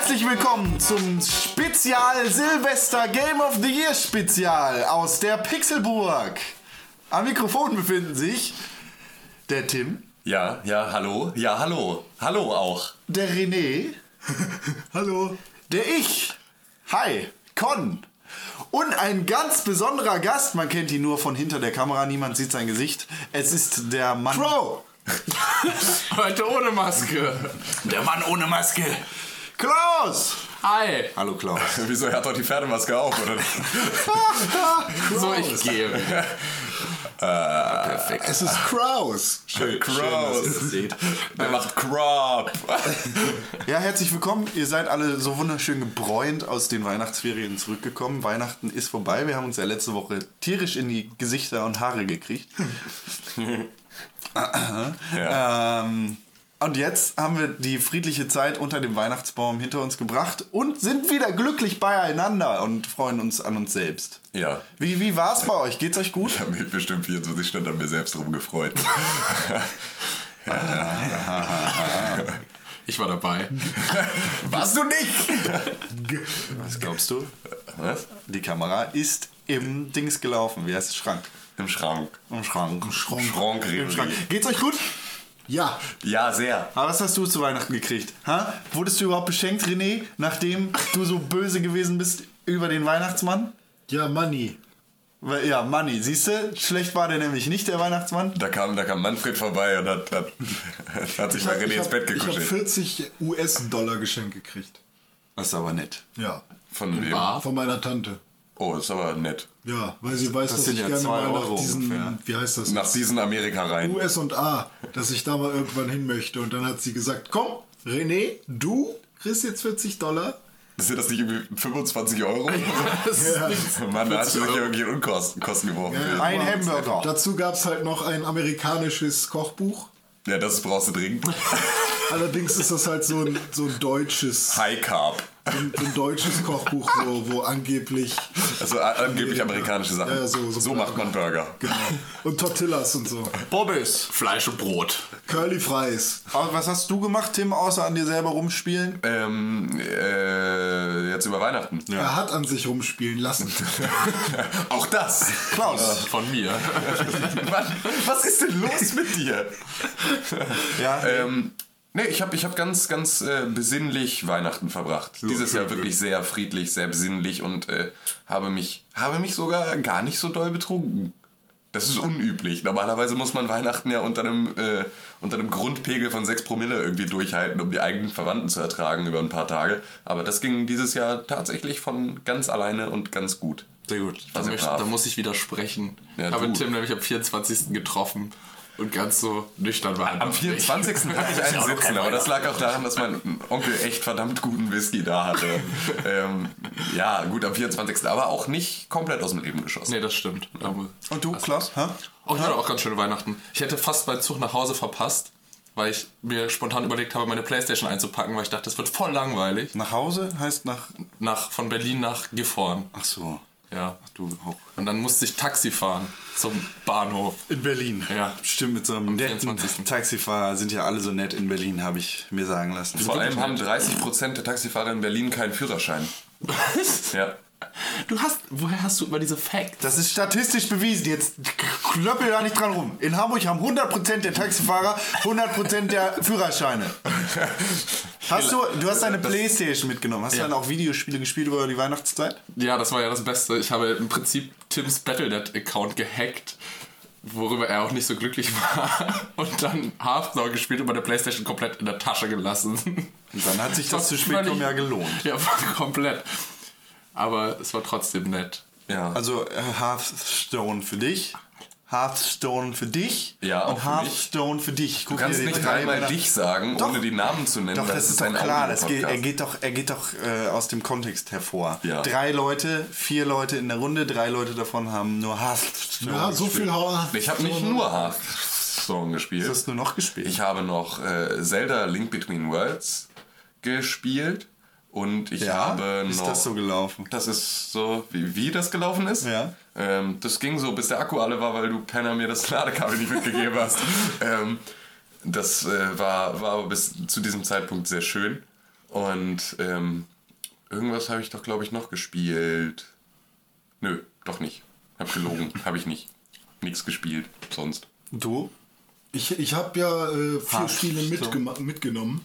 Herzlich willkommen zum Spezial Silvester Game of the Year Spezial aus der Pixelburg. Am Mikrofon befinden sich der Tim, Ja, ja, hallo. Ja, hallo. Hallo auch. der René, Hallo. der Ich, hi, Con. Und ein ganz besonderer Gast, man kennt ihn nur von hinter der Kamera, niemand sieht sein Gesicht. Es ist der Mann. Crow! Heute ohne Maske. Der Mann ohne Maske. Klaus! Hi. Hallo Klaus. Wieso, er hat doch die Pferdemaske auf, oder? So, ich gehe. Perfekt. Es ist Kraus. Schön, Kraus. schön, dass ihr das seht. Er macht Crop. Ja, herzlich willkommen. Ihr seid alle so wunderschön gebräunt aus den Weihnachtsferien zurückgekommen. Weihnachten ist vorbei. Wir haben uns ja letzte Woche tierisch in die Gesichter und Haare gekriegt. ähm, und jetzt haben wir die friedliche Zeit unter dem Weihnachtsbaum hinter uns gebracht und sind wieder glücklich beieinander und freuen uns an uns selbst. Ja. Wie, wie war es bei euch? Geht's euch gut? Ich habe mich bestimmt 24 Stunden an mir selbst rumgefreut. Ich war dabei. Warst du nicht? Was glaubst du? Was? Die Kamera ist im Dings gelaufen. Wie heißt es? Schrank. Im Schrank. Im Schrank. Im Schrank. Schrank, Im Schrank. Geht's euch gut? Ja. Ja, sehr. Aber was hast du zu Weihnachten gekriegt? Ha? Wurdest du überhaupt beschenkt, René, nachdem du so böse gewesen bist über den Weihnachtsmann? Ja, Money. Ja, Manni, siehst du, schlecht war der nämlich nicht, der Weihnachtsmann. Da kam, da kam Manfred vorbei und hat, hat, hat sich bei René ins Bett ich hab gekuschelt. 40 US-Dollar geschenkt gekriegt. Das ist aber nett. Ja. Von wem? Von meiner Tante. Oh, ist aber nett. Ja, weil sie weiß, Das dass sind ich ja gerne zwei mal Euro nach diesen, ungefähr. wie heißt das? Nach diesen Amerika rein. US und A, dass ich da mal irgendwann hin möchte. Und dann hat sie gesagt, komm, René, du kriegst jetzt 40 Dollar. Sind das nicht irgendwie 25 Euro? Mann, da hast du dich irgendwie in Unkosten Kosten geworfen. Ein Hamburger. Dazu gab es halt noch ein amerikanisches Kochbuch. Ja, das brauchst du dringend. Allerdings ist das halt so ein, so ein deutsches, High Carb. Ein, so ein deutsches Kochbuch, wo, wo angeblich Also a- angeblich amerikanische Sachen. Ja, so- so so macht man Burger. Genau. Und Tortillas und so. Bobbes. Fleisch und Brot. Curly Fries. Aber Was hast du gemacht, Tim, außer an dir selber rumspielen? Ähm, äh, jetzt über Weihnachten. Er hat an sich rumspielen lassen. Auch das. Klaus. Von mir. Mann, was ist denn los mit dir? Ja, Ähm, nee, ich habe ich hab ganz, ganz äh, besinnlich Weihnachten verbracht. Dieses Jahr wirklich sehr friedlich, sehr besinnlich und äh, habe, mich, habe mich sogar gar nicht so doll betrunken. Das ist unüblich. Normalerweise muss man Weihnachten ja unter einem, äh, unter einem Grundpegel von 6 Promille irgendwie durchhalten, um die eigenen Verwandten zu ertragen über ein paar Tage. Aber das ging dieses Jahr tatsächlich von ganz alleine und ganz gut. sehr gut. Brav. da muss ich widersprechen. Ja, ich habe. Tim nämlich am 24. getroffen und ganz so nüchtern war. Am noch 24. nicht. hatte ich einen sitzen, aber das lag auch daran, dass mein Onkel echt verdammt guten Whisky da hatte. ähm, ja, gut, am 24. aber auch nicht komplett aus dem Leben geschossen. Nee, das stimmt. Aber Und du, Klaus? Ha? Oh, ich hatte auch ganz schöne Weihnachten. Ich hätte fast meinen Zug nach Hause verpasst, weil ich mir spontan überlegt habe, meine Playstation einzupacken, weil ich dachte, das wird voll langweilig. Nach Hause heißt nach. Nach, von Berlin nach Gifhorn. Ach so. Ja. Du auch. Und dann musste ich Taxi fahren zum Bahnhof. In Berlin. Ja. Stimmt, mit so einem netten 24.. Taxifahrer sind ja alle so nett in Berlin, habe ich mir sagen lassen. Vor allem haben 30% der Taxifahrer in Berlin keinen Führerschein. Was? Ja. Du hast, woher hast du über diese Facts? Das ist statistisch bewiesen. Jetzt klöppel da nicht dran rum. In Hamburg haben 100% der Taxifahrer 100% der Führerscheine. Hast du, du hast deine Playstation mitgenommen. Hast Ja. du dann auch Videospiele gespielt über die Weihnachtszeit? Ja, das war ja das Beste. Ich habe im Prinzip Tims Battlenet-Account gehackt, worüber er auch nicht so glücklich war. Und dann Hearthstone gespielt und meine Playstation komplett in der Tasche gelassen. Und dann hat sich das zu spät nicht- ja gelohnt. Ja, komplett. Aber es war trotzdem nett. Ja. Also äh, Hearthstone für dich, Hearthstone für dich Ja, und für mich. Hearthstone für dich. Du kannst nicht dreimal dich sagen, Doch. ohne die Namen zu nennen. Doch, das es ist doch ein klar. Das geht, er geht doch, er geht doch äh, aus dem Kontext hervor. Ja. Drei Leute, vier Leute in der Runde, drei Leute davon haben nur Hearthstone. Ja, so gespielt. viel Hauer. Ich habe nicht nur Hearthstone gespielt. Was hast du noch gespielt? Ich habe noch äh, Zelda Link Between Worlds gespielt und ich ja, habe noch. ist das so gelaufen? Das ist so, wie, wie das gelaufen ist. Ja. Ähm, das ging so, bis der Akku alle war, weil du Penner mir das Ladekabel nicht mitgegeben hast. ähm, das äh, war, war aber bis zu diesem Zeitpunkt sehr schön. Und ähm, irgendwas habe ich doch, glaube ich, noch gespielt. Nö, doch nicht. Hab gelogen. habe ich nicht. Nichts gespielt, sonst. Du? Ich, ich habe ja äh, vier. Spiele mitgema- mitgenommen,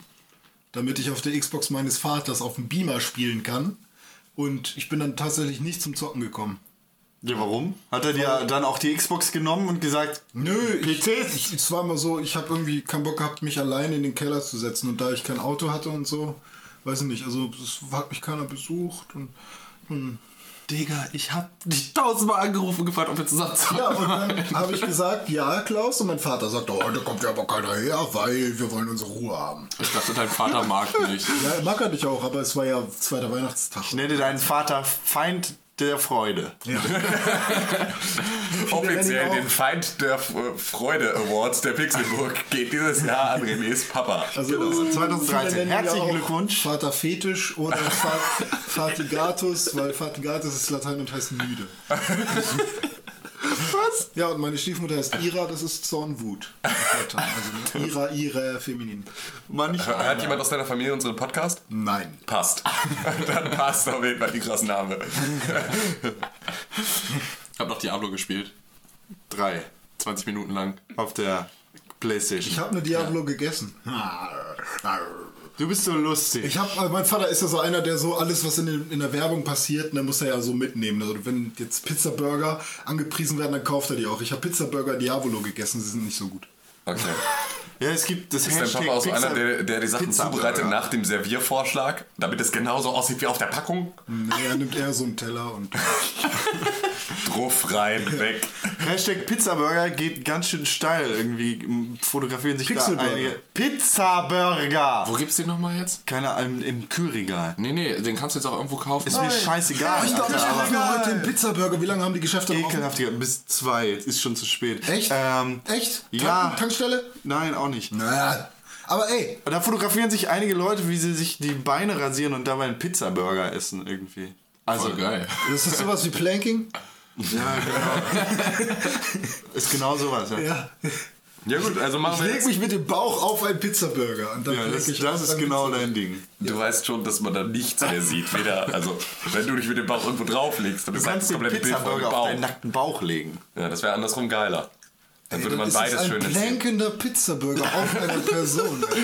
damit ich auf der Xbox meines Vaters auf dem Beamer spielen kann. Und ich bin dann tatsächlich nicht zum Zocken gekommen. Ja, warum? Hat er dir dann auch die Xbox genommen und gesagt, Nö, PCs? ich, es war mal so, ich habe irgendwie keinen Bock gehabt, mich alleine in den Keller zu setzen. Und da ich kein Auto hatte und so, weiß ich nicht, also es hat mich keiner besucht. Und, und Digga, ich hab dich tausendmal angerufen und gefragt, ob wir zusammen zocken ja, und dann habe ich gesagt, ja, Klaus. Und mein Vater sagt, oh, da kommt ja aber keiner her, weil wir wollen unsere Ruhe haben. Ich dachte, dein Vater mag mich. Ja, er mag er dich auch, aber es war ja zweiter Weihnachtstag. ich nenne deinen Vater Feind der Freude. Offiziell ihn auch- den Feind der F- Freude Awards der Pixelburg geht dieses Jahr an Renés Papa. Also Genau, 2013. viele nennen ihn Herzlichen ja Glückwunsch. Vater Fetisch oder Fa- Fatigatus, weil Fatigatus ist Latein und heißt müde. Was? Ja, und meine Stiefmutter heißt Ira, das ist Zornwut. Also Ira, Ira, feminin. Manch Hört jemand aus deiner Familie unseren Podcast? Nein. Passt. Dann passt auf jeden Fall die krassen Name. Ich hab noch Diablo gespielt. drei 20 Minuten lang. auf der Playstation. Ich habe eine Diablo gegessen. du bist so lustig. Ich habe, mein Vater ist ja so einer, der so alles, was in, den, in der Werbung passiert, ne, muss er ja so mitnehmen. Also wenn jetzt Pizza-Burger angepriesen werden, dann kauft er die auch. Ich habe Pizza-Burger Diabolo gegessen, sie sind nicht so gut. Okay. ja, es gibt das Ist dein Papa auch so Pizza- einer, der, der die Sachen Pizza zubereitet Burger. nach dem Serviervorschlag, damit es genauso aussieht wie auf der Packung? Nee, er nimmt eher so einen Teller und Druff rein, weg. Hashtag Pizzaburger geht ganz schön steil. Irgendwie fotografieren sich da einige. Pizzaburger! Wo gibt's den nochmal jetzt? Keine Ahnung, im Kühlregal. Nee, nee, den kannst du jetzt auch irgendwo kaufen. Ist mir scheißegal. Ich glaube, ich habe heute einen Pizza-Burger. Wie lange haben die Geschäfte ekelhaft, Digga. bis zwei. Ist schon zu spät. Echt? Ähm, Echt? Ja. Tank- Tankstelle? Nein, auch nicht. Na, aber ey, da fotografieren sich einige Leute, wie sie sich die Beine rasieren und dabei einen Pizzaburger essen irgendwie. Also, Voll geil. das ist sowas wie Planking? Ja, genau. ist genau sowas. Ja, Ja. Ja gut, also machen Ich wir leg jetzt. mich mit dem Bauch auf einen Pizzaburger. Und dann ja leg das, ich das auf ist genau Pizza- dein Ding. Du weißt schon, dass man da nichts mehr sieht. Weder, also, wenn du dich mit dem Bauch irgendwo drauflegst, dann Du ist halt kannst das den komplette Bild dem Pizzaburger auf Bauch. deinen nackten Bauch legen. Ja, das wäre andersrum geiler. Dann würde man Das ist beides ein schön sehen. plankender Pizzaburger auf einer Person.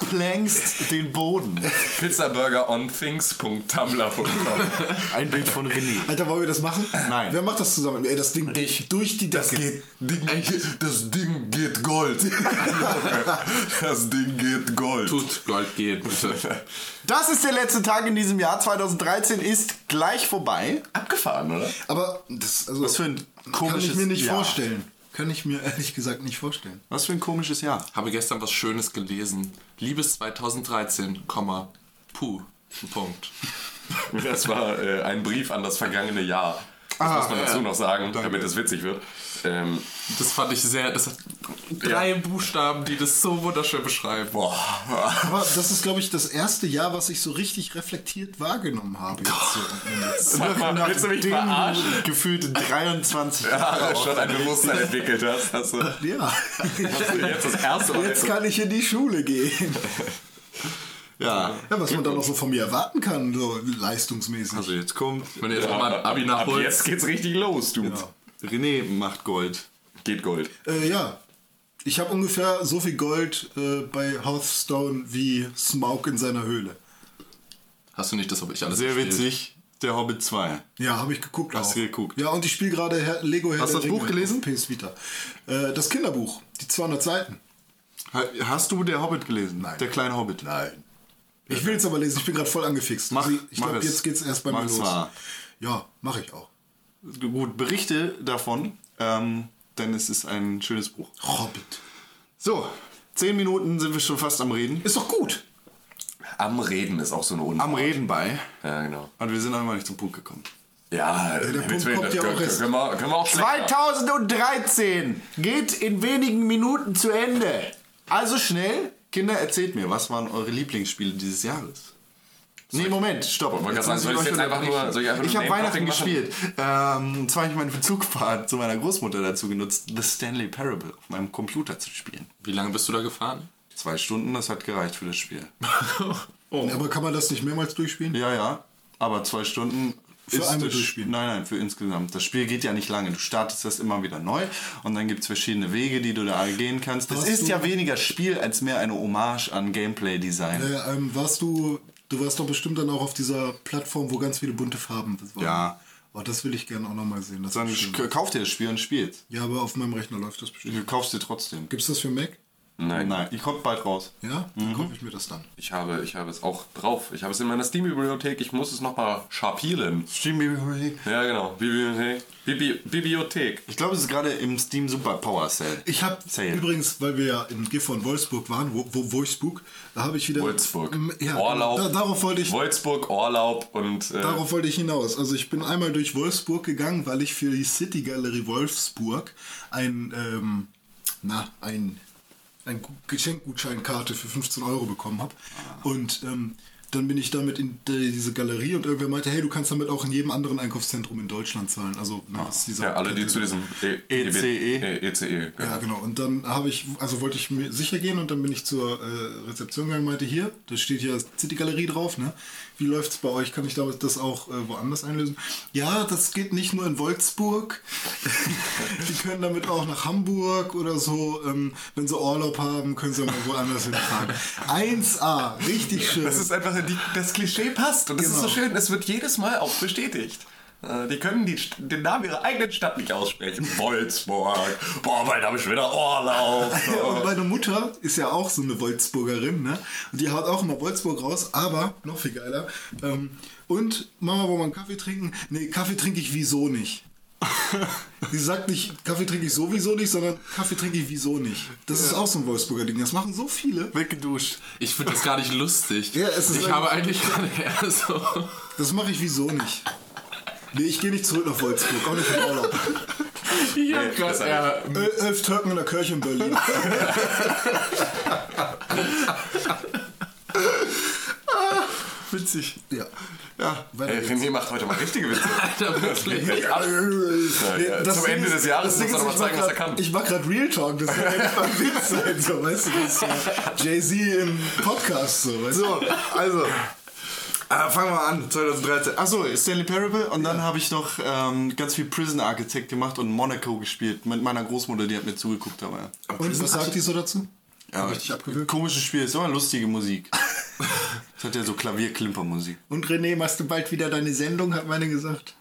Du plankst den Boden. Pizzaburgeronthings.tumblr.com Ein Bild von René. Alter, wollen wir das machen? Nein. Wer macht das zusammen? Ey, das Ding geht durch die Das Decke. geht, Ding, das Ding geht Gold. das Ding geht Gold. Tut Gold gehen, bitte. Das ist der letzte Tag in diesem Jahr. 2013 ist gleich vorbei. Abgefahren, oder? Aber das also, Was für ein kann komisches ich mir nicht Jahr. vorstellen. Kann ich mir ehrlich gesagt nicht vorstellen. Was für ein komisches Jahr. Habe gestern was Schönes gelesen. Liebes 2013, Komma, puh, Punkt. Das war äh, ein Brief an das vergangene Jahr. Das Ah, muss man dazu ja. noch sagen, damit es witzig wird. Ähm, Das fand ich sehr, das hat drei Buchstaben, die das so wunderschön beschreiben. boah. Aber das ist, glaube ich, das erste Jahr, was ich so richtig reflektiert wahrgenommen habe. Jetzt so. Mal, willst du mich verarschen? gefühlte 23 Ja, Jahre schon ein Bewusstsein entwickelt hast. Hast du, hast Ja, du jetzt das erste Mal jetzt kann ich in die Schule gehen. Ja. Ja, was man dann noch so von mir erwarten kann, so leistungsmäßig. Also jetzt kommt Wenn ihr jetzt noch mal Abi Ab nachholt, jetzt geht's richtig los, du. René macht Gold. Geht Gold. Äh, ja. Ich habe ungefähr so viel Gold äh, bei Hearthstone wie Smaug in seiner Höhle. hast du nicht das, habe ich alles Sehr gespielt. witzig. Der Hobbit 2. Ja, habe ich geguckt. Hast auch. du geguckt? Ja, und ich spiele gerade Herr- Lego Herr Hast du das Buch Ringe gelesen? auf PS Vita. Äh, das Kinderbuch, die 200 Seiten. Ha- Hast du der Hobbit gelesen? Nein. Der kleine Hobbit. Nein. Ich will es aber lesen, ich bin gerade voll angefixt. Mach- Also ich mach glaube, es. jetzt geht's erst bei Mach mir es los. wahr. Ja, mache ich auch. Gut, Berichte davon ähm, denn es ist ein schönes Buch. Hobbit. So, zehn Minuten sind wir schon fast am Reden. Ist doch gut. Am Reden ist auch so eine Unwahrheit. Am Reden bei. Ja, genau. Und wir sind einfach nicht zum Punkt gekommen. Ja, der mit Punkt Willen, kommt ja können, auch erst. können, wir, können wir auch schlechter. 2013 geht in wenigen Minuten zu Ende. Also schnell, Kinder, erzählt mir, was waren eure Lieblingsspiele dieses Jahres? Nee, Moment, stopp. sagen, soll ich soll ich nur ich habe Weihnachten gespielt. Ähm, zwar habe ich meine Bezugfahrt zu meiner Großmutter dazu genutzt, The Stanley Parable auf meinem Computer zu spielen. Wie lange bist du da gefahren? Zwei Stunden, das hat gereicht für das Spiel. Aber kann man das nicht mehrmals durchspielen? Ja, ja. Aber zwei Stunden Für ist einmal durchspielen? Nein, nein, für insgesamt. Das Spiel geht ja nicht lange. Du startest das immer wieder neu und dann gibt es verschiedene Wege, die du da gehen kannst. Das Hast ist ja weniger Spiel als mehr eine Hommage an Gameplay-Design. Äh, ähm, warst du, du warst doch bestimmt dann auch auf dieser Plattform, wo ganz viele bunte Farben das waren. Ja. Oh, das will ich gerne auch nochmal sehen. Das Dann kauf dir das Spiel und spielst. ja, aber auf meinem Rechner läuft das bestimmt. Du kaufst dir trotzdem. Gibt's das für Mac? Nein. Nein, ich kommt bald raus. Ja? Dann kaufe ich mir das dann. Ich habe, ich habe es auch drauf. Ich habe es in meiner Steam-Bibliothek. Ich muss es nochmal schapieren. Ja, genau. Bibliothek. Bibi Bibliothek. Ich glaube, es ist gerade im Steam Super Power Sale. Ich habe übrigens, weil wir ja in GIF von Wolfsburg waren, wo, wo Wolfsburg, da habe ich wieder. Wolfsburg. Ähm, Ja, Urlaub. Da, darauf wollte ich. Wolfsburg, Urlaub und. Äh, Darauf wollte ich hinaus. Also ich bin einmal durch Wolfsburg gegangen, weil ich für die City Galerie Wolfsburg ein, ähm, na, ein, ein Gu- Geschenkgutscheinkarte für 15 Euro bekommen habe. Und ähm, dann bin ich damit in die, diese Galerie und irgendwer meinte, hey, du kannst damit auch in jedem anderen Einkaufszentrum in Deutschland zahlen. Also ist dieser ja, alle, die zu diesem e ECE. E ECE. Ja, genau. Und dann habe ich, also wollte ich mir sicher gehen und dann bin ich zur äh, Rezeption gegangen und meinte, hier, da steht hier City Galerie drauf, ne? Wie läuft's bei euch? Kann ich damit das auch äh, woanders einlösen? Ja, das geht nicht nur in Wolfsburg. Die können damit auch nach Hamburg oder so. Ähm, wenn sie Urlaub haben, können sie mal woanders hinfahren. 1A, richtig schön. Das ist einfach, die, das Klischee passt und das ist so Genau. schön, es wird jedes Mal auch bestätigt. Äh, Die können die, den Namen ihrer eigenen Stadt nicht aussprechen. Wolfsburg. Boah, bald habe ich wieder Urlaub. Und meine Mutter ist ja auch so eine Wolfsburgerin, ne? Und die haut auch immer Wolfsburg raus, aber noch viel geiler. Ähm, und Mama, wollen wir einen Kaffee trinken? Nee, Kaffee trinke ich wieso nicht. Sie sagt nicht, Kaffee trinke ich sowieso nicht, sondern Kaffee trinke ich wieso nicht. Das ist auch so ein Wolfsburger Ding. Das machen so viele. Weggeduscht. Ich finde das gar nicht lustig. Ja, es ist ich habe eigentlich gerade eher so. Das mache ich wieso nicht. Nee, ich gehe nicht zurück nach Wolfsburg, auch nicht in Urlaub. Ich habe das gerade ist eher. El- Elf Türken in der Kirche in Berlin. Witzig. Ja. Ja. Ey, geht's. René macht heute mal richtige Witze. Alter, wirklich. Ja, ja, Das Zum Ende des Jahres muss er ist, noch mal ich zeigen, mach was er grad- kann. Ich mach grad Real Talk, das ja nicht mal Witz sein, so, weißt du, das ist ja Jay-Z im Podcast, so, weißt du. So, also. Äh, fangen wir an, 2013. Achso, Stanley Parable und dann habe ich noch ähm, ganz viel Prison Architect gemacht und Monaco gespielt mit meiner Großmutter, die hat mir zugeguckt dabei. Und was sagt die so dazu? Ja, Richtig abgewürgt. Komisches Spiel, ist aber lustige Musik. Es hat ja so Klavier-Klimpermusik. Und René, machst du bald wieder deine Sendung, hat meine gesagt.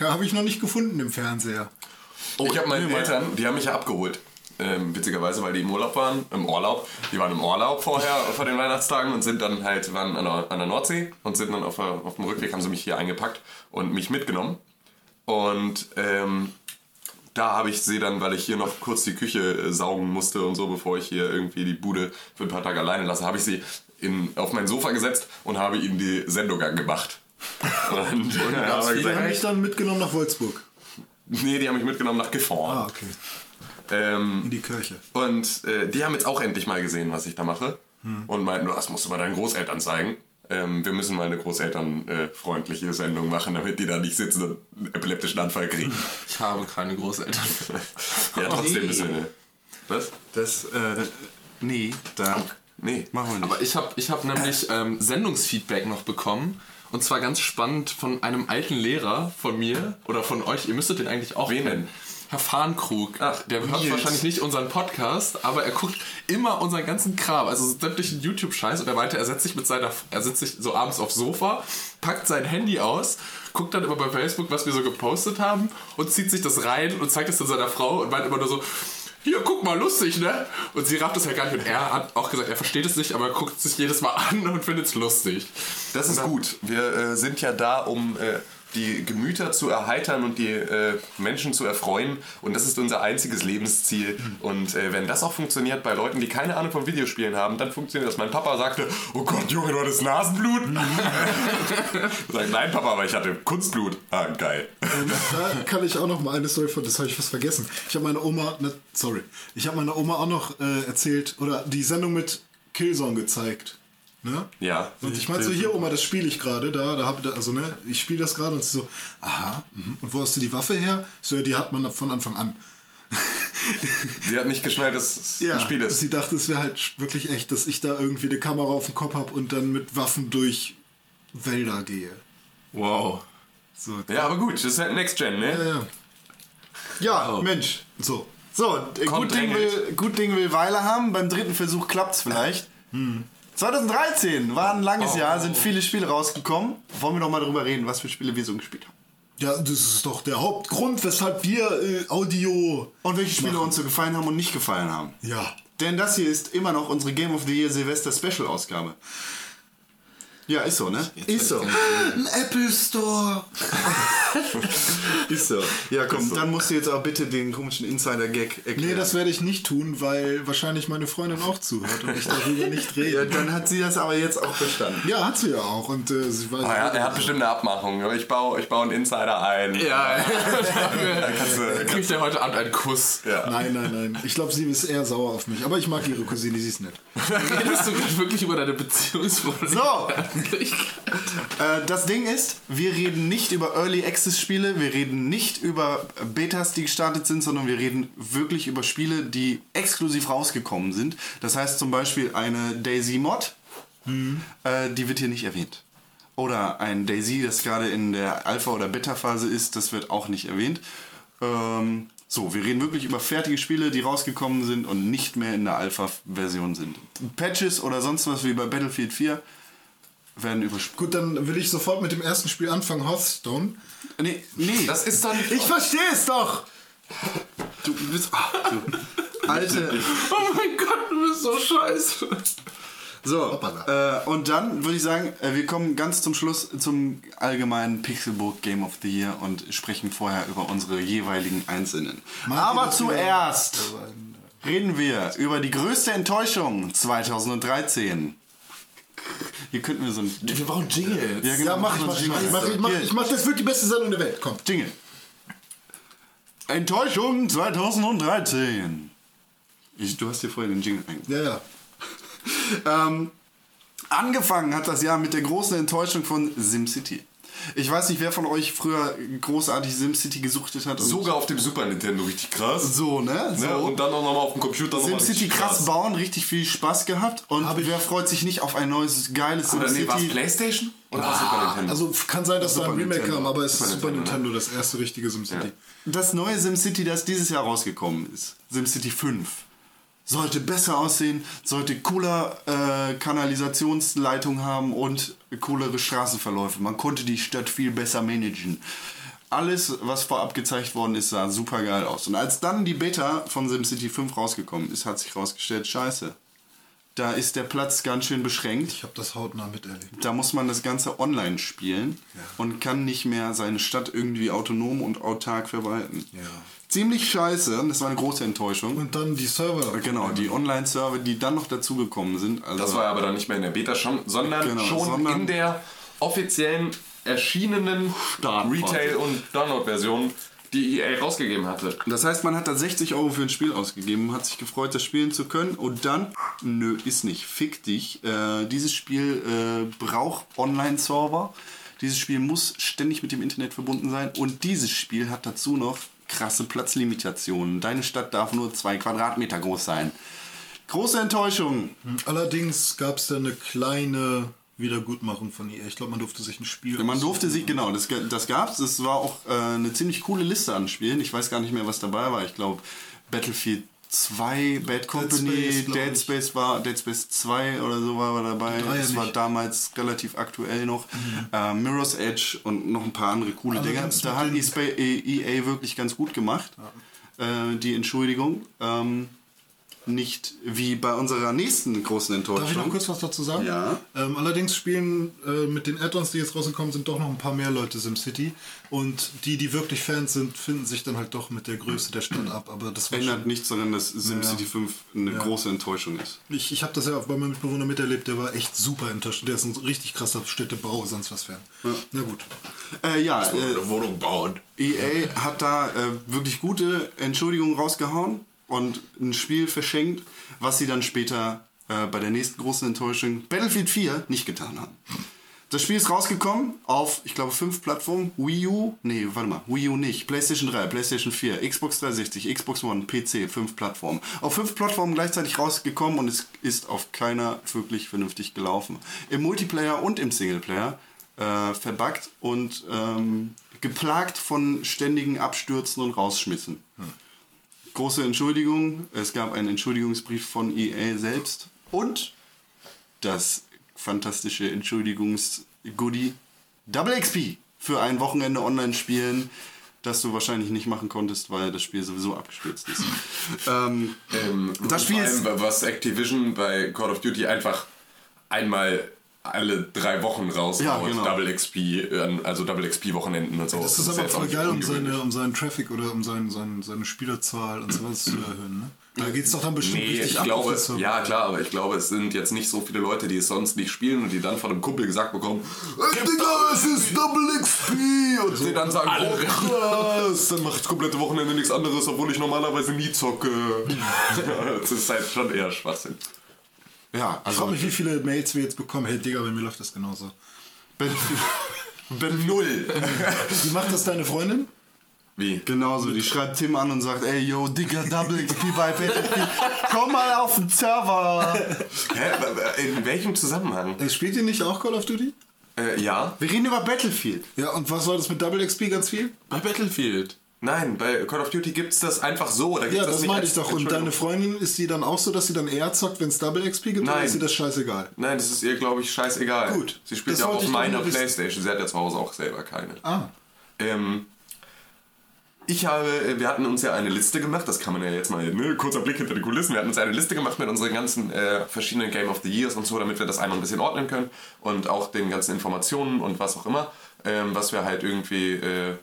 Habe ich noch nicht gefunden im Fernseher. ich habe meine nee, Eltern, die haben mich ja abgeholt. Ähm, witzigerweise, weil die im Urlaub waren, im Urlaub. Die waren im Urlaub vorher vor den Weihnachtstagen und sind dann halt, waren an der, an der Nordsee und sind dann auf, der, auf dem Rückweg, haben sie mich hier eingepackt und mich mitgenommen. Und ähm, da habe ich sie dann, weil ich hier noch kurz die Küche äh, saugen musste und so, bevor ich hier irgendwie die Bude für ein paar Tage alleine lasse, habe ich sie in, auf mein Sofa gesetzt und habe ihnen die Sendung angemacht. Und, ja, gab's habe Die gesagt, haben mich dann mitgenommen nach Wolfsburg. nee, die haben mich mitgenommen nach Gifhorn. Ah, okay. Ähm, In die Kirche. und äh, die haben jetzt auch endlich mal gesehen, was ich da mache. Und meinten, "Du, das musst du mal deinen Großeltern zeigen. Ähm, wir müssen mal eine großelternfreundliche Sendung machen, damit die da nicht sitzen und einen epileptischen Anfall kriegen. Ich habe keine Großeltern. ja, trotzdem müssen wir. Was? Das, äh, nee, da Nee. machen wir nicht. Aber ich habe ich hab nämlich ähm, Sendungsfeedback noch bekommen. Und zwar ganz spannend von einem alten Lehrer von mir oder von euch. Ihr müsstet den eigentlich auch Wen kennen. Herr Fahrenkrug. Ach, der hört Nils. wahrscheinlich nicht unseren Podcast, aber er guckt immer unseren ganzen Kram, also sämtlichen YouTube-Scheiß. Und er meinte, er setzt sich mit seiner, er setzt sich so abends aufs Sofa, packt sein Handy aus, guckt dann immer bei Facebook, was wir so gepostet haben und zieht sich das rein und zeigt es dann seiner Frau und meint immer nur so, hier, guck mal, lustig, ne? Und sie rafft es halt gar nicht. Und er hat auch gesagt, er versteht es nicht, aber er guckt es sich jedes Mal an und findet es lustig. Das ist gut. Wir äh, sind ja da, um äh, die Gemüter zu erheitern und die äh, Menschen zu erfreuen. Und das ist unser einziges Lebensziel. Und äh, wenn das auch funktioniert bei Leuten, die keine Ahnung von Videospielen haben, dann funktioniert das. Mein Papa sagte, oh Gott, Junge, du hattest Nasenblut. ich sag, nein, Papa, aber ich hatte Kunstblut. Ah, geil. Und da kann ich auch noch mal eine Story von, das habe ich fast vergessen. Ich habe meiner Oma, ne, sorry, ich habe meiner Oma auch noch äh, erzählt oder die Sendung mit Killzone gezeigt. Ne? Ja. Und ich meinte so, hier Oma, das spiele ich gerade, da, da hab ich, also ne, ich spiele das gerade und sie so, aha, mhm. und wo hast du die Waffe her? So, ja, die hat man von Anfang an. Sie hat nicht geschnallt, dass es ein Spiel ist. sie dachte, es wäre halt wirklich echt, dass ich da irgendwie eine Kamera auf dem Kopf habe und dann mit Waffen durch Wälder gehe. Wow. So, Ja, aber gut, das ist halt Next Gen, ne? ja, ja. Ja, Mensch. So. So, äh, Kommt gut Ding, will, gut Ding will Weile haben. Beim dritten Versuch klappt's vielleicht. 2013 war ein langes Jahr, sind viele Spiele rausgekommen. Wollen wir noch mal darüber reden, was für Spiele wir so gespielt haben? Ja, das ist doch der Hauptgrund, weshalb wir äh, Audio. Und welche Spiele uns so gefallen haben und nicht gefallen haben. Ja. Denn das hier ist immer noch unsere Game of the Year Silvester Special Ausgabe. Ja, ist so, ne? Ist so. Ein Apple Store. Ist so. Ja, komm, dann musst du jetzt auch bitte den komischen Insider-Gag erklären. Nee, das werde ich nicht tun, weil wahrscheinlich meine Freundin auch zuhört und ich darüber nicht ja, rede. dann hat sie das aber jetzt auch verstanden. Ja, hat sie ja auch. Und äh, sie war. Ah, er, er hat bestimmt eine Abmachung. Ich baue, ich baue einen Insider ein. Ja, kannst du- kriegt er heute Abend einen Kuss. Ja. Nein, nein, nein. Ich glaube, sie ist eher sauer auf mich. Aber ich mag ihre Cousine, sie ist nett. Redest du gerade wirklich über deine Beziehungsprobleme? So, Äh, das Ding ist, wir reden nicht über Early Access Spiele, wir reden nicht über Betas, die gestartet sind, sondern wir reden wirklich über Spiele, die exklusiv rausgekommen sind. Das heißt zum Beispiel eine Daisy Mod, äh, die wird hier nicht erwähnt. Oder ein Daisy, das gerade in der Alpha- oder Beta-Phase ist, das wird auch nicht erwähnt. Ähm, so, wir reden wirklich über fertige Spiele, die rausgekommen sind und nicht mehr in der Alpha-Version sind. Patches oder sonst was wie bei Battlefield 4 werden übersprungen. Gut, dann will ich sofort mit dem ersten Spiel anfangen, Hearthstone. Nee, nee. Das ist nicht. Ich verstehe es doch! du bist. Ach, du. Alte. Oh mein Gott, du bist so scheiße. So, Hoppala. äh, und dann würde ich sagen, äh, wir kommen ganz zum Schluss zum allgemeinen Pixelbook Game of the Year und sprechen vorher über unsere jeweiligen einzelnen. Aber das zuerst reden wir über die größte Enttäuschung 2013. Hier könnten wir so ein Wir brauchen Jingle. Ja, genau, Ja, mach ich, mach ich, mach ich, mach ich, mach ich mach, das wird die beste Sendung der Welt. Komm. Jingle. Enttäuschung 2013. Ich, du hast dir vorher den Jingle eingebaut. Ja, ja. Ähm, angefangen hat das Jahr mit der großen Enttäuschung von SimCity. Ich weiß nicht, wer von euch früher großartig SimCity gesuchtet hat. Sogar auf dem Super Nintendo richtig krass. so, ne? So. Ne? Und dann auch nochmal auf dem Computer nochmal SimCity richtig krass bauen, richtig viel Spaß gehabt. Und Hab ich- wer freut sich nicht auf ein neues, geiles Oder nee, war es SimCity? Playstation? Oder war es Super Nintendo? Also kann sein, dass da ein Remake Nintendo. kam, aber es ist Super Super Nintendo, Nintendo, das erste richtige SimCity. das neue SimCity, das dieses Jahr rausgekommen ist, SimCity 5, sollte besser aussehen, sollte cooler äh, Kanalisationsleitung haben und coolere Straßenverläufe. Man konnte die Stadt viel besser managen. Alles, was vorab gezeigt worden ist, sah super geil aus. Und als dann die Beta von SimCity 5 rausgekommen ist, hat sich rausgestellt, scheiße. Da ist der Platz ganz schön beschränkt. Ich habe das hautnah miterlebt. Da muss man das Ganze online spielen und kann nicht mehr seine Stadt irgendwie autonom und autark verwalten. Ja. Ziemlich scheiße, und das war eine große Enttäuschung. Und dann die Server. genau, die Online-Server, die dann noch dazugekommen sind. Also Das war aber dann nicht mehr in der Beta, schon, sondern Genau, schon sondern- in der offiziellen erschienenen. Retail- und Download-Version, die EA rausgegeben hatte. Das heißt, man hat da 60 Euro für ein Spiel ausgegeben, hat sich gefreut, das spielen zu können und dann, nö, ist nicht, fick dich. Äh, dieses Spiel äh, braucht Online-Server. Dieses Spiel muss ständig mit dem Internet verbunden sein und dieses Spiel hat dazu noch krasse Platzlimitationen. Deine Stadt darf nur zwei Quadratmeter groß sein. Große Enttäuschung. Allerdings gab es da eine kleine Wiedergutmachung von ihr. Ich glaube, man durfte sich ein Spiel. Man durfte sie, genau, das, das gab's. Es war auch äh, eine ziemlich coole Liste an Spielen. Ich weiß gar nicht mehr, was dabei war. Ich glaube, Battlefield 2, Bad Company, Space, glaub Dead. Space war, Dead Space 2 oder so war dabei. Das war nicht. damals relativ aktuell noch. Äh, Mirror's Edge und noch ein paar andere coole Dinge. Allerdings Da hat EA, EA wirklich ganz gut gemacht. Äh, die Entschuldigung. Ähm, nicht wie bei unserer nächsten großen Enttäuschung. Darf ich noch kurz was dazu sagen? Ja. Ähm, allerdings spielen äh, mit den Add-ons, die jetzt rausgekommen sind, doch noch ein paar mehr Leute SimCity. Und die, die wirklich Fans sind, finden sich dann halt doch mit der Größe der Stadt ab. Aber das Ändert schon, nichts daran, dass SimCity 5 eine große Enttäuschung ist. Ich, ich habe das ja auch bei meinem Mitbewohner miterlebt, der war echt super enttäuscht. Der ist ein richtig krasser Städtebau, sonst was Fan. Na gut. Äh, ja, äh, Eine Wohnung bauen. EA hat da äh, wirklich gute Entschuldigungen rausgehauen und ein Spiel verschenkt, was sie dann später äh, bei der nächsten großen Enttäuschung Battlefield 4 nicht getan haben. Das Spiel ist rausgekommen auf, ich glaube, fünf Plattformen. Wii U, nee, warte mal, Wii U nicht. PlayStation 3, PlayStation 4, Xbox 360, Xbox One, PC, fünf Plattformen. Auf fünf Plattformen gleichzeitig rausgekommen und es ist auf keiner wirklich vernünftig gelaufen. Im Multiplayer und im Singleplayer äh, verbuggt und ähm, geplagt von ständigen Abstürzen und Rausschmissen. Große Entschuldigung, es gab einen Entschuldigungsbrief von EA selbst und das fantastische Entschuldigungs-Goodie Double XP für ein Wochenende online spielen, das du wahrscheinlich nicht machen konntest, weil das Spiel sowieso abgestürzt ist. ähm, Ähm, Das Spiel ist- was Activision bei Call of Duty einfach einmal alle drei Wochen raushaut, Ja, genau. Double XP, äh, also Double XP Wochenenden und so. Das ist ja aber voll geil, um seine, um seinen Traffic oder um seinen, seinen, seine Spielerzahl und sowas zu erhöhen. Ne? Da geht es doch dann bestimmt Nee, richtig ich ab. glaube, das ja klar, aber ich glaube, es sind jetzt nicht so viele Leute, die es sonst nicht spielen und die dann von einem Kumpel gesagt bekommen, "Ey, Digga, es ist Double XP! Und die dann sagen, oh krass, dann mache ich das komplette Wochenende nichts anderes, obwohl ich normalerweise nie zocke. das ist halt schon eher Schwachsinn. Ja, Ich frage also mich, wie viele Mails wir jetzt bekommen. Hey Digga, bei mir läuft das genauso. Null. Wie macht das deine Freundin? Wie? genauso, die schreibt Tim an und sagt, ey yo, Digga, Double XP bei Battlefield, komm mal auf den Server. Hä? In welchem Zusammenhang? Äh, Spielt ihr nicht auch Call of Duty? Äh, ja? Wir reden über Battlefield. Ja, und was war das mit Double XP ganz viel? Bei Battlefield. Nein, bei Call of Duty gibt's das einfach so. Oder gibt's Ja, das das nicht meine ich doch. Und deine Freundin, ist die dann auch so, dass sie dann eher zockt, wenn es Double XP gibt? Oder Nein. ist sie das scheißegal? Nein, das ist ihr, glaube ich, scheißegal. Gut. Sie spielt Das ja wollte auf meiner. Playstation. Sie hat ja zu Hause auch selber keine. Ah. Ähm, ich habe, äh, wir hatten uns ja eine Liste gemacht, das kann man ja jetzt mal, ne, kurzer Blick hinter die Kulissen, wir hatten uns eine Liste gemacht mit unseren ganzen äh, verschiedenen Game of the Years und so, damit wir das einmal ein bisschen ordnen können und auch den ganzen Informationen und was auch immer, ähm, was wir halt irgendwie, äh,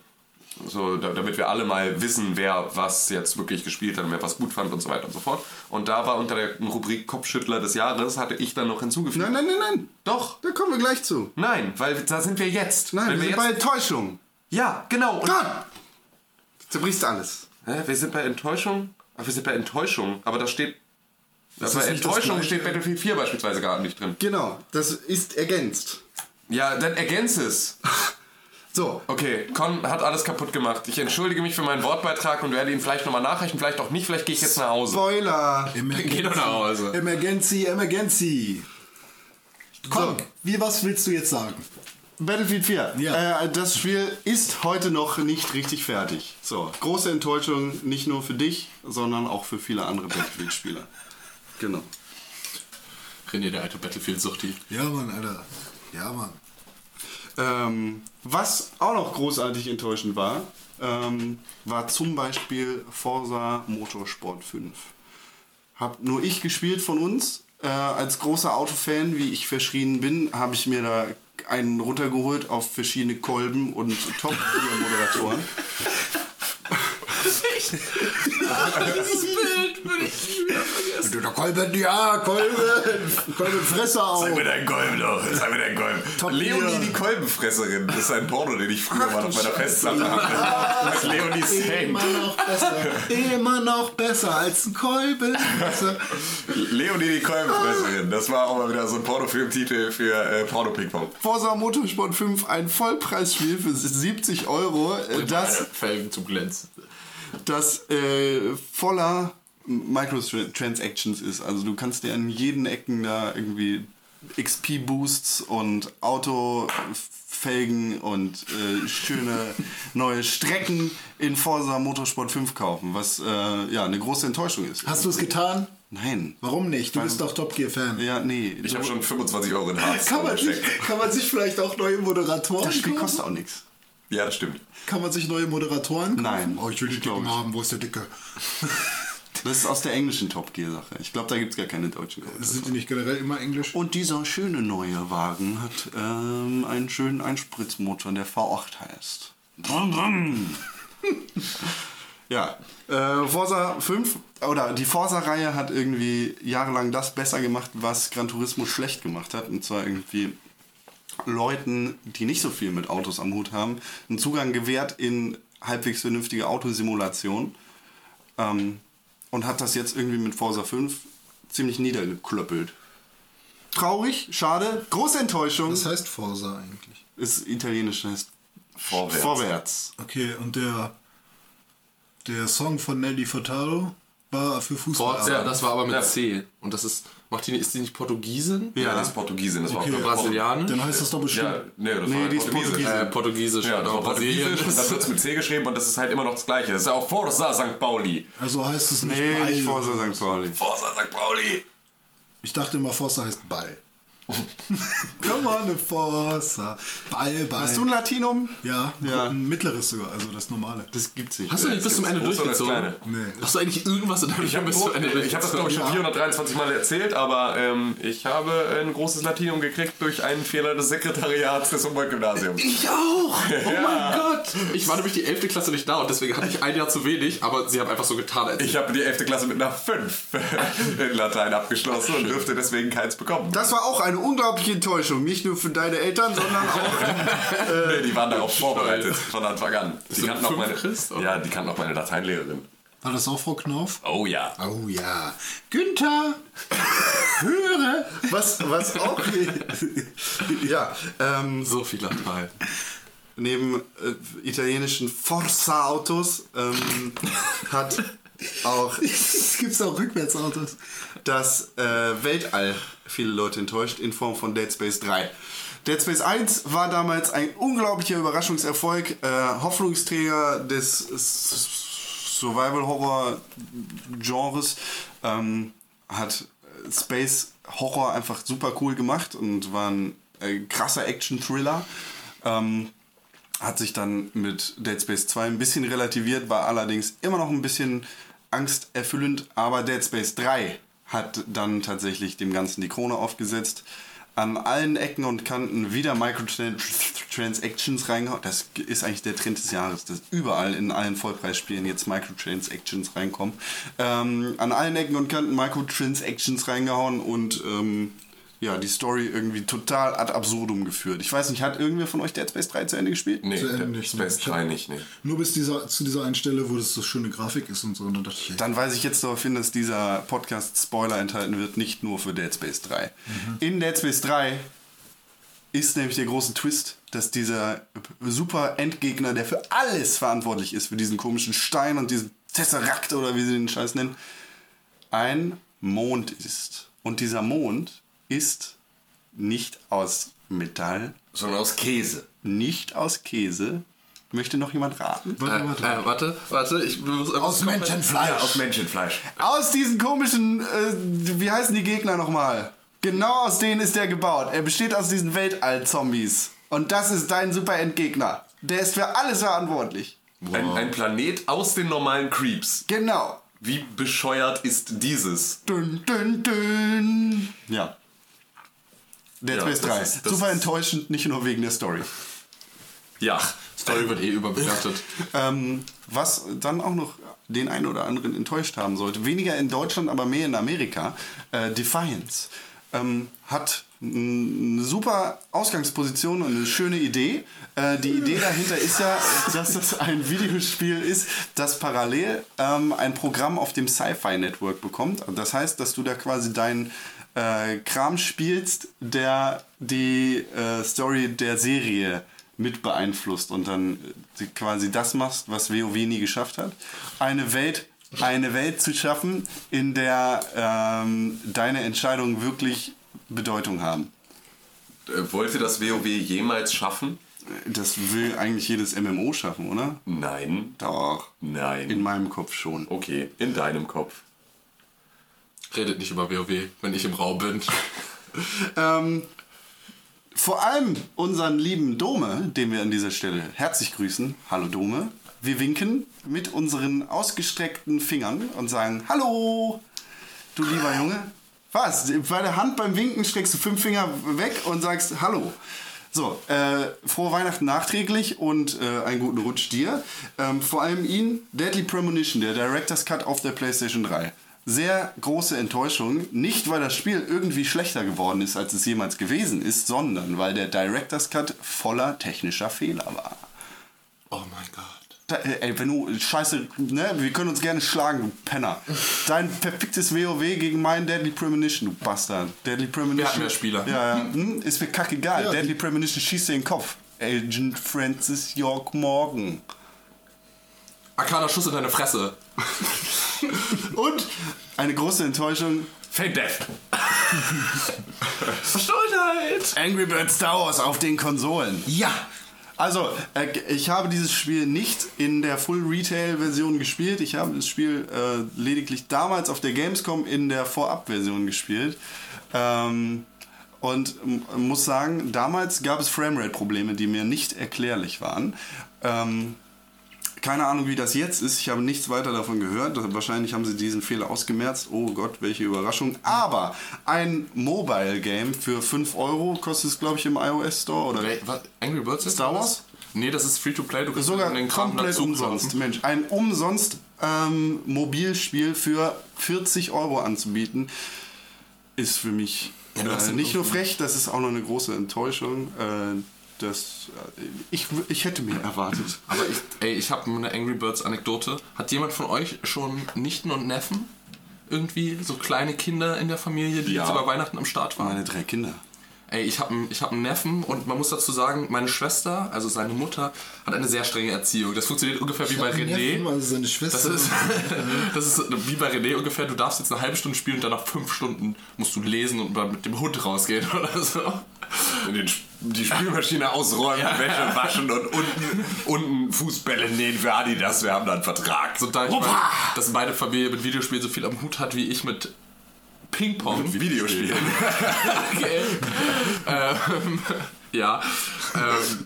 so, da, damit wir alle mal wissen, wer was jetzt wirklich gespielt hat und wer was gut fand und so weiter und so fort. Und da war unter der Rubrik Kopfschüttler des Jahres, hatte ich dann noch hinzugefügt. Nein, nein, nein, nein. Doch, Da kommen wir gleich zu. nein, weil da sind wir jetzt. Nein, Wenn wir sind bei Enttäuschung. ja, genau. Und Gott! Zerbrichst alles. Hä, wir sind bei Enttäuschung? Ach, wir sind bei Enttäuschung, aber da steht. Das bei Enttäuschung steht Battlefield 4 beispielsweise gar nicht drin. Genau, das ist ergänzt. Ja, dann ergänze es. So, Okay, Con hat alles kaputt gemacht. Ich entschuldige mich für meinen Wortbeitrag und werde ihn vielleicht nochmal nachreichen, vielleicht auch nicht, vielleicht gehe ich jetzt nach Hause. Spoiler. Geh doch nach Hause. Emergency, Emergency. Komm, wie, was willst du jetzt sagen? Battlefield 4. Ja. Äh, das Spiel ist heute noch nicht richtig fertig. So, große Enttäuschung nicht nur für dich, sondern auch für viele andere Battlefield-Spieler. Genau. René, der alte Battlefield-Suchti. Ja, Mann, Alter. Ja, Mann. Ähm, was auch noch großartig enttäuschend war, ähm, war zum Beispiel Forza Motorsport 5. Hab nur ich gespielt von uns. Äh, als großer Autofan, wie ich verschrien bin, habe ich mir da einen runtergeholt auf verschiedene Kolben und Top-Moderatoren. Du, der Kolben, ja, Kolben. Kolben, Fresse auf. Sag mir dein Kolben doch, sag mir dein Kolben. Top Leonie Gear. die Kolbenfresserin, das ist ein Porno, den ich früher mal auf meiner Festplatte hatte. Ist Leonie Saint. Immer noch besser. Immer noch besser als ein Kolben. Leonie die Kolbenfresserin, das war auch mal wieder so ein Pornofilmtitel für äh, Porno-Ping-Pong. Forza Motorsport 5, ein Vollpreisspiel für 70 Euro, äh, das, Felgen zum Glänzen. das äh, voller Microtransactions ist. Also du kannst dir an jeden Ecken da irgendwie XP-Boosts und Autofelgen und äh, schöne neue Strecken in Forza Motorsport 5 kaufen, was äh, ja eine große Enttäuschung ist. Hast du es getan? Nein. Warum nicht? Du bist doch Top Gear Fan. Ja, nee. Ich habe schon 25 Euro in Harz Kann man, sich, kann man sich vielleicht auch neue Moderatoren das Spiel kaufen? kostet auch nichts. Ja, das stimmt. Kann man sich neue Moderatoren kaufen? Nein, Oh, ich will glaub Dicken nicht. haben. Wo ist der Dicke? Das ist aus der englischen Top Gear-Sache. Ich glaube, da gibt es gar keine deutschen Codes. Sind die nicht generell immer Englisch? Und dieser schöne neue Wagen hat ähm, einen schönen Einspritzmotor, der V8 heißt. Drum, drum. ja, äh, Forza 5 oder die Forza-Reihe hat irgendwie jahrelang das besser gemacht, was Gran Turismo schlecht gemacht hat. Und zwar irgendwie Leuten, die nicht so viel mit Autos am Hut haben, einen Zugang gewährt in halbwegs vernünftige Autosimulation. Ähm, und hat das jetzt irgendwie mit Forza 5 ziemlich niedergeklöppelt. Traurig, schade, große Enttäuschung. Was heißt Forsa eigentlich? ist italienisch, heißt Vorwärts. vorwärts. Okay, und der, der Song von Nelly Furtado war für Fußball. Forza, das war aber mit Ja. C. Und das ist, macht die, ist die nicht Portugiesin? Ja, das ist Portugiesin. Das Okay. war Brasilianisch? Dann heißt das doch bestimmt. Ja, nee, das Nee, war die ist Portugiesisch. Äh, Portugiesisch. Ja, das oder war Portugiesisch dann wird es mit C geschrieben und das ist halt immer noch das Gleiche. Das ist ja auch Forza St. Pauli. Also heißt es nicht Nee, Ball. nicht Forza St. Pauli. Forza St. Pauli. Ich dachte immer, Forza heißt Ball. Come on, Forza. Ball, Ball. Hast du ein Latinum? ja, Ja. ein mittleres sogar, also das normale. Das gibt's nicht. Hast du nicht bis zum Ende durchgezogen? Kleine? Nee. Hast du eigentlich irgendwas in deinem Ich habe bis zum Ende ich hab das, glaube ich, schon 423 Mal erzählt, aber ähm, ich habe ein großes Latinum gekriegt durch einen Fehler des Sekretariats des Humboldt-Gymnasiums. Ich auch! Oh mein Gott! Ich war nämlich die 11. Klasse nicht da und deswegen hatte ich ein Jahr zu wenig, aber sie haben einfach so getan, als Ich habe die 11. Klasse mit einer 5 in Latein abgeschlossen und dürfte deswegen keins bekommen. Das war auch eine unglaubliche Enttäuschung. Nicht nur für deine Eltern, sondern auch. nee, die waren darauf vorbereitet von Anfang an. Die sind kannten auch meine, Christ, ja, die kannten auch meine Lateinlehrerin. War das auch Frau Knauf? Oh ja. Oh ja. Günther, höre. was, was auch. ja, ähm, so viel Latein. neben äh, italienischen Forza-Autos ähm, hat auch Es gibt auch Rückwärtsautos. das äh, Weltall viele Leute enttäuscht in Form von Dead Space 3. Dead Space 1 war damals ein unglaublicher Überraschungserfolg, äh, Hoffnungsträger des Survival-Horror-Genres, ähm, hat äh, Space Horror einfach super cool gemacht und war ein äh, krasser Action-Thriller. Ähm, hat sich dann mit Dead Space 2 ein bisschen relativiert, war allerdings immer noch ein bisschen angsterfüllend, aber Dead Space 3 hat dann tatsächlich dem Ganzen die Krone aufgesetzt. An allen Ecken und Kanten wieder Microtransactions reingehauen. Das ist eigentlich der Trend des Jahres, dass überall in allen Vollpreisspielen jetzt Microtransactions reinkommen. Ähm, an allen Ecken und Kanten Microtransactions reingehauen und ähm, ja, die Story irgendwie total ad absurdum geführt. Ich weiß nicht, hat irgendwer von euch Dead Space 3 zu Ende gespielt? Nee, Zu Ende nicht, Space nee. Ich hab- 3 nicht, nee. Nur bis dieser, zu dieser einen Stelle, wo das so schöne Grafik ist und so. Und dann dachte ich, ey, Dann weise ich jetzt darauf hin, dass dieser Podcast Spoiler enthalten wird, nicht nur für Dead Space 3. In Dead Space 3 ist nämlich der große Twist, dass dieser super Endgegner, der für alles verantwortlich ist, für diesen komischen Stein und diesen Tesseract oder wie sie den Scheiß nennen, ein Mond ist. Und dieser Mond ist nicht aus Metall, Sondern aus Käse. nicht aus Käse. Möchte noch jemand raten? warte, Äh, warte. äh, warte, warte, ich muss Aus Menschenfleisch. Ja, aus Menschenfleisch. Aus diesen komischen, äh, wie heißen die Gegner nochmal? Genau aus denen ist der gebaut. Er besteht aus diesen Weltall-Zombies. Und das ist dein super Endgegner. Der ist für alles verantwortlich. Ein, ein Planet aus den normalen Creeps. Genau. Wie bescheuert ist dieses? Dün, dün, dün. Ja. Dead Ja, Space das 3. ist- super enttäuschend, nicht nur wegen der Story. Ja. Story wird eh überbewertet. Ähm, was dann auch noch den einen oder anderen enttäuscht haben sollte, weniger in Deutschland, aber mehr in Amerika, äh, Defiance ähm, hat eine super Ausgangsposition und eine schöne Idee. Äh, die Idee dahinter ist ja, dass das ein Videospiel ist, das parallel ähm, ein Programm auf dem Sci-Fi Network bekommt. Das heißt, dass du da quasi deinen äh, Kram spielst, der die äh, Story der Serie mit beeinflusst und dann äh, quasi das machst, was WoW nie geschafft hat. Eine Welt, eine Welt zu schaffen, in der ähm, deine Entscheidungen wirklich Bedeutung haben. Äh, Wollte das WoW jemals schaffen? Das will eigentlich jedes MMO schaffen, oder? Nein. Doch. Nein. In meinem Kopf schon. okay, in deinem Kopf. Redet nicht über WoW, wenn ich im Raum bin. Ähm, vor allem unseren lieben Dome, den wir an dieser Stelle herzlich grüßen. Hallo Dome. wir winken mit unseren ausgestreckten Fingern und sagen Hallo, du lieber Junge. Was? Bei der Hand beim Winken streckst du fünf Finger weg und sagst Hallo. So, äh, frohe Weihnachten nachträglich und äh, einen guten Rutsch dir. Ähm, vor allem ihn, Deadly Premonition, der Director's Cut auf der PlayStation 3. Sehr große Enttäuschung. Nicht, weil das Spiel irgendwie schlechter geworden ist, als es jemals gewesen ist, sondern weil der Director's Cut voller technischer Fehler war. Oh mein Gott. Da, äh, ey, wenn du scheiße, ne, wir können uns gerne schlagen, du Penner. Dein verficktes WoW gegen mein Deadly Premonition, du Bastard. Deadly Premonition. Wir hatten mehr Spieler. Ja, ja. Hm, ist mir kackegal. Ja, Deadly Premonition schießt dir in den Kopf. Agent Francis York Morgan. Arcana Schuss in deine Fresse. Und eine große Enttäuschung. Fake Death. Verstohlenheit. Angry Birds Star Wars auf den Konsolen. Ja. Also, äh, ich habe dieses Spiel nicht in der Full Retail Version gespielt. Ich habe das Spiel äh, lediglich damals auf der Gamescom in der Vorab-Version gespielt. Ähm, und muss sagen, damals gab es Framerate-Probleme, die mir nicht erklärlich waren. Ähm, keine Ahnung, wie das jetzt ist. Ich habe nichts weiter davon gehört. Wahrscheinlich haben sie diesen Fehler ausgemerzt. Oh Gott, welche Überraschung. Aber ein Mobile-Game für 5 Euro kostet es, glaube ich, im iOS Store. Oder was? Angry Birds ist Star das? Wars? Nee, das ist Free-to-Play. Du kannst sogar den Kram komplett umsonst. kaufen. Mensch, ein umsonst ähm, Mobilspiel für 40 Euro anzubieten, ist für mich Ja, äh, nicht nur frech, das ist auch noch eine große Enttäuschung. Äh, das, äh, ich, ich hätte mir erwartet. Aber ich, ey, ich habe eine Angry Birds Anekdote. Hat jemand von euch schon Nichten und Neffen? Irgendwie so kleine Kinder in der Familie, die Ja. jetzt über Weihnachten am Start waren? Meine drei Kinder. Ey, ich habe einen, ich hab einen Neffen und man muss dazu sagen, meine Schwester, also seine Mutter, hat eine sehr strenge Erziehung. Das funktioniert ungefähr wie bei René. Neffen, also seine Schwester. Das ist, das ist wie bei René ungefähr, du darfst jetzt eine halbe Stunde spielen und danach fünf Stunden musst du lesen und mal mit dem Hund rausgehen oder so. Den, die Spülmaschine ausräumen, Wäsche waschen und unten, unten Fußbälle nähen für Adidas. Wir haben da einen Vertrag. So, da ich meine, dass meine Familie mit Videospielen so viel am Hut hat wie ich mit Ping-Pong. Videospiele. Okay. ähm, ja. Ähm,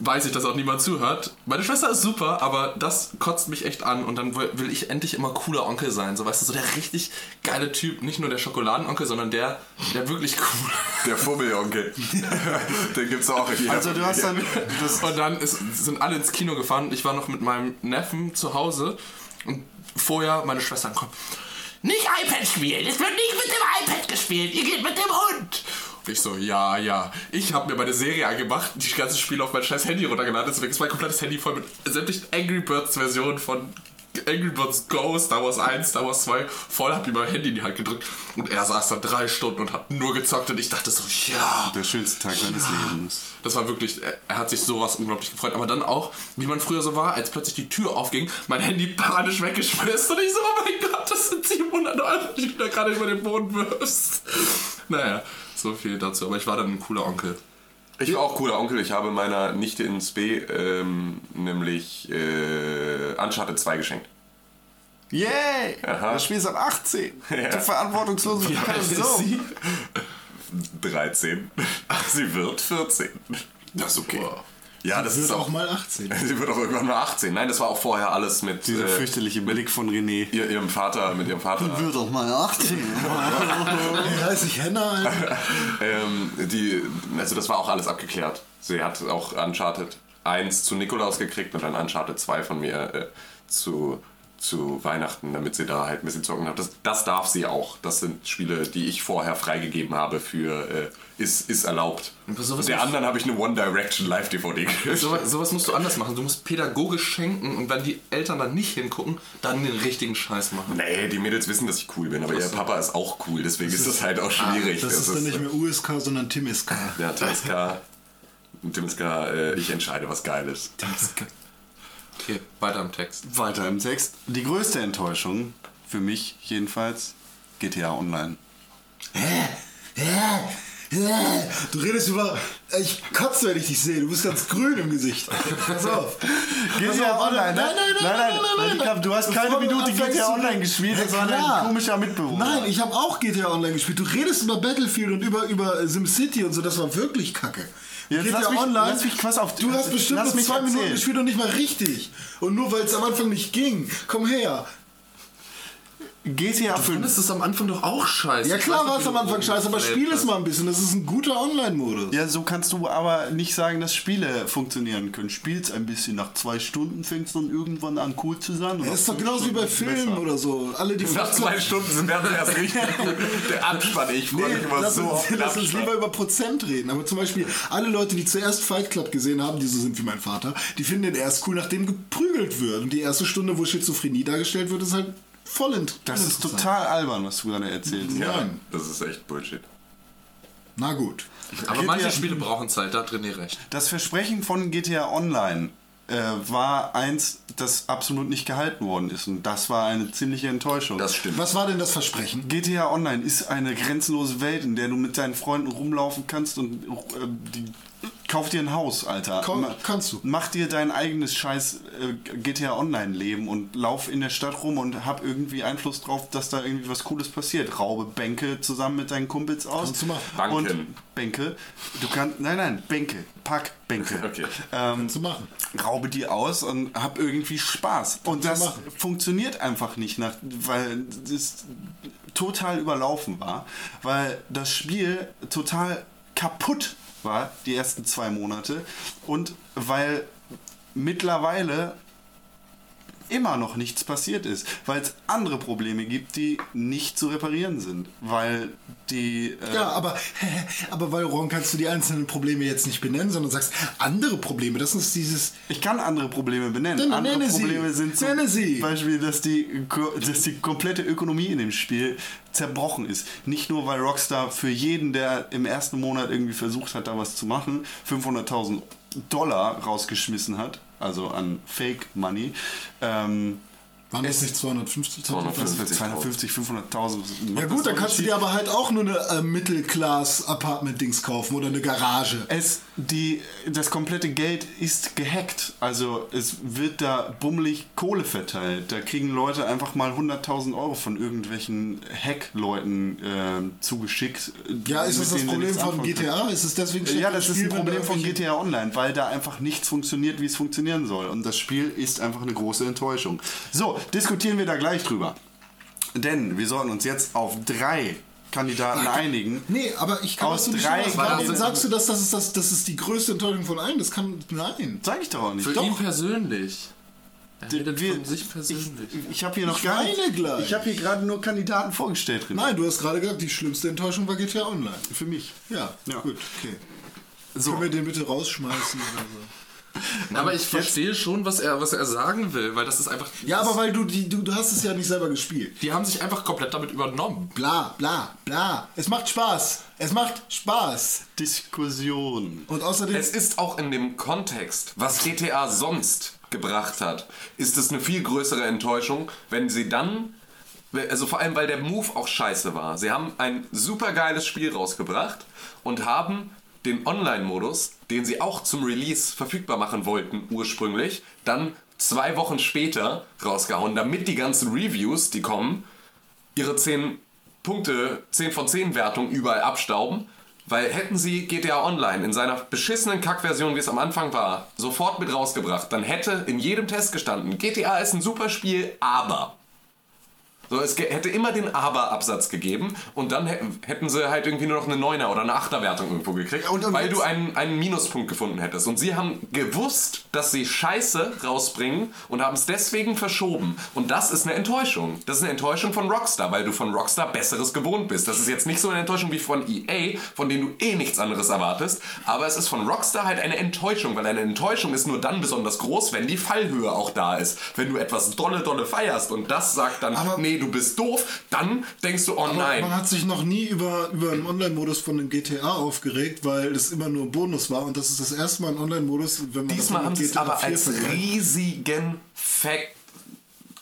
weiß ich, dass auch niemand zuhört. Meine Schwester ist super, aber das kotzt mich echt an und dann will ich endlich immer cooler Onkel sein. So, weißt du, so der richtig geile Typ, nicht nur der Schokoladenonkel, sondern der, der wirklich cool. Der Fummelonkel. Den gibt's auch in jeder Also du hast dann das Und dann ist, sind alle ins Kino gefahren. Ich war noch mit meinem Neffen zu Hause und vorher meine Schwester komm, nicht iPad spielen, es wird nicht mit dem iPad gespielt, ihr geht mit dem Hund. Und ich so, ja, ja. Ich habe mir meine Serie angemacht, die ganzen Spiele auf mein scheiß Handy runtergeladen, deswegen ist mein komplettes Handy voll mit sämtlichen Angry Birds Versionen von Angry Birds Go, Star Wars 1, Star Wars 2, voll hab ihm mein Handy in die Hand gedrückt und er saß da drei Stunden und hat nur gezockt und ich dachte so, ja, der schönste Tag seines Lebens. das war wirklich, er- er hat sich sowas unglaublich gefreut. Aber dann auch, wie man früher so war, als plötzlich die Tür aufging, mein Handy panisch weggeschmissen und ich so, oh mein Gott, das sind 700 Euro, die du da gerade über den Boden wirfst. Naja, so viel dazu. Aber ich war dann ein cooler Onkel. Ich war auch cooler Onkel. Ich habe meiner Nichte ins B ähm, nämlich äh, Uncharted 2 geschenkt. Yay! Aha. Das Spiel ist ab 18. Ja. Du verantwortungslose Wie Person. sie? 13. Sie wird 14. Das ist okay. Ja, das wird ist auch auch. mal 18. Sie wird auch irgendwann mal 18. Nein, das war auch vorher alles mit Dieser äh, fürchterliche Blick von René. ihr, ihrem Vater, mit ihrem Vater. Wird doch mal 18. Wie heißt ich Henna? Ähm, die, also das war auch alles abgeklärt. Sie hat auch Uncharted 1 zu Nikolaus gekriegt und dann Uncharted 2 von mir äh, zu, zu Weihnachten, damit sie da halt ein bisschen zocken hat. Das, das darf sie auch. Das sind Spiele, die ich vorher freigegeben habe für äh, ist, ist erlaubt. Der anderen habe ich eine One Direction Live-DVD gekriegt. Sowas, sowas musst du anders machen. Du musst pädagogisch schenken und wenn die Eltern dann nicht hingucken, dann den richtigen Scheiß machen. Nee, die Mädels wissen, dass ich cool bin, aber ihr Papa ist auch cool, deswegen ist das halt auch schwierig. Das ist dann nicht mehr USK, sondern TimSK. Ja, TSK. TSK, äh, ich entscheide, was geil ist. Okay, weiter im Text. Weiter im Text. Die größte Enttäuschung, für mich jedenfalls, GTA Online. Du redest über. Ich kotze, wenn ich dich sehe. Du bist ganz grün im Gesicht. Pass auf. GTA warte. Online, ne? Nein, nein, nein, nein, nein, nein, glaub, Du hast keine Minute GTA Online gespielt, das Ja, war klar. ein komischer Mitbewohner. Nein, ich habe auch GTA Online gespielt. Du redest über Battlefield und über, über SimCity und so. Das war wirklich kacke. Jetzt lass ja mich- online. lass mich quasi auf- Du hast bestimmt nur zwei Minuten erzählen. gespielt und nicht mal richtig. Und nur weil es am Anfang nicht ging. Komm her. GTA 5. Findest du es am Anfang doch auch scheiße? Ja klar war es am du Anfang scheiße, aber spiel es mal ein bisschen. Das ist ein guter Online-Modus. Ja, so kannst du aber nicht sagen, dass Spiele funktionieren können. Spiel's ein bisschen. Nach zwei Stunden fängt es dann irgendwann an cool zu sein. und Das ist doch genauso wie bei Filmen besser. oder so. Alle, die Nach zwei Stunden sind wir erst richtig gut. Der Abspann, ich freue mich immer so uns, lass uns lieber über Prozent reden. Aber zum Beispiel alle Leute, die zuerst Fight Club gesehen haben, die so sind wie mein Vater, die finden den erst cool, nachdem geprügelt wird. Und die erste Stunde, wo Schizophrenie dargestellt wird, ist halt voll int Das ist total albern, was du gerade erzählst. Ja, Nein. das ist echt Bullshit. Na gut. Aber GTA manche Spiele brauchen Zeit, da hat René recht. Das Versprechen von GTA Online äh, war eins, das absolut nicht gehalten worden ist. Und das war eine ziemliche Enttäuschung. Das stimmt. Was war denn das Versprechen? GTA Online ist eine grenzenlose Welt, in der du mit deinen Freunden rumlaufen kannst und äh, die, kauf dir ein Haus, Alter. Ma- kannst du. Mach dir dein eigenes scheiß äh, GTA Online Leben und lauf in der Stadt rum und hab irgendwie Einfluss drauf, dass da irgendwie was Cooles passiert. Raube Bänke zusammen mit deinen Kumpels aus. Kannst du machen. Banken. Und Bänke. Du kannst, nein, nein, Bänke. Pack Bänke. Okay. Ähm, Zu machen. raube die aus und hab irgendwie Spaß. Und das funktioniert einfach nicht, nach, weil das total überlaufen war, weil das Spiel total kaputt war, die ersten zwei Monate, und weil mittlerweile immer noch nichts passiert ist, weil es andere Probleme gibt, die nicht zu reparieren sind, weil die äh, Ja, aber, aber weil, warum kannst du die einzelnen Probleme jetzt nicht benennen, sondern sagst andere Probleme? Das ist dieses. Ich kann andere Probleme benennen. Dann andere nenne sie. Probleme sind zum sie. Beispiel, dass die, dass die komplette Ökonomie in dem Spiel zerbrochen ist. Nicht nur, weil Rockstar für jeden, der im ersten Monat irgendwie versucht hat, da was zu machen, 500.000 Dollar rausgeschmissen hat, also an Fake Money. Ähm, Waren das nicht 250.000? 250. 250, 500.000. Ja gut, dann kannst du dir aber halt auch nur eine äh, Mittelklass-Apartment-Dings kaufen oder eine Garage. Es, die, das komplette Geld ist gehackt. Also es wird da bummelig Kohle verteilt. Da kriegen Leute einfach mal 100.000 Euro von irgendwelchen Hack-Leuten äh, zugeschickt. Ja, ist das das Problem von. GTA? Ist es deswegen Ja, das ist ein Problem von GTA Online, weil da einfach nichts funktioniert, wie es funktionieren soll. Und das Spiel ist einfach eine große Enttäuschung. So, diskutieren wir da gleich drüber. Denn wir sollten uns jetzt auf drei Kandidaten einigen. Nee, aber ich kann Aus das so nicht drei sagen. Warum sagst du, dass das ist, das, das ist die größte Enttäuschung von allen? Das kann. Nein. Sag ich doch auch nicht. Für Doch. ihn persönlich. Er redet Wir- von sich persönlich. Ich habe hier noch Ich gar nicht. gleich. Ich habe hier gerade nur Kandidaten vorgestellt drin. Nein, du hast gerade gesagt, die schlimmste Enttäuschung war GTA Online. Für mich. Ja, Ja. gut, okay. So. Können wir den bitte rausschmeißen oder so? Aber ich verstehe schon, was er, was er sagen will, weil das ist einfach. Ja, aber weil du, die, du, du hast es ja nicht selber gespielt. Die haben sich einfach komplett damit übernommen. Bla, bla, bla. Es macht Spaß. Es macht Spaß. Diskussion. Und außerdem. Es ist auch in dem Kontext, was GTA sonst gebracht hat, ist es eine viel größere Enttäuschung, wenn sie dann, also vor allem weil der Move auch scheiße war. Sie haben ein super geiles Spiel rausgebracht und haben den Online-Modus, den sie auch zum Release verfügbar machen wollten ursprünglich, dann zwei Wochen später rausgehauen, damit die ganzen Reviews, die kommen, ihre 10 Punkte, 10 von 10 Wertung überall abstauben. Weil hätten sie GTA Online in seiner beschissenen Kackversion, wie es am Anfang war, sofort mit rausgebracht, dann hätte in jedem Test gestanden, GTA ist ein super Spiel, aber. So, es hätte immer den Aber-Absatz gegeben und dann hä- hätten sie halt irgendwie nur noch eine 9er oder eine 8er-Wertung irgendwo gekriegt, Und- und weil du einen, einen Minuspunkt gefunden hättest. Und sie haben gewusst, dass sie Scheiße rausbringen und haben es deswegen verschoben. Und das ist eine Enttäuschung. Das ist eine Enttäuschung von Rockstar, weil du von Rockstar Besseres gewohnt bist. Das ist jetzt nicht so eine Enttäuschung wie von EA, von denen du eh nichts anderes erwartest, aber es ist von Rockstar halt eine Enttäuschung, weil eine Enttäuschung ist nur dann besonders groß, wenn die Fallhöhe auch da ist. Wenn du etwas dolle, dolle feierst und das sagt dann, Aber- nee, du bist doof, dann denkst du, oh nein. Man hat sich noch nie über, über einen Online-Modus von einem GTA aufgeregt, weil es immer nur Bonus war. Und das ist das erste Mal ein Online-Modus, wenn man Diesmal haben sie es GTA aber 4 als riesigen Fact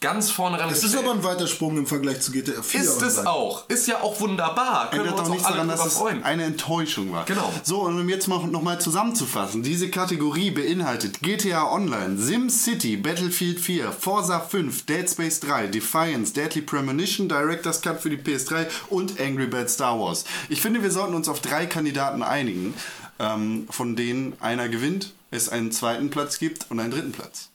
ganz vorne ran Es ist aber ein weiter Sprung im Vergleich zu GTA 4. Ist es auch. Ist ja auch wunderbar. Können wir Ändert uns doch auch nichts alle daran, dass es freuen. eine Enttäuschung war. Genau. So, und um jetzt mal nochmal zusammenzufassen. Diese Kategorie beinhaltet GTA Online, SimCity, Battlefield 4, Forza 5, Dead Space 3, Defiance, Deadly Premonition, Director's Cut für die PS3 und Angry Birds Star Wars. Ich finde, wir sollten uns auf drei Kandidaten einigen. ähm, von denen einer gewinnt, es einen zweiten Platz gibt und einen dritten Platz.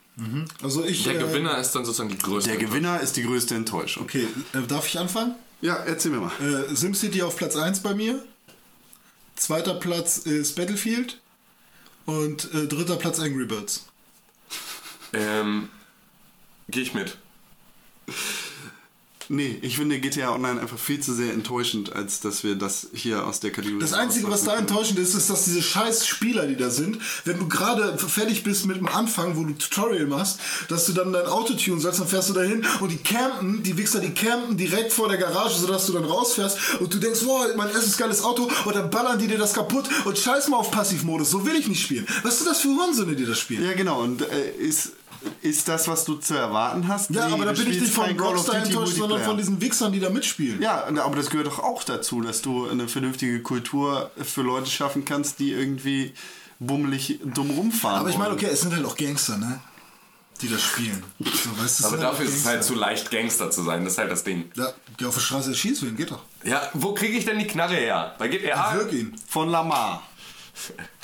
Also ich. Der äh, Gewinner ist dann sozusagen die größte. Der Gewinner ist die größte Enttäuschung. Okay, äh, darf ich anfangen? Ja, erzähl mir mal. Äh, SimCity auf Platz 1 bei mir. Zweiter Platz ist Battlefield. Und äh, dritter Platz Angry Birds. Ähm, Gehe ich mit. Nee, ich finde GTA Online einfach viel zu sehr enttäuschend, als dass wir das hier aus der Kategorie. Das Einzige, was da enttäuschend ist, ist, dass diese scheiß Spieler, die da sind, wenn du gerade fertig bist mit dem Anfang, wo du Tutorial machst, dass du dann dein Auto tunen sollst, dann fährst du dahin und die campen, die Wichser, die campen direkt vor der Garage, sodass du dann rausfährst und du denkst, wow, mein erstes geiles Auto und dann ballern die dir das kaputt und scheiß mal auf Passivmodus, so will ich nicht spielen. Was sind das für Hurensöhne, die das spielen? Ja, genau. Und äh, ist, ist das, was du zu erwarten hast? Ja, Nee, aber da bin ich nicht von Rockstar enttäuscht, sondern von diesen Wichsern, die da mitspielen. Ja, aber das gehört doch auch dazu, dass du eine vernünftige Kultur für Leute schaffen kannst, die irgendwie bummelig dumm rumfahren. Aber ich meine, okay, es sind halt auch Gangster, ne? Die das spielen. So, weißt du, es Aber sind dafür halt ist es halt zu leicht, Gangster zu sein. Das ist halt das Ding. Ja, geh auf der Straße schießen will, geht doch. Ja, wo kriege ich denn die Knarre her? Bei GTA? Wirk ihn. Von Lamar.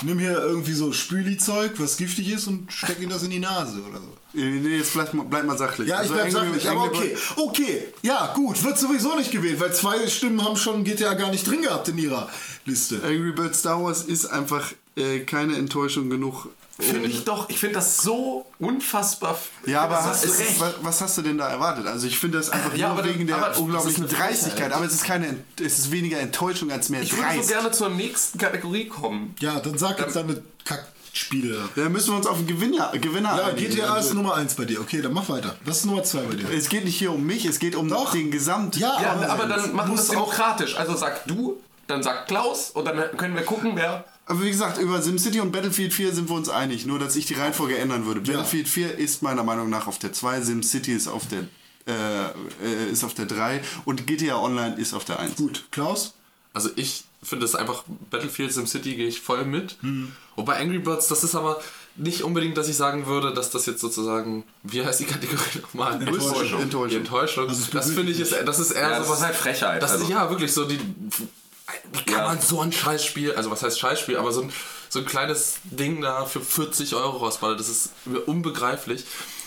Nimm hier irgendwie so Spüli-Zeug, was giftig ist und steck ihm das in die Nase oder so. Nee, jetzt bleib, mal- bleib mal sachlich. Ja, ich Also bleib sachlich, aber okay. Okay, ja, gut, wird sowieso nicht gewählt, weil zwei Stimmen haben schon GTA gar nicht drin gehabt in ihrer Liste. Angry Birds Star Wars ist einfach äh, keine Enttäuschung genug. Finde ich doch. Ich finde das so unfassbar. Ja, aber hast, hast du recht. was, hast du denn da erwartet? Also ich finde das einfach Ja, nur aber wegen das- der unglaublichen ist. Dreistigkeit. Aber es ist keine, es ist weniger Enttäuschung als mehr Ich würde so gerne zur nächsten Kategorie kommen. Ja, dann sag jetzt deine Kackspiele. Da müssen wir uns auf den Gewinner, Gewinner Ja, einigen. GTA ist Also, Nummer 1 bei dir. Okay, dann mach weiter. Was ist Nummer 2 bei dir? Es geht nicht hier um mich, es geht um Doch. den Gesamt. Ja, Ja, aber- aber dann machen wir muss es demokratisch. Also sag du, dann sagt Klaus und dann können wir gucken, wer. Aber wie gesagt, über SimCity und Battlefield 4 sind wir uns einig. Nur, dass ich die Reihenfolge ändern würde. Battlefield 4 ist meiner Meinung nach auf der 2, SimCity ist auf der, äh, äh, ist auf der 3 und GTA Online ist auf der 1. Gut, Klaus? Also ich finde es einfach, Battlefield SimCity gehe ich voll mit. Hm. Wobei Angry Birds, das ist aber nicht unbedingt, dass ich sagen würde, dass das jetzt sozusagen, wie heißt die Kategorie nochmal? Enttäuschung. Enttäuschung. Die Enttäuschung. Also das bewegt finde ich, ist, das ist eher Ja, das sowas, ist halt Frechheit. Das also. ist ja wirklich so die. Wie kann Ja. man so ein Scheißspiel, also was heißt Scheißspiel, aber so ein, so ein kleines Ding da für 40 Euro rausballert, das ist mir unbegreiflich.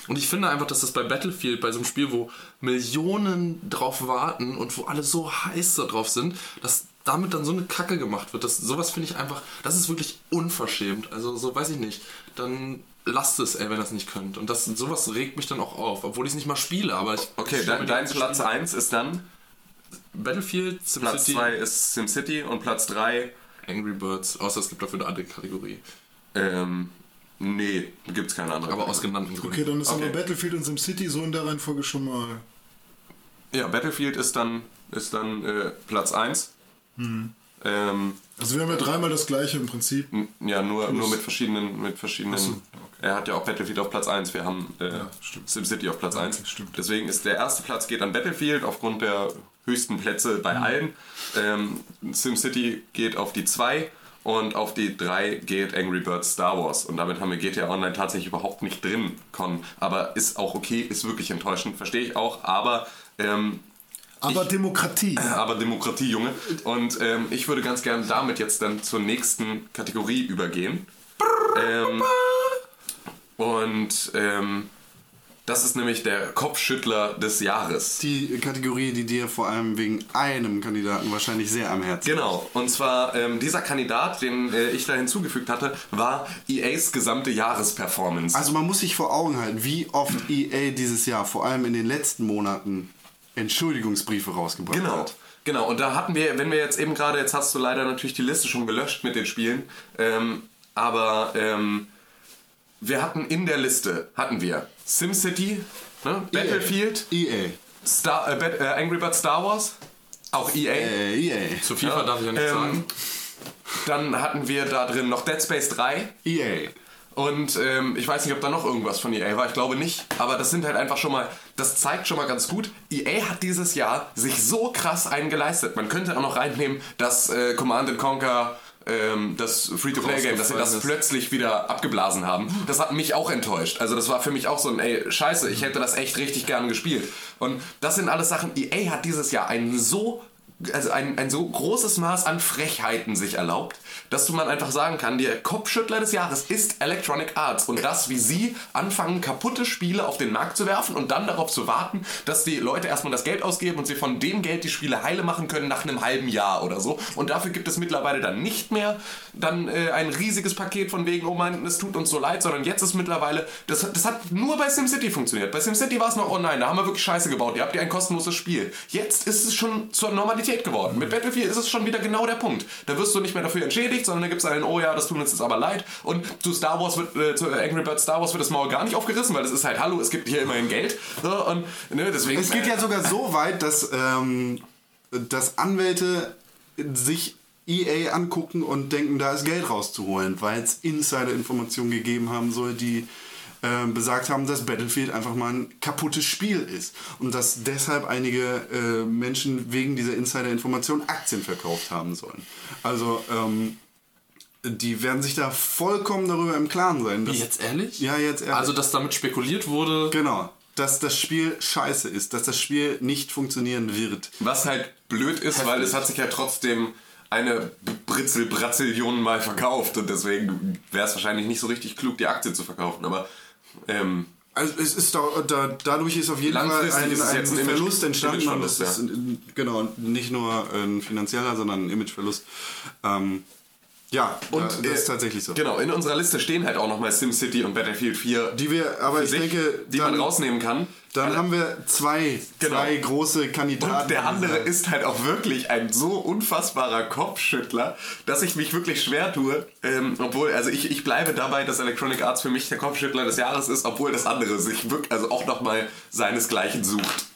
Und ich finde einfach, dass das bei Battlefield, bei so einem Spiel, wo Millionen drauf warten und wo alle so heiß da drauf sind, dass damit dann so eine Kacke gemacht wird. Das, sowas finde ich einfach, das ist wirklich unverschämt. Also so weiß ich nicht. Dann lasst es, ey, wenn ihr das nicht könnt. Und das, sowas regt mich dann auch auf, obwohl ich es nicht mal spiele. Aber ich Okay, mir dein, dein Platz Spiele- 1 ist dann, Battlefield, Platz SimCity, 2 ist SimCity und Platz 3, Angry Birds, außer es gibt dafür eine andere Kategorie. ähm, nee, gibt's keine andere. Aber aus genannten Gründen. Okay, dann ist Okay. aber Battlefield und SimCity so in der Reihenfolge schon mal. Ja, Battlefield ist dann, ist dann äh, Platz 1. Ähm, Also wir haben ja dreimal das gleiche im Prinzip. ja, nur, nur mit verschiedenen, mit verschiedenen. Er hat ja auch Battlefield auf Platz 1, wir haben äh, stimmt. SimCity auf Platz 1. stimmt. Deswegen ist der erste Platz geht an Battlefield aufgrund der höchsten Plätze bei allen. Ähm, SimCity geht auf die 2 und auf die 3 geht Angry Birds Star Wars. Und damit haben wir GTA Online tatsächlich überhaupt nicht drin, Con. Aber ist auch okay, ist wirklich enttäuschend, verstehe ich auch. Aber ähm, Aber Demokratie. aber Demokratie, Junge. Und ähm, ich würde ganz gern damit jetzt dann zur nächsten Kategorie übergehen. Ähm, und ähm, das ist nämlich der Kopfschüttler des Jahres. Die Kategorie, die dir vor allem wegen einem Kandidaten wahrscheinlich sehr am Herzen Genau, und zwar ähm, dieser Kandidat, den äh, ich da hinzugefügt hatte, war EAs gesamte Jahresperformance. Also man muss sich vor Augen halten, wie oft EA dieses Jahr, vor allem in den letzten Monaten, Entschuldigungsbriefe rausgebracht Genau. hat. Genau, und da hatten wir, wenn wir jetzt eben gerade, jetzt hast du leider natürlich die Liste schon gelöscht mit den Spielen, ähm, aber ähm, wir hatten in der Liste, hatten wir SimCity, ne, Battlefield, EA. Star, äh, Bat- äh, Angry Birds Star Wars, auch EA. Äh, EA. Zu FIFA darf ich ja nicht Ähm, sagen. Dann hatten wir da drin noch Dead Space 3. EA. Und ähm, ich weiß nicht, ob da noch irgendwas von EA war. Ich glaube nicht. Aber das sind halt einfach schon mal, das zeigt schon mal ganz gut. EA hat dieses Jahr sich so krass einen geleistet. Man könnte auch noch reinnehmen, dass äh, Command Conquer, das Free-to-Play-Game, dass sie das ist. plötzlich wieder abgeblasen haben. Das hat mich auch enttäuscht. Also das war für mich auch so ein, ey, scheiße, ich hätte das echt richtig gern gespielt. Und das sind alles Sachen, EA hat dieses Jahr einen so also ein, ein so großes Maß an Frechheiten sich erlaubt, dass du man einfach sagen kann, der Kopfschüttler des Jahres ist Electronic Arts und das, wie sie anfangen, kaputte Spiele auf den Markt zu werfen und dann darauf zu warten, dass die Leute erstmal das Geld ausgeben und sie von dem Geld die Spiele heile machen können nach einem halben Jahr oder so. Und dafür gibt es mittlerweile dann nicht mehr dann äh, ein riesiges Paket von wegen, oh mein, es tut uns so leid, sondern jetzt ist mittlerweile, das, das hat nur bei SimCity funktioniert. Bei SimCity war es noch, oh nein, da haben wir wirklich Scheiße gebaut, ihr habt ja ein kostenloses Spiel. Jetzt ist es schon zur Normalität geworden. Mit Battlefield ist es schon wieder genau der Punkt. Da wirst du nicht mehr dafür entschädigt, sondern da gibt es einen, oh ja, das tut uns jetzt aber leid. Und zu Star Wars wird, äh, zu Angry Birds Star Wars wird das Maul gar nicht aufgerissen, weil es ist halt, hallo, es gibt hier immerhin Geld. So, und ne, deswegen. Es geht ja sogar so weit, dass, ähm, dass Anwälte sich EA angucken und denken, da ist Geld rauszuholen, weil es Insider-Informationen gegeben haben soll, die ähm, besagt haben, dass Battlefield einfach mal ein kaputtes Spiel ist. Und dass deshalb einige äh, Menschen wegen dieser Insider-Information Aktien verkauft haben sollen. Also, ähm, die werden sich da vollkommen darüber im Klaren sein. dass- Jetzt ehrlich? Ja, jetzt ehrlich. Also, dass damit spekuliert wurde. Genau. Dass das Spiel scheiße ist, dass das Spiel nicht funktionieren wird. Was halt blöd ist, weil es hat sich ja trotzdem eine Britzel-Bratzellion mal verkauft und deswegen wäre es wahrscheinlich nicht so richtig klug, die Aktie zu verkaufen. Aber ähm, Also es ist da, da, dadurch ist auf jeden Fall ein, ein ein Image- Verlust entstanden. und Imageverlust, das ist, genau, nicht nur ein finanzieller, sondern ein Imageverlust. Ähm, ja, und und das ist äh, tatsächlich so. Genau, in unserer Liste stehen halt auch nochmal SimCity und Battlefield 4, Die wir, aber ich sich, denke, die dann, man rausnehmen kann. dann haben wir zwei, Genau. zwei große Kandidaten. Und der andere ist halt auch wirklich ein so unfassbarer Kopfschüttler, dass ich mich wirklich schwer tue. Ähm, obwohl, also ich, ich bleibe dabei, dass Electronic Arts für mich der Kopfschüttler des Jahres ist, obwohl das andere sich wirklich, also auch nochmal seinesgleichen sucht.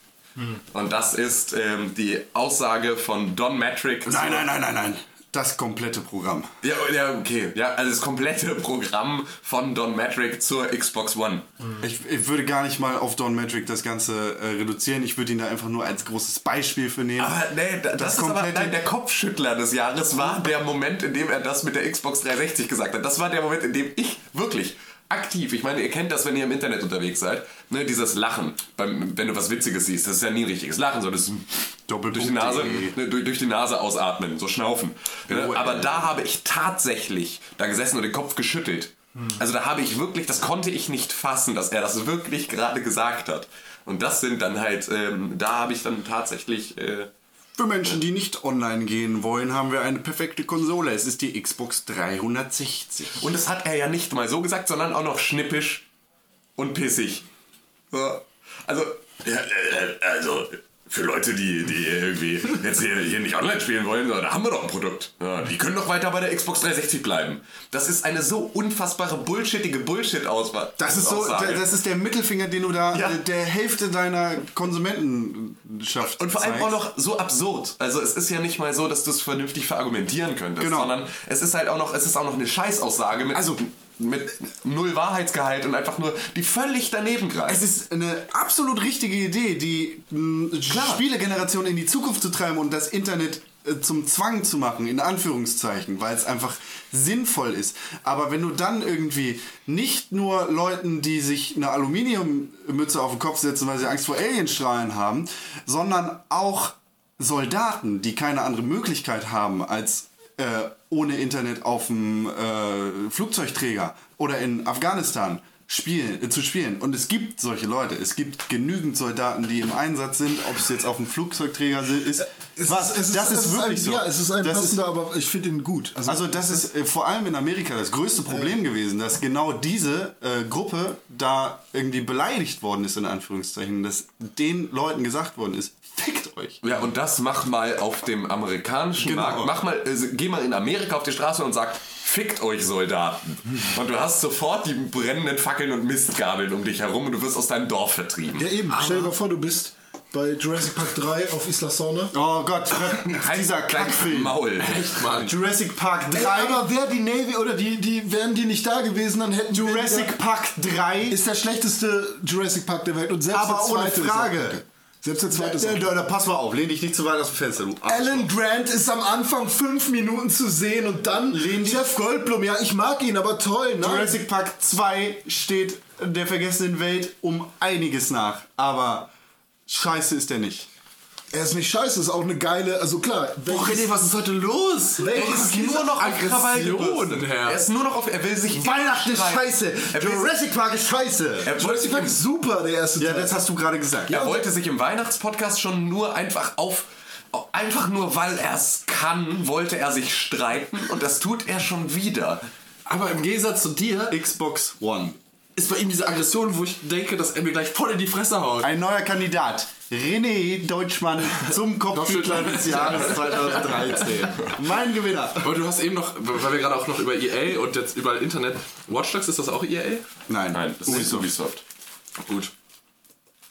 Und das ist ähm, die Aussage von Don Matrick. Nein, nein, nein, nein, nein. Das komplette Programm. Ja, ja, okay. Ja, also das komplette Programm von Don Matrick zur Xbox One. Ich, ich würde gar nicht mal auf Don Matrick das Ganze äh, reduzieren. Ich würde ihn da einfach nur als großes Beispiel für nehmen. Aber nee, da- das, ist aber, nein, der Kopfschüttler des Jahres war der Moment, in dem er das mit der Xbox 360 gesagt hat. Das war der Moment, in dem ich wirklich aktiv, ich meine, ihr kennt das, wenn ihr im Internet unterwegs seid, ne, dieses Lachen, beim, wenn du was Witziges siehst, das ist ja nie ein richtiges Lachen, sondern das ist Doppelpunkt durch die Nase, ne, durch, durch die Nase ausatmen, so schnaufen. Ne? Oh, Aber äh. da habe ich tatsächlich da gesessen und den Kopf geschüttelt. Also da habe ich wirklich, das konnte ich nicht fassen, dass er das wirklich gerade gesagt hat. Und das sind dann halt, ähm, da habe ich dann tatsächlich... Äh, Für Menschen, die nicht online gehen wollen, haben wir eine perfekte Konsole. Es ist die Xbox 360. Und das hat er ja nicht mal so gesagt, sondern auch noch schnippisch und pissig. So. Also, ja, äh, also für Leute, die, die irgendwie jetzt hier, hier nicht online spielen wollen, da haben wir doch ein Produkt. Ja, die können doch weiter bei der Xbox 360 bleiben. Das ist eine so unfassbare bullshittige Bullshit-Auswahl. Das ist so, Aussage. das ist der Mittelfinger, den du da Ja. äh, der Hälfte deiner Konsumentenschaft Und vor allem zeigst. auch noch so absurd. Also es ist ja nicht mal so, dass du es vernünftig verargumentieren könntest, Genau. sondern es ist halt auch noch, es ist auch noch eine Scheißaussage mit, Also- mit null Wahrheitsgehalt und einfach nur, die völlig daneben greift. Es ist eine absolut richtige Idee, die mh, Spielegeneration in die Zukunft zu treiben und das Internet äh, zum Zwang zu machen, in Anführungszeichen, weil es einfach sinnvoll ist. Aber wenn du dann irgendwie nicht nur Leuten, die sich eine Aluminiummütze auf den Kopf setzen, weil sie Angst vor Alienstrahlen haben, sondern auch Soldaten, die keine andere Möglichkeit haben, als äh, ohne Internet auf dem äh, Flugzeugträger oder in Afghanistan spielen, äh, zu spielen. Und es gibt solche Leute. Es gibt genügend Soldaten, die im Einsatz sind, ob es jetzt auf dem Flugzeugträger ist. Was? Es das ist, es wirklich ein, so. Ja, es ist ein das ist, passender, aber ich finde ihn gut. also das ist äh, vor allem in Amerika das größte Problem gewesen, dass genau diese äh, Gruppe da irgendwie beleidigt worden ist, in Anführungszeichen, dass den Leuten gesagt worden ist, fickt euch. Ja, und das mach mal auf dem amerikanischen Genau. Markt. Mach mal, äh, geh mal in Amerika auf die Straße und sag, fickt euch Soldaten. Und du hast sofort die brennenden Fackeln und Mistgabeln um dich herum und du wirst aus deinem Dorf vertrieben. Ja, eben. Stell dir mal vor, du bist bei Jurassic Park 3 auf Isla Sauna. Oh Gott, dieser Dein Kackfilm. Maul. Echt, Mann. Jurassic Park 3. Ey, aber wäre die Navy oder die, die wären die nicht da gewesen, dann hätten wir Jurassic Park 3 ist der schlechteste Jurassic Park der Welt und selbst Aber der ohne zweite Frage. Selbst der zweite auch da, da, pass mal auf, lehn dich nicht zu weit aus dem Fenster, du Arschloch. Alan Grant ist am Anfang fünf Minuten zu sehen und dann Jeff Goldblum. Ja, ich mag ihn, aber toll. Nein. Jurassic Park 2 steht der vergessenen Welt um einiges nach, aber scheiße ist er nicht. Er ist nicht scheiße, ist auch eine geile, also klar. Boah, René, was ist heute los? Welches Ey, nur noch Aggression. Herr. Er ist nur noch auf, er will sich Weihnachten ist scheiße. Er will- Jurassic Park ist scheiße. Er wollte Jurassic sich Park ist super, der erste Ja, Teil. das hast du gerade gesagt. er wollte sich im Weihnachtspodcast schon nur einfach auf einfach nur weil er es kann, wollte er sich streiten und das tut er schon wieder. Aber im Gegensatz zu dir Xbox One. Ist bei ihm diese Aggression, wo ich denke, dass er mir gleich voll in die Fresse haut. Ein neuer Kandidat. René Deutschmann zum Kopfschüttler des Jahres 2013. Mein Gewinner. Aber du hast eben noch, weil wir gerade auch noch über EA und jetzt überall Internet. Watch Dogs, ist das auch EA? Nein, Nein, das ist Ubisoft. Gut.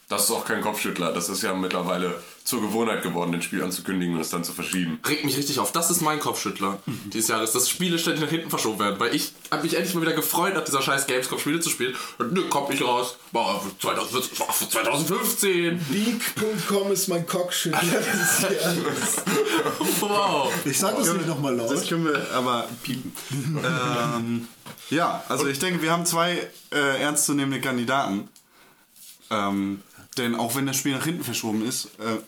Das ist auch kein Kopfschüttler. Das ist ja mittlerweile zur Gewohnheit geworden, ein Spiel anzukündigen und es dann zu verschieben. Regt mich richtig auf. Das ist mein Kopfschüttler dieses Jahres, dass Spiele ständig nach hinten verschoben werden. Weil ich habe mich endlich mal wieder gefreut, nach dieser scheiß Gamescom Spiele zu spielen. Und nö, kommt nicht raus. Boah, 2014, boah, 2015. Leak.com ist mein Cockschüttler. Wow. ich sag das nicht nochmal Das laut. können wir aber piepen. ähm, ja, also ich denke, wir haben zwei äh, ernstzunehmende Kandidaten. Ähm, denn auch wenn das Spiel nach hinten verschoben ist, äh,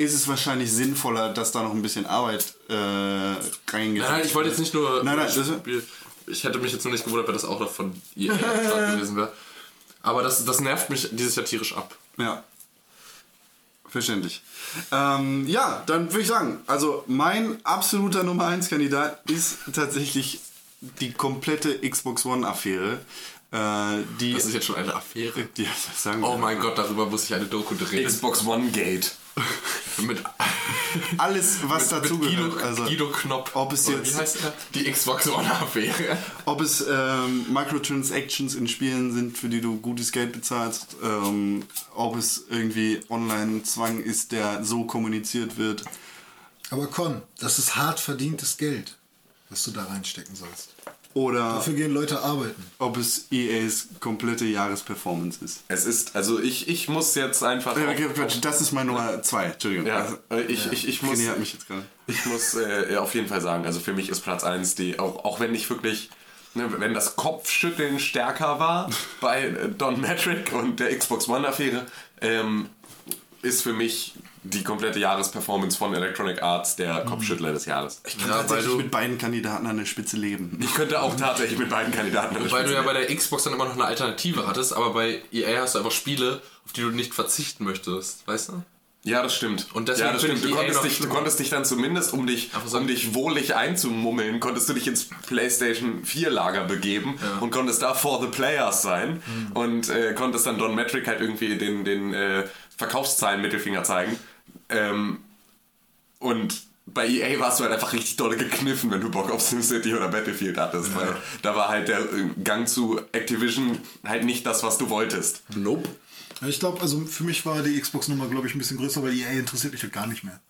ist es wahrscheinlich sinnvoller, dass da noch ein bisschen Arbeit äh, reingeht. Nein, nein, ich wollte jetzt nicht nur. Nein, nein, das- Spiel. Ich hätte mich jetzt nur nicht gewundert, wenn das auch noch von Start gewesen wäre. Aber das, das nervt mich dieses Jahr tierisch ab. Ja. Verständlich. Ähm, ja, dann würde ich sagen, also mein absoluter Nummer 1 Kandidat ist tatsächlich die komplette Xbox One-Affäre. Äh, die, Das ist jetzt schon eine Affäre. die, Oh mein Gott, darüber muss ich eine Doku drehen. Xbox One Gate. mit, Alles, was mit Guido, dazugehört. Also, Guido Knopp. ob es jetzt- Wie heißt er? Die Xbox One-Affäre. ob es ähm, Microtransactions in Spielen sind, für die du gutes Geld bezahlst, ähm, ob es irgendwie Online-Zwang ist, der so kommuniziert wird. Aber Con, das ist hart verdientes Geld, was du da reinstecken sollst. Oder Dafür gehen Leute arbeiten. ob es EAs komplette Jahresperformance ist. Es ist, also ich, ich muss jetzt einfach. Äh, okay, Quatsch, das ist mein Nummer 2, Entschuldigung. Ja, Also, äh, ich, ich, ich muss. Hat mich jetzt gerade. Ich muss äh, auf jeden Fall sagen, also für mich ist Platz 1 die, auch, auch wenn ich wirklich, ne, wenn das Kopfschütteln stärker war bei äh, Don Metric und der Xbox One-Affäre, ähm, ist für mich die komplette Jahresperformance von Electronic Arts der Kopfschüttler des Jahres. Ich, Ja, weil Tatsächlich du, mit beiden Kandidaten an der Spitze leben. ich könnte auch tatsächlich mit beiden Kandidaten an der weil du Spitze ja bei der Xbox dann immer noch eine Alternative hattest, aber bei EA hast du einfach Spiele, auf die du nicht verzichten möchtest, weißt du? Ja, das stimmt. Und deswegen ja, das stimmt. Du EA konntest, dich, du konntest dich dann zumindest, um dich, um dich wohlig einzumummeln, konntest du dich ins PlayStation 4 Lager begeben und konntest da for the players sein Mhm. und äh, konntest dann Don Metric halt irgendwie den, den äh, Verkaufszahlen Mittelfinger zeigen. Ähm, und bei EA warst du halt einfach richtig dolle gekniffen, wenn du Bock auf SimCity oder Battlefield hattest, weil da war halt der äh, Gang zu Activision halt nicht das, was du wolltest. Nope. Ich glaube, also für mich war die Xbox-Nummer, glaube ich, ein bisschen größer, weil EA interessiert mich halt gar nicht mehr.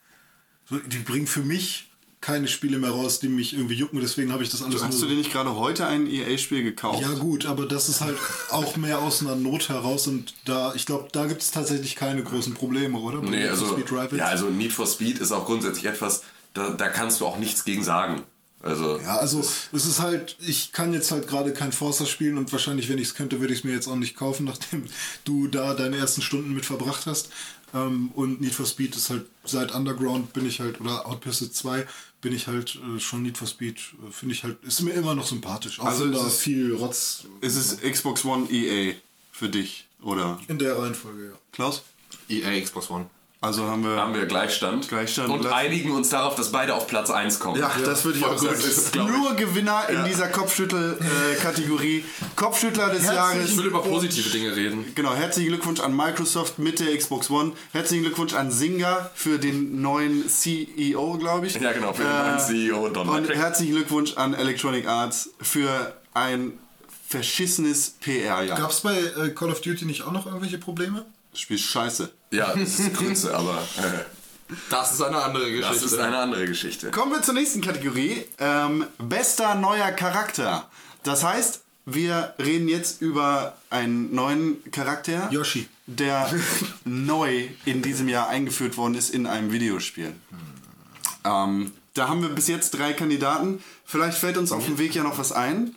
So, die bringen für mich keine Spiele mehr raus, die mich irgendwie jucken, deswegen habe ich das alles Hast du nur... dir nicht gerade heute ein EA-Spiel gekauft? Ja gut, aber das ist halt auch mehr aus einer Not heraus und da, ich glaube, da gibt es tatsächlich keine großen Probleme, oder? Bei Nee, Need for also, Speed Rivals? ja, also Need for Speed ist auch grundsätzlich etwas, da, da kannst du auch nichts gegen sagen. Also, Ja, also es ist halt, ich kann jetzt halt gerade kein Forza spielen und wahrscheinlich, wenn ich es könnte, würde ich es mir jetzt auch nicht kaufen, nachdem du da deine ersten Stunden mit verbracht hast. Ähm, und Need for Speed ist halt, seit Underground bin ich halt, oder Out Pursuit 2 bin ich halt äh, schon Need for Speed, äh, finde ich halt, ist mir immer noch sympathisch. Auch Also da ist- viel Rotz Ist es Xbox One EA für dich, oder? in der Reihenfolge, ja. Klaus? EA Xbox One. Also haben wir... haben wir Gleichstand. Gleichstand. Und einigen uns darauf, dass beide auf Platz 1 kommen. Ja, das würde ich auch gut. ist, ich- Nur Gewinner in dieser Kopfschüttel-Kategorie. Kopfschüttler des Ich Jahres. will über positive Dinge reden. Genau, herzlichen Glückwunsch an Microsoft mit der Xbox One. Herzlichen Glückwunsch an Singa für den neuen CEO, glaube ich. Ja, genau, für den neuen CEO Don Und herzlichen Glückwunsch an Electronic Arts für ein verschissenes PR-Jahr. Gab es bei äh, Call of Duty nicht auch noch irgendwelche Probleme? Das Spiel ist scheiße. Ja, das ist Grütze, aber äh, Das ist eine andere Geschichte. das ist eine andere Geschichte. Kommen wir zur nächsten Kategorie. Ähm, bester neuer Charakter. Das heißt, wir reden jetzt über einen neuen Charakter. Yoshi. Der neu in diesem Jahr eingeführt worden ist in einem Videospiel. Ähm, da haben wir bis jetzt drei Kandidaten. Vielleicht fällt uns auf dem Weg ja noch was ein.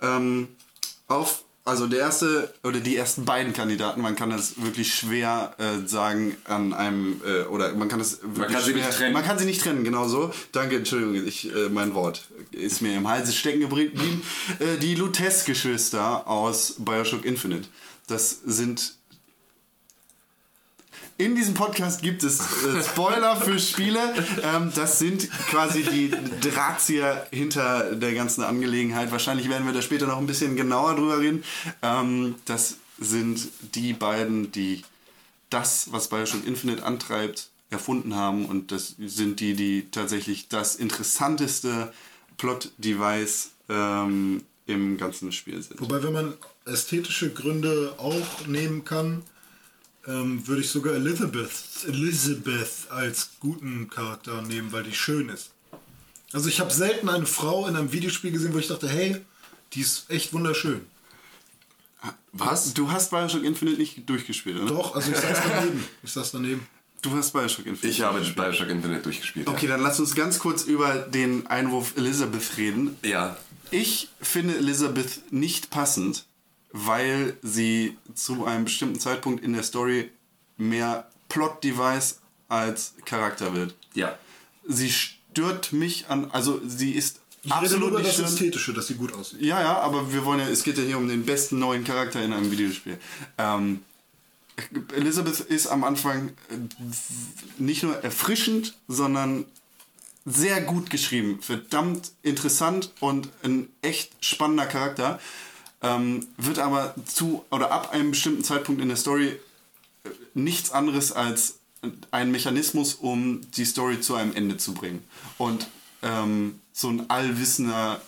Ähm, auf also der erste oder die ersten beiden Kandidaten, man kann das wirklich schwer äh, sagen an einem äh, oder man kann das wirklich kann sie schwer, nicht trennen. Man kann sie nicht trennen, genau so. Danke, Entschuldigung, ich äh, mein Wort ist mir im Halse stecken geblieben. äh, die Lutes-Geschwister aus BioShock Infinite. Das sind in diesem Podcast gibt es äh, Spoiler für Spiele. Ähm, das sind quasi die Drahtzieher hinter der ganzen Angelegenheit. Wahrscheinlich werden wir da später noch ein bisschen genauer drüber reden. Ähm, das sind die beiden, die das, was Bioshock Infinite antreibt, erfunden haben. Und das sind die, die tatsächlich das interessanteste Plot-Device ähm, im ganzen Spiel sind. Wobei, wenn man ästhetische Gründe auch nehmen kann, ähm, würde ich sogar Elizabeth, Elizabeth als guten Charakter nehmen, weil die schön ist. Also ich habe selten eine Frau in einem Videospiel gesehen, wo ich dachte, hey, die ist echt wunderschön. Was? Du hast Bioshock Infinite nicht durchgespielt, oder? Doch, also ich saß daneben. Ich saß daneben. Du hast Bioshock Infinite. Ich habe Bioshock Infinite durchgespielt. Okay, dann lass uns ganz kurz über den Einwurf Elizabeth reden. Ja. Ich finde Elizabeth nicht passend, weil sie zu einem bestimmten Zeitpunkt in der Story mehr Plot-Device als Charakter wird. Ja. Sie stört mich an, also sie ist Ich rede nur absolut über nicht das schön. Ästhetische, dass sie gut aussieht. Ja, ja, aber wir wollen ja, es geht ja hier um den besten neuen Charakter in einem Videospiel. Ähm, Elizabeth ist am Anfang äh, nicht nur erfrischend, sondern sehr gut geschrieben. Verdammt interessant und ein echt spannender Charakter. Ähm, wird aber zu oder ab einem bestimmten Zeitpunkt in der Story äh, nichts anderes als ein Mechanismus, um die Story zu einem Ende zu bringen. Und ähm, so ein allwissender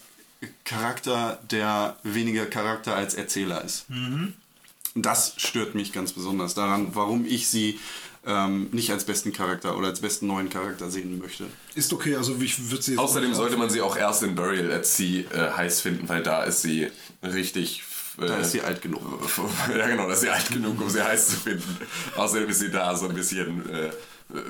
Charakter, der weniger Charakter als Erzähler ist. Und das stört mich ganz besonders daran, warum ich sie ähm, nicht als besten Charakter oder als besten neuen Charakter sehen möchte. Ist okay, also ich würde sie jetzt Außerdem sollte man sie auch erst in Burial at Sea äh, heiß finden, weil da ist sie richtig. Äh, Da ist sie alt genug. ja, genau, da ist sie alt genug, um sie heiß zu finden. Außerdem ist sie da so ein bisschen äh,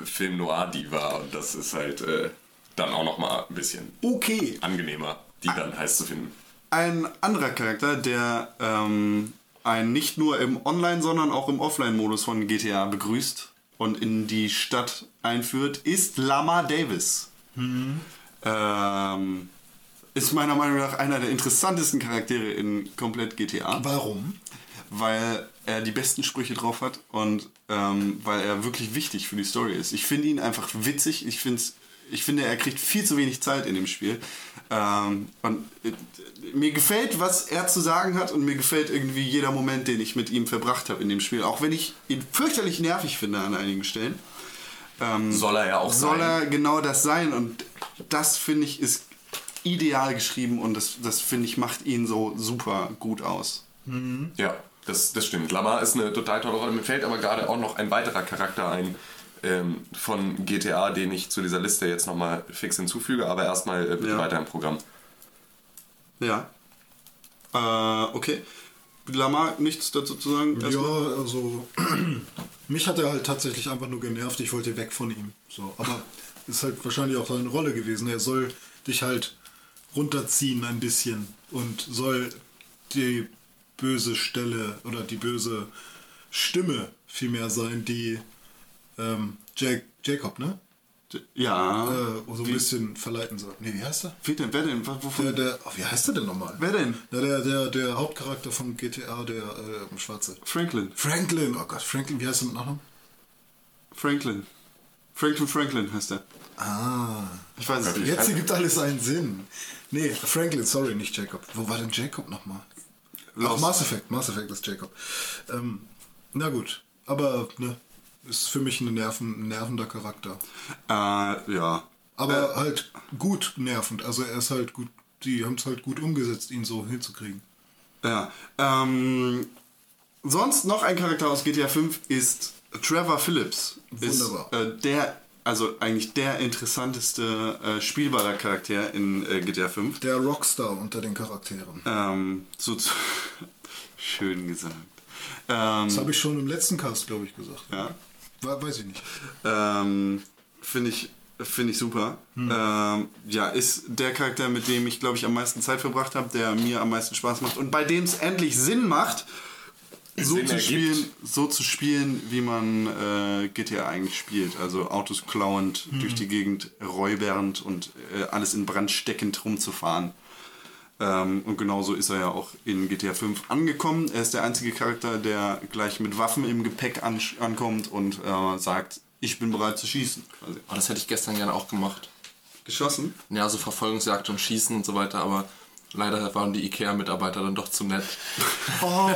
Film Noir-Diva und das ist halt äh, dann auch nochmal ein bisschen Okay. angenehmer, die dann heiß zu finden. Ein anderer Charakter, der ähm, einen nicht nur im Online, sondern auch im Offline-Modus von GTA begrüßt und in die Stadt einführt, ist Lama Davis. Ähm, ist meiner Meinung nach einer der interessantesten Charaktere in komplett GTA. Warum? weil er die besten Sprüche drauf hat und ähm, weil er wirklich wichtig für die Story ist. Ich finde ihn einfach witzig. Ich, find's, ich finde, er kriegt viel zu wenig Zeit in dem Spiel. Ähm, und äh, mir gefällt, was er zu sagen hat und mir gefällt irgendwie jeder Moment, den ich mit ihm verbracht habe in dem Spiel. Auch wenn ich ihn fürchterlich nervig finde an einigen Stellen. Ähm, Soll er ja auch soll sein. er genau das sein und das finde ich ist ideal geschrieben und das, das finde ich macht ihn so super gut aus. Ja, das, das stimmt. Lamar ist eine total tolle Rolle. Mir fällt aber gerade auch noch ein weiterer Charakter ein ähm, von GTA, den ich zu dieser Liste jetzt nochmal fix hinzufüge, aber erstmal äh, bitte Ja. weiter im Programm. Ja. Äh, okay. Lamar, nichts dazu zu sagen? Ja, Erstmal? also mich hat er halt tatsächlich einfach nur genervt. Ich wollte weg von ihm. So, aber ist halt wahrscheinlich auch seine Rolle gewesen. Er soll dich halt runterziehen ein bisschen und soll die böse Stelle oder die böse Stimme vielmehr sein, die ähm, Jack, Jacob, ne? Ja. Äh, so ein bisschen verleiten soll. Nee, wie heißt er? Wie denn? Wer denn? Wovon? Der, der, oh, wie heißt er denn nochmal? Wer denn? Ja, der, der, der Hauptcharakter von GTA, der äh, Schwarze. Franklin. Franklin, oh Gott, Franklin, wie heißt er mit Nachnamen? Franklin. Franklin Franklin heißt er. Ah, Ich weiß es nicht. jetzt ergibt alles einen Sinn. Nee, Franklin, sorry, nicht Jacob. Wo war denn Jacob nochmal? Ach. Mass Effect, Mass Effect ist Jacob. Ähm, na gut, aber ne, ist für mich ein, nerven, ein nervender Charakter. Äh, ja. Aber halt gut nervend. Also er ist halt gut, die haben es halt gut umgesetzt, ihn so hinzukriegen. Ja. Ähm, sonst noch ein Charakter aus GTA 5 ist Trevor Phillips. Wunderbar. Ist, äh, der, also eigentlich der interessanteste äh, spielbare Charakter in äh, GTA 5. Der Rockstar unter den Charakteren. Ähm, so zu schön gesagt. Ähm, Das habe ich schon im letzten Cast, glaube ich, gesagt. ja. We- Weiß ich nicht. Ähm, Finde ich Finde ich super. Ähm, ja, ist der Charakter, mit dem ich, glaube ich, am meisten Zeit verbracht habe, der mir am meisten Spaß macht und bei dem es endlich Sinn macht, so Sinn zu, ergibt. spielen, so zu spielen, wie man äh, GTA eigentlich spielt. Also Autos klauend, durch die Gegend räubernd und äh, alles in Brand steckend rumzufahren. Ähm, und genauso ist er ja auch in GTA 5 angekommen. Er ist der einzige Charakter, der gleich mit Waffen im Gepäck an, ankommt und äh, sagt, ich bin bereit zu schießen. quasi. Oh, das hätte ich gestern gerne auch gemacht. Geschossen? Ja, so Verfolgungsjagd und Schießen und so weiter, aber leider waren die Ikea-Mitarbeiter dann doch zu nett. Oh,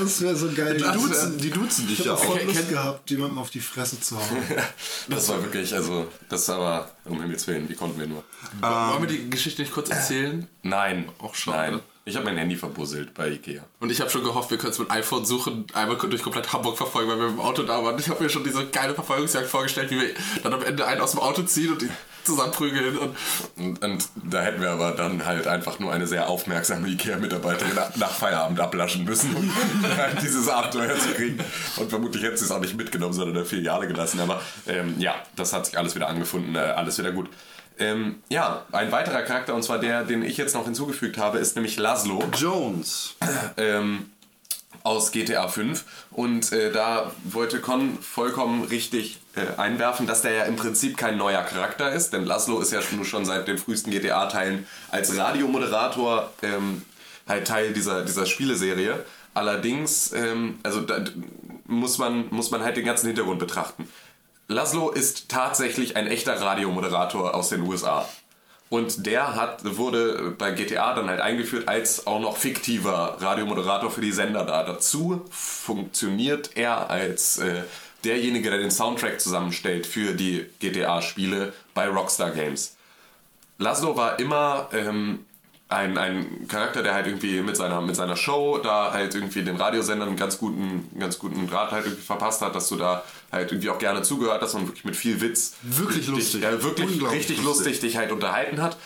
das wäre so geil. Die duzen, die duzen dich Ich ja habe auch. voll Okay, Lust gehabt, jemandem auf die Fresse zu hauen. Das war wirklich, also, das aber, um Himmels Willen, wie konnten wir nur? Wollen wir die Geschichte nicht kurz erzählen? Nein. Auch schade. Nein. Ich habe mein Handy verbusselt bei Ikea. Und ich habe schon gehofft, wir können es mit iPhone suchen, einmal durch komplett Hamburg verfolgen, weil wir mit dem Auto da waren. Ich habe mir schon diese geile Verfolgungsjagd vorgestellt, wie wir dann am Ende einen aus dem Auto ziehen und die zusammenprügeln. Und Und, und da hätten wir aber dann halt einfach nur eine sehr aufmerksame Ikea-Mitarbeiterin nach, Feierabend ablaschen müssen, um dieses Abenteuer zu kriegen. Und vermutlich hätte sie es auch nicht mitgenommen, sondern in der Filiale gelassen. Aber ähm, ja, das hat sich alles wieder angefunden, äh, alles wieder gut. Ähm, ja, ein weiterer Charakter, und zwar der, den ich jetzt noch hinzugefügt habe, ist nämlich Laszlo Jones. ähm, aus GTA 5 und äh, da wollte Con vollkommen richtig äh, einwerfen, dass der ja im Prinzip kein neuer Charakter ist, denn Laszlo ist ja schon, schon seit den frühesten GTA-Teilen als Radiomoderator ähm, halt Teil dieser, dieser Spieleserie. Allerdings, ähm, also da muss man, muss man halt den ganzen Hintergrund betrachten. Laszlo ist tatsächlich ein echter Radiomoderator aus den USA. Und der hat, wurde bei GTA dann halt eingeführt als auch noch fiktiver Radiomoderator für die Sender da. Dazu funktioniert er als äh, derjenige, der den Soundtrack zusammenstellt für die GTA-Spiele bei Rockstar Games. Laszlo war immer ähm, ein, ein Charakter, der halt irgendwie mit seiner, mit seiner Show da halt irgendwie den Radiosendern einen ganz guten, ganz guten Draht halt irgendwie verpasst hat, dass du da halt irgendwie auch gerne zugehört hast und wirklich mit viel Witz Wirklich dich, lustig. Ja, wirklich richtig lustig. lustig dich halt unterhalten hat.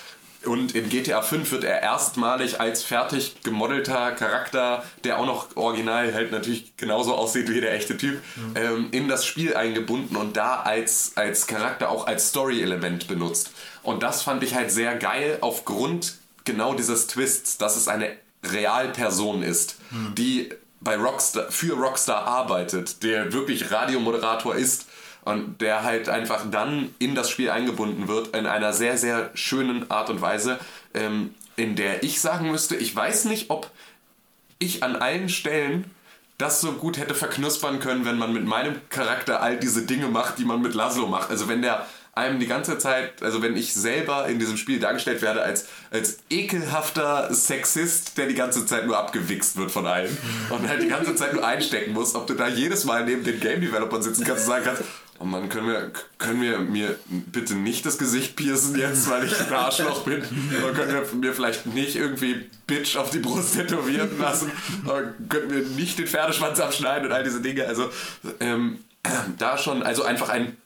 Und in GTA 5 wird er erstmalig als fertig gemodelter Charakter, der auch noch original halt natürlich genauso aussieht wie der echte Typ, ähm, in das Spiel eingebunden und da als, als Charakter auch als Story-Element benutzt. Und das fand ich halt sehr geil aufgrund genau dieses Twists, dass es eine Realperson ist, die bei Rockstar, für Rockstar arbeitet, der wirklich Radiomoderator ist und der halt einfach dann in das Spiel eingebunden wird in einer sehr, sehr schönen Art und Weise, ähm, in der ich sagen müsste, ich weiß nicht, ob ich an allen Stellen das so gut hätte verknuspern können, wenn man mit meinem Charakter all diese Dinge macht, die man mit Laszlo macht. Also wenn der einem die ganze Zeit, also wenn ich selber in diesem Spiel dargestellt werde als, als ekelhafter Sexist, der die ganze Zeit nur abgewichst wird von allen und halt die ganze Zeit nur einstecken muss, ob du da jedes Mal neben den Game Developern sitzen kannst und sagen kannst, oh Mann, können wir, können wir mir bitte nicht das Gesicht piercen jetzt, weil ich ein Arschloch bin? Oder können wir mir vielleicht nicht irgendwie Bitch auf die Brust tätowieren lassen? Oder können wir nicht den Pferdeschwanz abschneiden und all diese Dinge? Also ähm, da schon, also einfach ein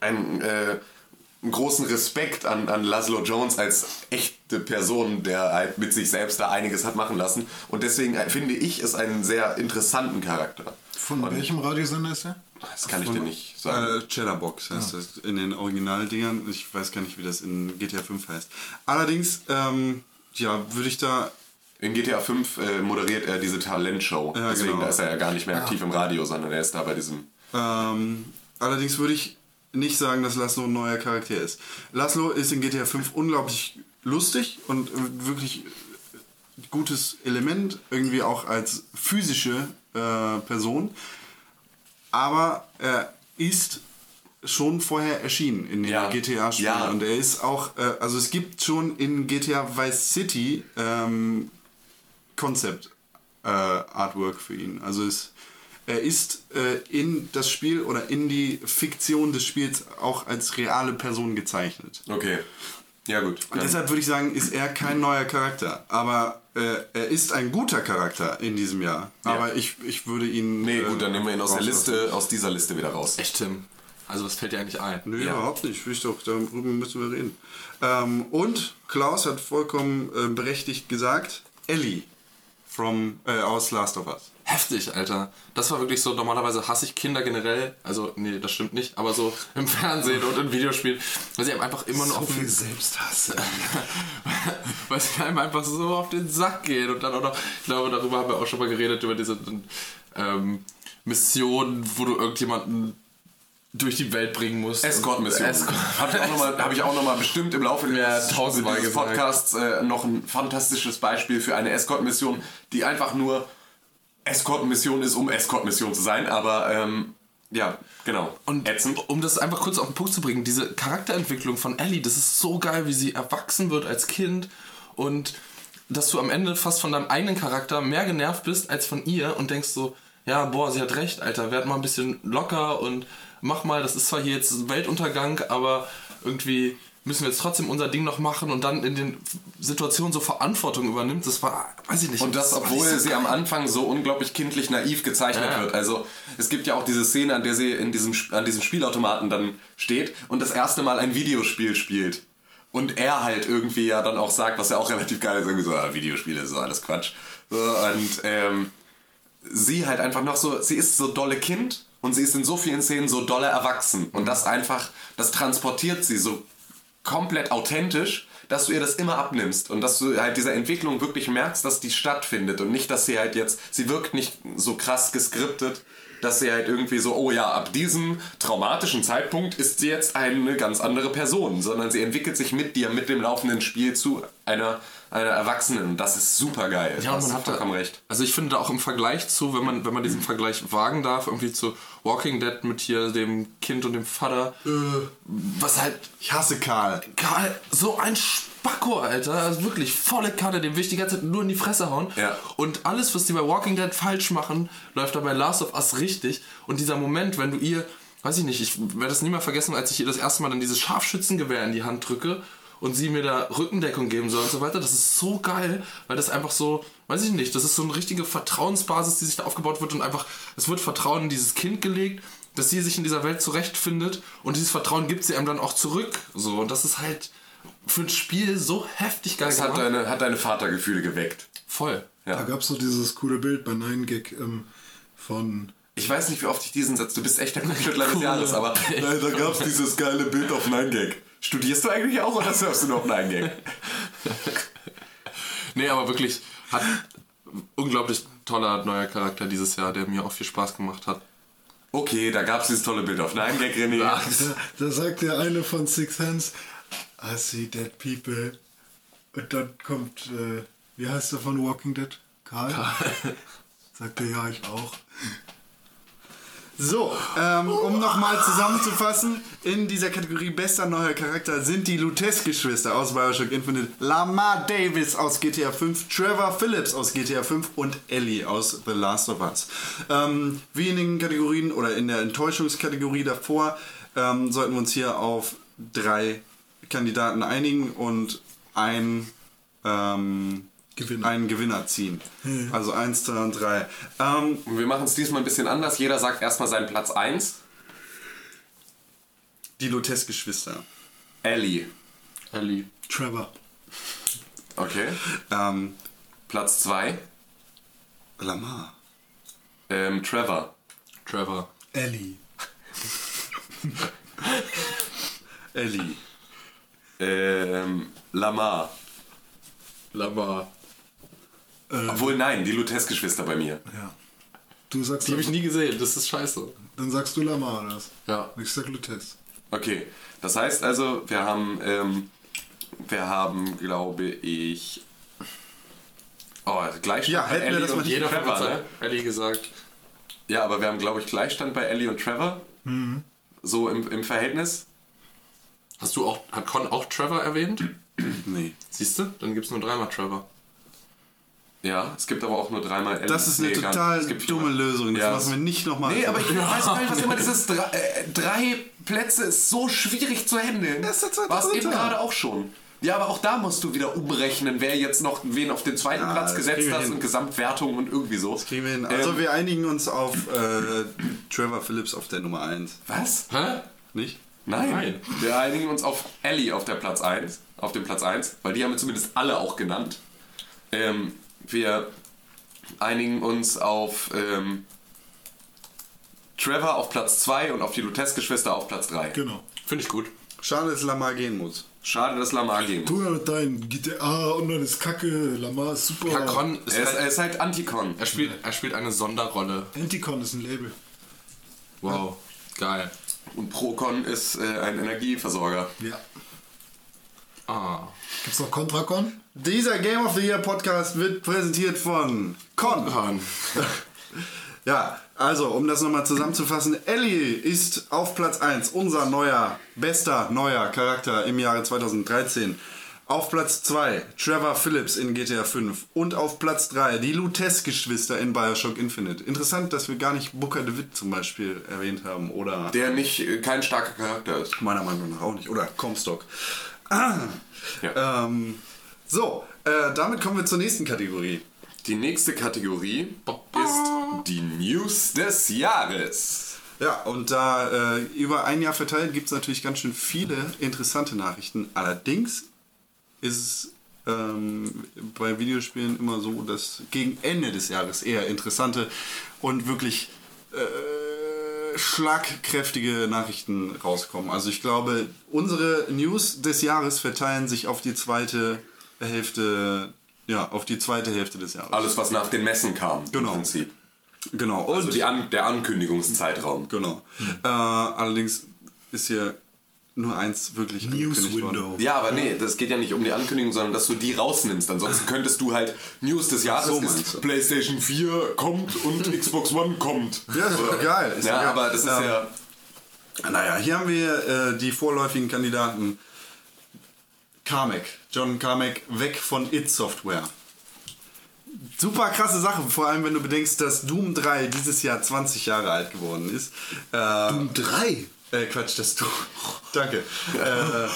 einen, äh, einen großen Respekt an, an Laszlo Jones als echte Person, der halt mit sich selbst da einiges hat machen lassen. Und deswegen äh, finde ich es einen sehr interessanten Charakter. Von Und welchem Radiosender ist der? Das kann ich dir nicht sagen. Äh, Cheddarbox heißt das in den Originaldingern. Ich weiß gar nicht, wie das in GTA 5 heißt. Allerdings, ähm, ja, würde ich da. In GTA 5 äh, moderiert er diese Talentshow. Ja, Deswegen genau. da ist er ja gar nicht mehr aktiv im Radio, sondern er ist da bei diesem. Ähm, allerdings würde ich nicht sagen, dass Laszlo ein neuer Charakter ist. Laszlo ist in GTA 5 unglaublich lustig und äh, wirklich gutes Element, irgendwie auch als physische äh, Person. Aber er ist schon vorher erschienen in den Ja. GTA-Spielen. Ja. Und er ist auch, äh, also es gibt schon in GTA Vice City ähm, Concept äh, Artwork für ihn. Also es, er ist äh, in das Spiel oder in die Fiktion des Spiels auch als reale Person gezeichnet. Okay. Ja, gut. Und deshalb würde ich sagen, ist er kein neuer Charakter. Aber äh, er ist ein guter Charakter in diesem Jahr. Aber ich, ich würde ihn. nee, äh, gut, dann nehmen wir ihn aus der. Liste, aus dieser Liste wieder raus. Echt, Tim? Also, was fällt dir eigentlich ein? Nö, Ja. überhaupt nicht. Ich doch, darüber müssen wir reden. Ähm, und Klaus hat vollkommen äh, berechtigt gesagt, Ellie from, äh, aus Last of Us. Heftig, Alter. Das war wirklich so, normalerweise hasse ich Kinder generell. Also, nee, das stimmt nicht, aber so im Fernsehen und in Videospielen. Weil sie einem einfach immer nur auf den, Selbsthass. weil sie einem einfach so auf den Sack gehen. Und dann auch noch, ich glaube, darüber haben wir auch schon mal geredet, über diese ähm, Mission, wo du irgendjemanden durch die Welt bringen musst. Escort-Mission. Escort. Habe ich auch nochmal hab ich auch noch mal bestimmt im Laufe Ja, gesagt. Podcasts äh, noch ein fantastisches Beispiel für eine Escort-Mission, die einfach nur Escort-Mission ist, um Escort-Mission zu sein. Aber ähm, ja, genau. Und Ätzend. um das einfach kurz auf den Punkt zu bringen, diese Charakterentwicklung von Ellie, das ist so geil, wie sie erwachsen wird als Kind und dass du am Ende fast von deinem eigenen Charakter mehr genervt bist als von ihr und denkst so, ja, boah, sie hat recht, Alter, werd mal ein bisschen locker und mach mal, das ist zwar hier jetzt Weltuntergang, aber irgendwie müssen wir jetzt trotzdem unser Ding noch machen und dann in den Situationen so Verantwortung übernimmt, das war, weiß ich nicht. Und das, obwohl so sie am Anfang so unglaublich kindlich naiv gezeichnet Ja, ja. wird. Also es gibt ja auch diese Szene, an der sie in diesem, an diesem Spielautomaten dann steht und das erste Mal ein Videospiel spielt. Und er halt irgendwie ja dann auch sagt, was ja auch relativ geil ist, irgendwie so, ah, Videospiele so alles Quatsch. So, und ähm, sie halt einfach noch so, sie ist so dolle Kind und sie ist in so vielen Szenen so dolle erwachsen. Und das einfach, das transportiert sie so komplett authentisch, dass du ihr das immer abnimmst und dass du halt diese Entwicklung wirklich merkst, dass die stattfindet und nicht, dass sie halt jetzt, sie wirkt nicht so krass geskriptet, dass sie halt irgendwie so, oh ja, ab diesem traumatischen Zeitpunkt ist sie jetzt eine ganz andere Person, sondern sie entwickelt sich mit dir, mit dem laufenden Spiel zu einer, einer Erwachsenen und das ist super geil. Ja, man hat da, vollkommen recht. Also ich finde da auch im Vergleich zu, wenn man, wenn man diesen Vergleich wagen darf, irgendwie zu Walking Dead mit hier dem Kind und dem Vater, was halt Ich hasse Karl. Karl, so ein Spacko, Alter. Also wirklich volle Kanne, dem will ich die ganze Zeit nur in die Fresse hauen. Ja. Und alles, was die bei Walking Dead falsch machen, läuft da bei Last of Us richtig. Und dieser Moment, wenn du ihr, weiß ich nicht, ich werde das nie mehr vergessen, als ich ihr das erste Mal dann dieses Scharfschützengewehr in die Hand drücke und sie mir da Rückendeckung geben soll und so weiter. Das ist so geil, weil das einfach so, weiß ich nicht, das ist so eine richtige Vertrauensbasis, die sich da aufgebaut wird und einfach, es wird Vertrauen in dieses Kind gelegt, dass sie sich in dieser Welt zurechtfindet und dieses Vertrauen gibt sie einem dann auch zurück. So, und das ist halt für ein Spiel so heftig geil Das hat deine, hat deine Vatergefühle geweckt. Voll. Da gab es doch dieses coole Bild bei 9gag ähm, von. Ich weiß nicht, wie oft ich diesen Satz. Du bist echt der Computer des Jahres, aber da, da gab es dieses geile Bild auf 9gag. Studierst du eigentlich auch oder surfst du nur auf 9gag? Nee, aber wirklich hat unglaublich toller neuer Charakter dieses Jahr, der mir auch viel Spaß gemacht hat. Okay, da gab es dieses tolle Bild auf 9gag, René. Da, da sagt der eine von Six Hands, I see dead people. Und dann kommt, äh, wie heißt der von Walking Dead? Karl? Sagt er, ja, ich auch. So, ähm, um nochmal zusammenzufassen, in dieser Kategorie bester neuer Charakter sind die Lutes-Geschwister aus Bioshock Infinite, Lamar Davis aus GTA 5, Trevor Phillips aus GTA 5 und Ellie aus The Last of Us. Ähm, wie in den Kategorien oder in der Enttäuschungskategorie davor ähm, sollten wir uns hier auf drei Kandidaten einigen und ein ähm, Gewinner. einen Gewinner ziehen. Also eins, zwei und drei. Ähm, Und wir machen es diesmal ein bisschen anders. Jeder sagt erstmal seinen Platz 1. die Lutes-Geschwister. Ellie. Ellie. Trevor. Okay. Ähm, Platz 2. Lamar. Ähm, Trevor. Trevor. Ellie. Ellie. Ähm, Lamar. Lamar. Obwohl, nein, die Lutes-Geschwister bei mir. Ja. Du sagst, Die habe ich nie gesehen, das ist scheiße. dann sagst du Lamar oder was? Ja. Ich sag Lutes. Okay. Das heißt also, wir haben, ähm, wir haben, glaube ich. Oh, Gleichstand Ja, bei hätten wir Ellie das mal und nicht- Jeder Trevor, hat ne? Ellie gesagt. Ja, aber wir haben, glaube ich, Gleichstand bei Ellie und Trevor. So im, im Verhältnis. Hast du auch, hat Con auch Trevor erwähnt? Nee. Siehst du? Dann gibt es nur dreimal Trevor. Ja, es gibt aber auch nur dreimal Ellie. Das ist eine Nee, total Es gibt dumme. Lösung. Das Ja, machen wir nicht nochmal. Nee, aber ich weiß gar nicht, was immer dieses drei, äh, drei Plätze ist so schwierig zu handeln. Das ist War es eben gerade auch schon. Ja, aber auch da musst du wieder umrechnen, wer jetzt noch wen auf den zweiten Ja, Platz das gesetzt hat und Gesamtwertung und irgendwie so. Kriegen wir hin. Also Ähm, wir einigen uns auf äh, Trevor Phillips auf der Nummer 1. was? Hä? Nicht? Nein. Nein. Wir einigen uns auf Ellie auf der Platz 1, auf dem Platz 1, weil die haben wir zumindest alle auch genannt. Ähm, wir, einigen uns auf ähm, Trevor auf Platz 2 und auf die Lutes-Geschwister auf Platz 3. Genau. Finde ich gut. Schade, dass Lamar gehen muss. Schade, dass Lamar gehen muss. Tu ja mit deinem GTA und dann ist Kacke, Lamar ist super. Con ist Er ist, er halt, ist halt Anticon. er, spielt, er spielt eine Sonderrolle. Anticon ist ein Label. Wow. Geil. Und Procon ist äh, ein Energieversorger. Ja. Ah. Gibt's noch Contracon? Dieser Game of the Year Podcast wird präsentiert von Con. Ja, also, um das nochmal zusammenzufassen, Ellie ist auf Platz 1 unser neuer, bester neuer Charakter im Jahre 2013. Auf Platz 2 Trevor Phillips in GTA 5 und auf Platz 3 die Lutes-Geschwister in Bioshock Infinite. Interessant, dass wir gar nicht Booker DeWitt zum Beispiel erwähnt haben oder Der nicht äh, kein starker Charakter ist. meiner Meinung nach auch nicht oder Comstock. Ah. Ja. Ähm, so, äh, damit kommen wir zur nächsten Kategorie. Die nächste Kategorie ist die News des Jahres. Ja, und da äh, über ein Jahr verteilt gibt es natürlich ganz schön viele interessante Nachrichten. Allerdings ist es ähm, bei Videospielen immer so, dass gegen Ende des Jahres eher interessante und wirklich äh, schlagkräftige Nachrichten rauskommen. Also ich glaube, unsere News des Jahres verteilen sich auf die zweite Hälfte, ja, auf die zweite Hälfte des Jahres. Alles, was nach den Messen kam, Genau. im Prinzip. Genau. Und Also die An der Ankündigungszeitraum. Genau. Äh, allerdings ist hier nur eins wirklich News. Window. Ja, aber nee, das geht ja nicht um die Ankündigung, sondern dass du die rausnimmst. Ansonsten könntest du halt News des Jahres So ist. PlayStation 4 kommt und Xbox One kommt. Ja, ist doch geil. Ist Ja, geil. aber das ist Ähm, ja. Naja, hier haben wir äh, die vorläufigen Kandidaten. Carmack, John Carmack, weg von It Software. Super krasse Sache, vor allem wenn du bedenkst, dass Doom 3 dieses Jahr 20 Jahre alt geworden ist. Äh, Doom 3? Äh, Quatsch, das du. Danke. Äh,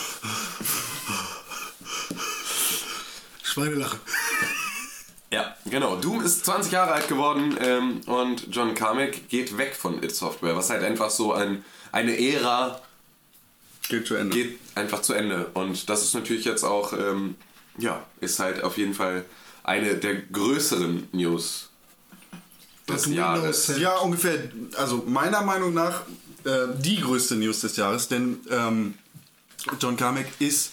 Schweinelache. Ja, genau. Doom ist 20 Jahre alt geworden ähm, und John Carmack geht weg von It Software, was halt einfach so ein, eine Ära geht zu Ende. geht einfach zu Ende. Und das ist natürlich jetzt auch, ähm, ja, ist halt auf jeden Fall eine der größeren News des Das Jahres. Ja, ungefähr, also meiner Meinung nach äh, die größte News des Jahres, denn ähm, John Carmack ist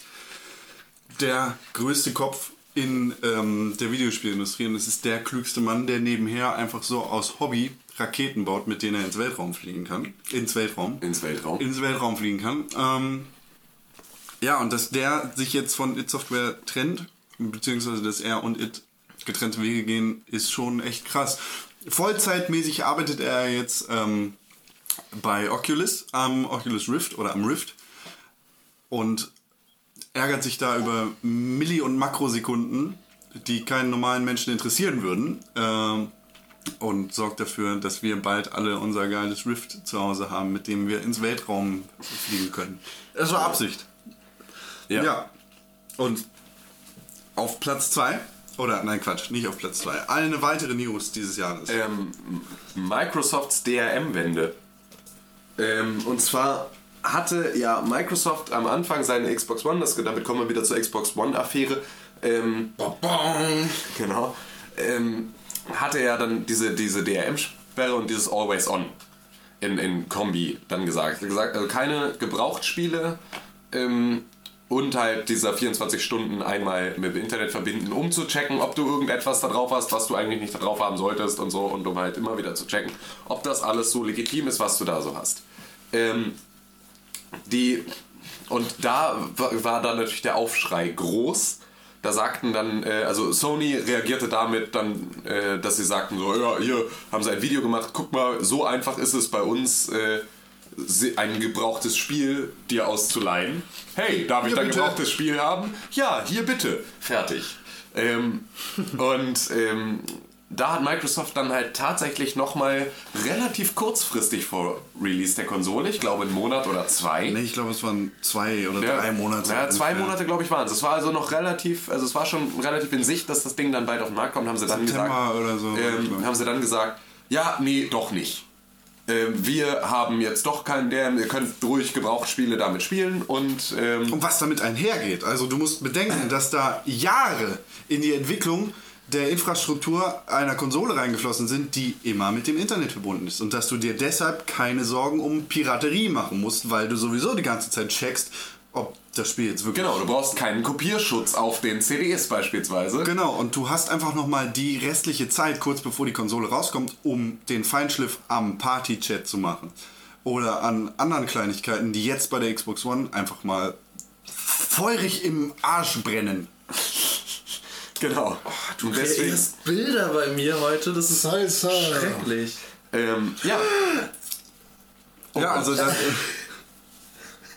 der größte Kopf in ähm, der Videospielindustrie und es ist der klügste Mann, der nebenher einfach so aus Hobby Raketen baut, mit denen er ins Weltraum fliegen kann. Ins Weltraum. Ins Weltraum. Ins Weltraum fliegen kann. Ähm, ja, und dass der sich jetzt von It Software trennt, beziehungsweise dass er und It getrennte Wege gehen, ist schon echt krass. Vollzeitmäßig arbeitet er jetzt ähm, bei Oculus, am Oculus Rift oder am Rift und ärgert sich da über Milli- und Makrosekunden, die keinen normalen Menschen interessieren würden. Ähm, und sorgt dafür, dass wir bald alle unser geiles Rift zu Hause haben, mit dem wir ins Weltraum fliegen können. Das war Absicht. Ja. Und auf Platz 2, oder nein Quatsch, nicht auf Platz 2, eine weitere News dieses Jahres. ähm, Microsofts DRM-Wende. Ähm, und zwar hatte ja Microsoft am Anfang seine Xbox One, das, damit kommen wir wieder zur Xbox One-Affäre, ähm, genau, ähm, hatte ja dann diese, diese DRM-Sperre und dieses Always On in, in Kombi dann gesagt. gesagt also keine Gebrauchtspiele ähm, und halt dieser 24 Stunden einmal mit dem Internet verbinden, um zu checken, ob du irgendetwas da drauf hast, was du eigentlich nicht da drauf haben solltest und so und um halt immer wieder zu checken, ob das alles so legitim ist, was du da so hast. Ähm, die und da wa- war dann natürlich der Aufschrei groß. Da sagten dann, äh, also Sony reagierte damit dann, äh, dass sie sagten so, ja, hier haben sie ein Video gemacht, guck mal, so einfach ist es bei uns, äh, ein gebrauchtes Spiel dir auszuleihen. Hey, darf ich Hier dein bitte. gebrauchtes Spiel haben? Ja, hier bitte. Fertig. Ähm, und ähm, da hat Microsoft dann halt tatsächlich nochmal relativ kurzfristig vor Release der Konsole, ich glaube einen Monat oder zwei. nee, ich glaube, es waren zwei oder Ja, drei Monate. Ja, zwei ungefähr. Monate, glaube ich, waren es. Es war also noch relativ, also es war schon relativ in Sicht, dass das Ding dann bald auf den Markt kommt, haben sie dann September gesagt. oder so, Ähm, ich. haben sie dann gesagt, ja, nee, doch nicht. Ähm, wir haben jetzt doch keinen DRM, ihr könnt ruhig Gebrauchsspiele damit spielen und ähm, Und was damit einhergeht. Also du musst bedenken, dass da Jahre in die Entwicklung der Infrastruktur einer Konsole reingeflossen sind, die immer mit dem Internet verbunden ist. Und dass du dir deshalb keine Sorgen um Piraterie machen musst, weil du sowieso die ganze Zeit checkst, ob das Spiel jetzt wirklich Genau, du brauchst keinen Kopierschutz auf den CDs beispielsweise. Genau, und du hast einfach nochmal die restliche Zeit, kurz bevor die Konsole rauskommt, um den Feinschliff am Party-Chat zu machen. Oder an anderen Kleinigkeiten, die jetzt bei der Xbox One einfach mal feurig im Arsch brennen. Genau. Du Und deswegen, kreierst Bilder bei mir heute, das ist Salsa. schrecklich. ähm, ja, ja, also das,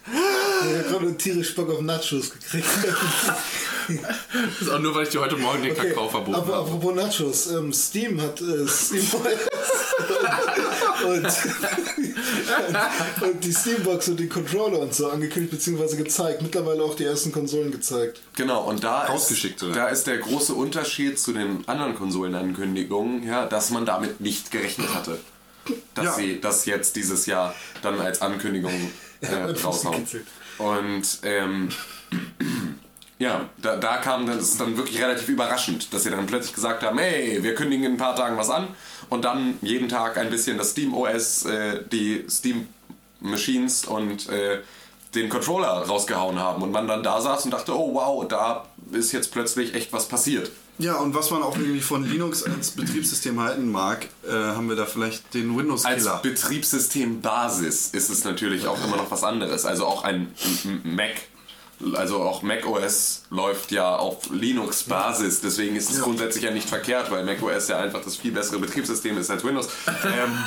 Ich habe gerade tierisch Bock auf Nachos gekriegt. Das ist auch nur, weil ich dir heute Morgen den Kakao verboten aber habe. apropos Nachos, ähm, Steam hat äh, Steam und, und die Steambox und die Controller und so angekündigt bzw. gezeigt. Mittlerweile auch die ersten Konsolen gezeigt. Genau, und da ist, da ist der große Unterschied zu den anderen Konsolenankündigungen, ja, dass man damit nicht gerechnet hatte. Dass Ja. sie das jetzt dieses Jahr dann als Ankündigung äh, Ja, raushauen. gekitzelt. Und ähm, ja, da, da kam das dann wirklich relativ überraschend, dass sie dann plötzlich gesagt haben, hey, wir kündigen in ein paar Tagen was an und dann jeden Tag ein bisschen das Steam OS, äh, die Steam Machines und äh, den Controller rausgehauen haben und man dann da saß und dachte, oh wow, da ist jetzt plötzlich echt was passiert. Ja, und was man auch irgendwie von Linux als Betriebssystem halten mag, äh, haben wir da vielleicht den Als Windows-Killer. Betriebssystembasis ist es natürlich auch immer noch was anderes. Also auch ein Mac, also auch Mac OS läuft ja auf Linux-Basis. Deswegen ist es grundsätzlich ja nicht verkehrt, weil Mac OS ja einfach das viel bessere Betriebssystem ist als Windows. Ähm,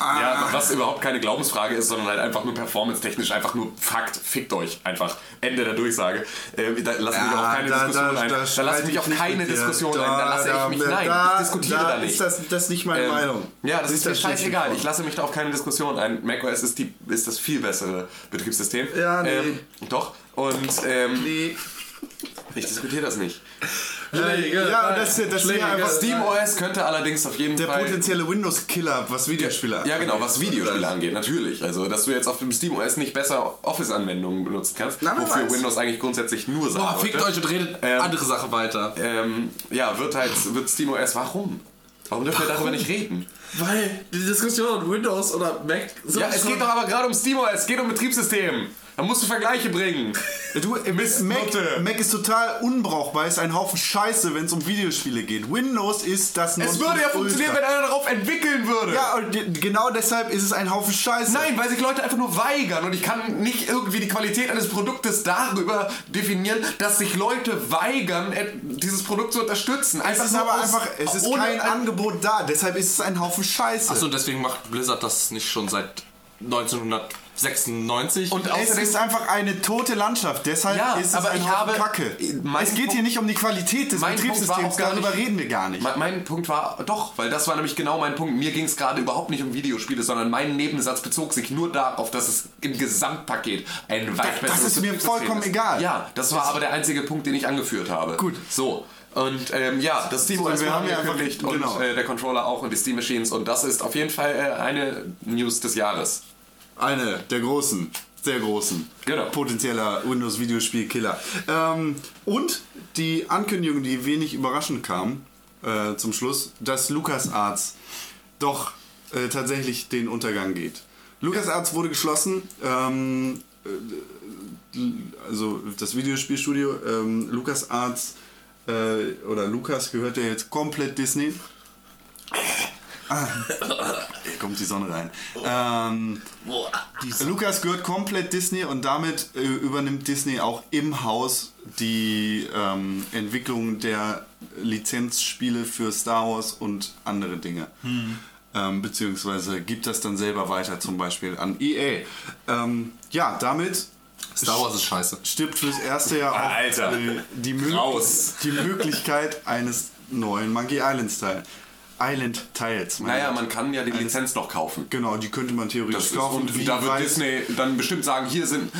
ja, was überhaupt keine Glaubensfrage ist, sondern halt einfach nur performance-technisch, einfach nur Fakt. Fickt euch einfach. Ende der Durchsage. Äh, da lasse ich mich auf keine Diskussion ein. Da, lasse ich mich auf keine Diskussion ein. Da lasse ich mich, nein, ich diskutiere da, nicht. Ist das, das ist nicht meine Ähm, Meinung. Ja, das ist mir das schlicht scheißegal. Ich lasse mich da auf keine Diskussion ein. macOS ist, die, ist das viel bessere Betriebssystem. Ja, nee. Ähm, doch. Und ähm, Nee. ich diskutiere das nicht. Äh, ja, das, das ist ja einfach Steam OS könnte allerdings auf jeden der Fall. potenzielle Windows-Killer, was Videospiele Ja, genau, was Videospiele angeht, natürlich. Also, dass du jetzt auf dem Steam OS nicht besser Office-Anwendungen benutzen kannst, Na, wofür weiß. Windows eigentlich grundsätzlich nur sein Boah, sollte. fickt euch und redet Ähm, andere Sache weiter. Ähm, ja, wird halt, wird Steam OS, warum? Warum dürfen wir darüber nicht reden? Weil die Diskussion Windows oder Mac. So Ja, es geht doch aber gerade um SteamOS, es geht um Betriebssystem. Da musst du Vergleiche bringen. Du, Mist, Mac. Mac ist total unbrauchbar, ist ein Haufen Scheiße, wenn es um Videospiele geht. Windows ist das Es würde ja funktionieren, wenn einer darauf entwickeln würde. Ja, und genau deshalb ist es ein Haufen Scheiße. Nein, weil sich Leute einfach nur weigern und ich kann nicht irgendwie die Qualität eines Produktes darüber definieren, dass sich Leute weigern, et- dieses Produkt zu unterstützen. es Einfach ist nur aber aus- einfach, es ist ohne kein ein- Angebot da. Deshalb ist es ein Haufen Scheiße. Achso, und deswegen macht Blizzard das nicht schon seit 1996. Und es ist einfach eine tote Landschaft. Deshalb Ja, ist es aber ein ich habe- Kacke. es geht hier nicht um die Qualität des Betriebssystems. Darüber nicht- reden wir gar nicht. Mein, mein Punkt war, doch, weil das war nämlich genau mein Punkt. Mir ging es gerade überhaupt nicht um Videospiele, sondern mein Nebensatz bezog sich nur darauf, dass es im Gesamtpaket ein weit Das- das besseres ist mir vollkommen egal. Ja, das war aber der einzige Punkt, den ich angeführt habe. Gut. So. Und ähm, ja, das Steam OS wir haben ja einfach- angekündigt genau. und äh, der Controller auch und die Steam Machines und das ist auf jeden Fall äh, eine News des Jahres. Eine der großen, sehr großen, Genau. potenzieller Windows-Videospiel-Killer. Ähm, und die Ankündigung, die wenig überraschend kam, äh, zum Schluss, dass LucasArts doch äh, tatsächlich den Untergang geht. LucasArts wurde geschlossen, ähm, äh, also das Videospielstudio. Ähm, LucasArts äh, oder Lucas gehört ja jetzt komplett Disney. Hier kommt die Sonne rein. Ähm, Lukas gehört komplett Disney und damit äh, übernimmt Disney auch im Haus die ähm, Entwicklung der Lizenzspiele für Star Wars und andere Dinge. Ähm, beziehungsweise gibt das dann selber weiter, zum Beispiel an EA. Ähm, ja, damit Star Wars ist scheiße. stirbt fürs erste Jahr auch Alter. äh, die, Raus. die Möglichkeit eines neuen Monkey Island Teil. Island Teils. meine Naja, man kann ja die Lizenz noch kaufen. Genau, die könnte man theoretisch Das ist, kaufen. und Wie da wird Disney dann bestimmt sagen, hier sind,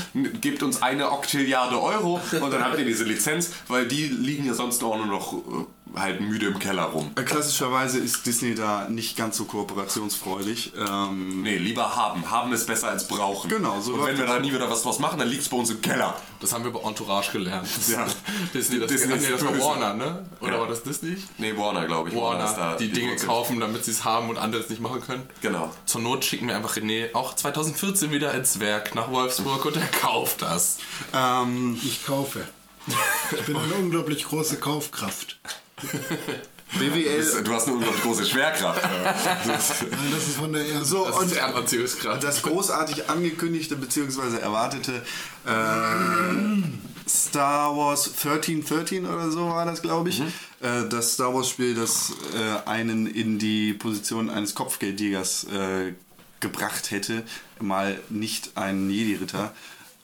gebt uns eine Oktilliarde Euro und dann habt ihr diese Lizenz, weil die liegen ja sonst auch nur noch, äh, halt müde im Keller rum. Äh, Klassischerweise ist Disney da nicht ganz so kooperationsfreudig. Ähm, Nee, lieber haben. Haben ist besser als brauchen. Genau, so Und wenn wir da nie wieder was draus machen, dann liegt es bei uns im Keller. Das haben wir bei Entourage gelernt. Ja. Disney, das, Disney nee, ist das war. Warner, ne? Oder Ja. war das Disney? Nee, Warner, glaube ich. Warner, ist da die Dinge Wurzel. kaufen, damit sie es haben und andere es nicht machen können. Genau. Zur Not schicken wir einfach René auch 2014 wieder ins Werk nach Wolfsburg und er kauft das. ähm, Ich kaufe. Ich bin eine unglaublich große Kaufkraft. BWL. Du hast eine unglaublich große Schwerkraft. Das ist von der ersten. So, Das und ist der Anziehungsgrad. das großartig angekündigte bzw. erwartete äh, Star Wars 1313 oder so war das, glaube ich. Äh, das Star Wars Spiel, das äh, einen in die Position eines Kopfgeldjägers äh, gebracht hätte, mal nicht einen Jedi-Ritter.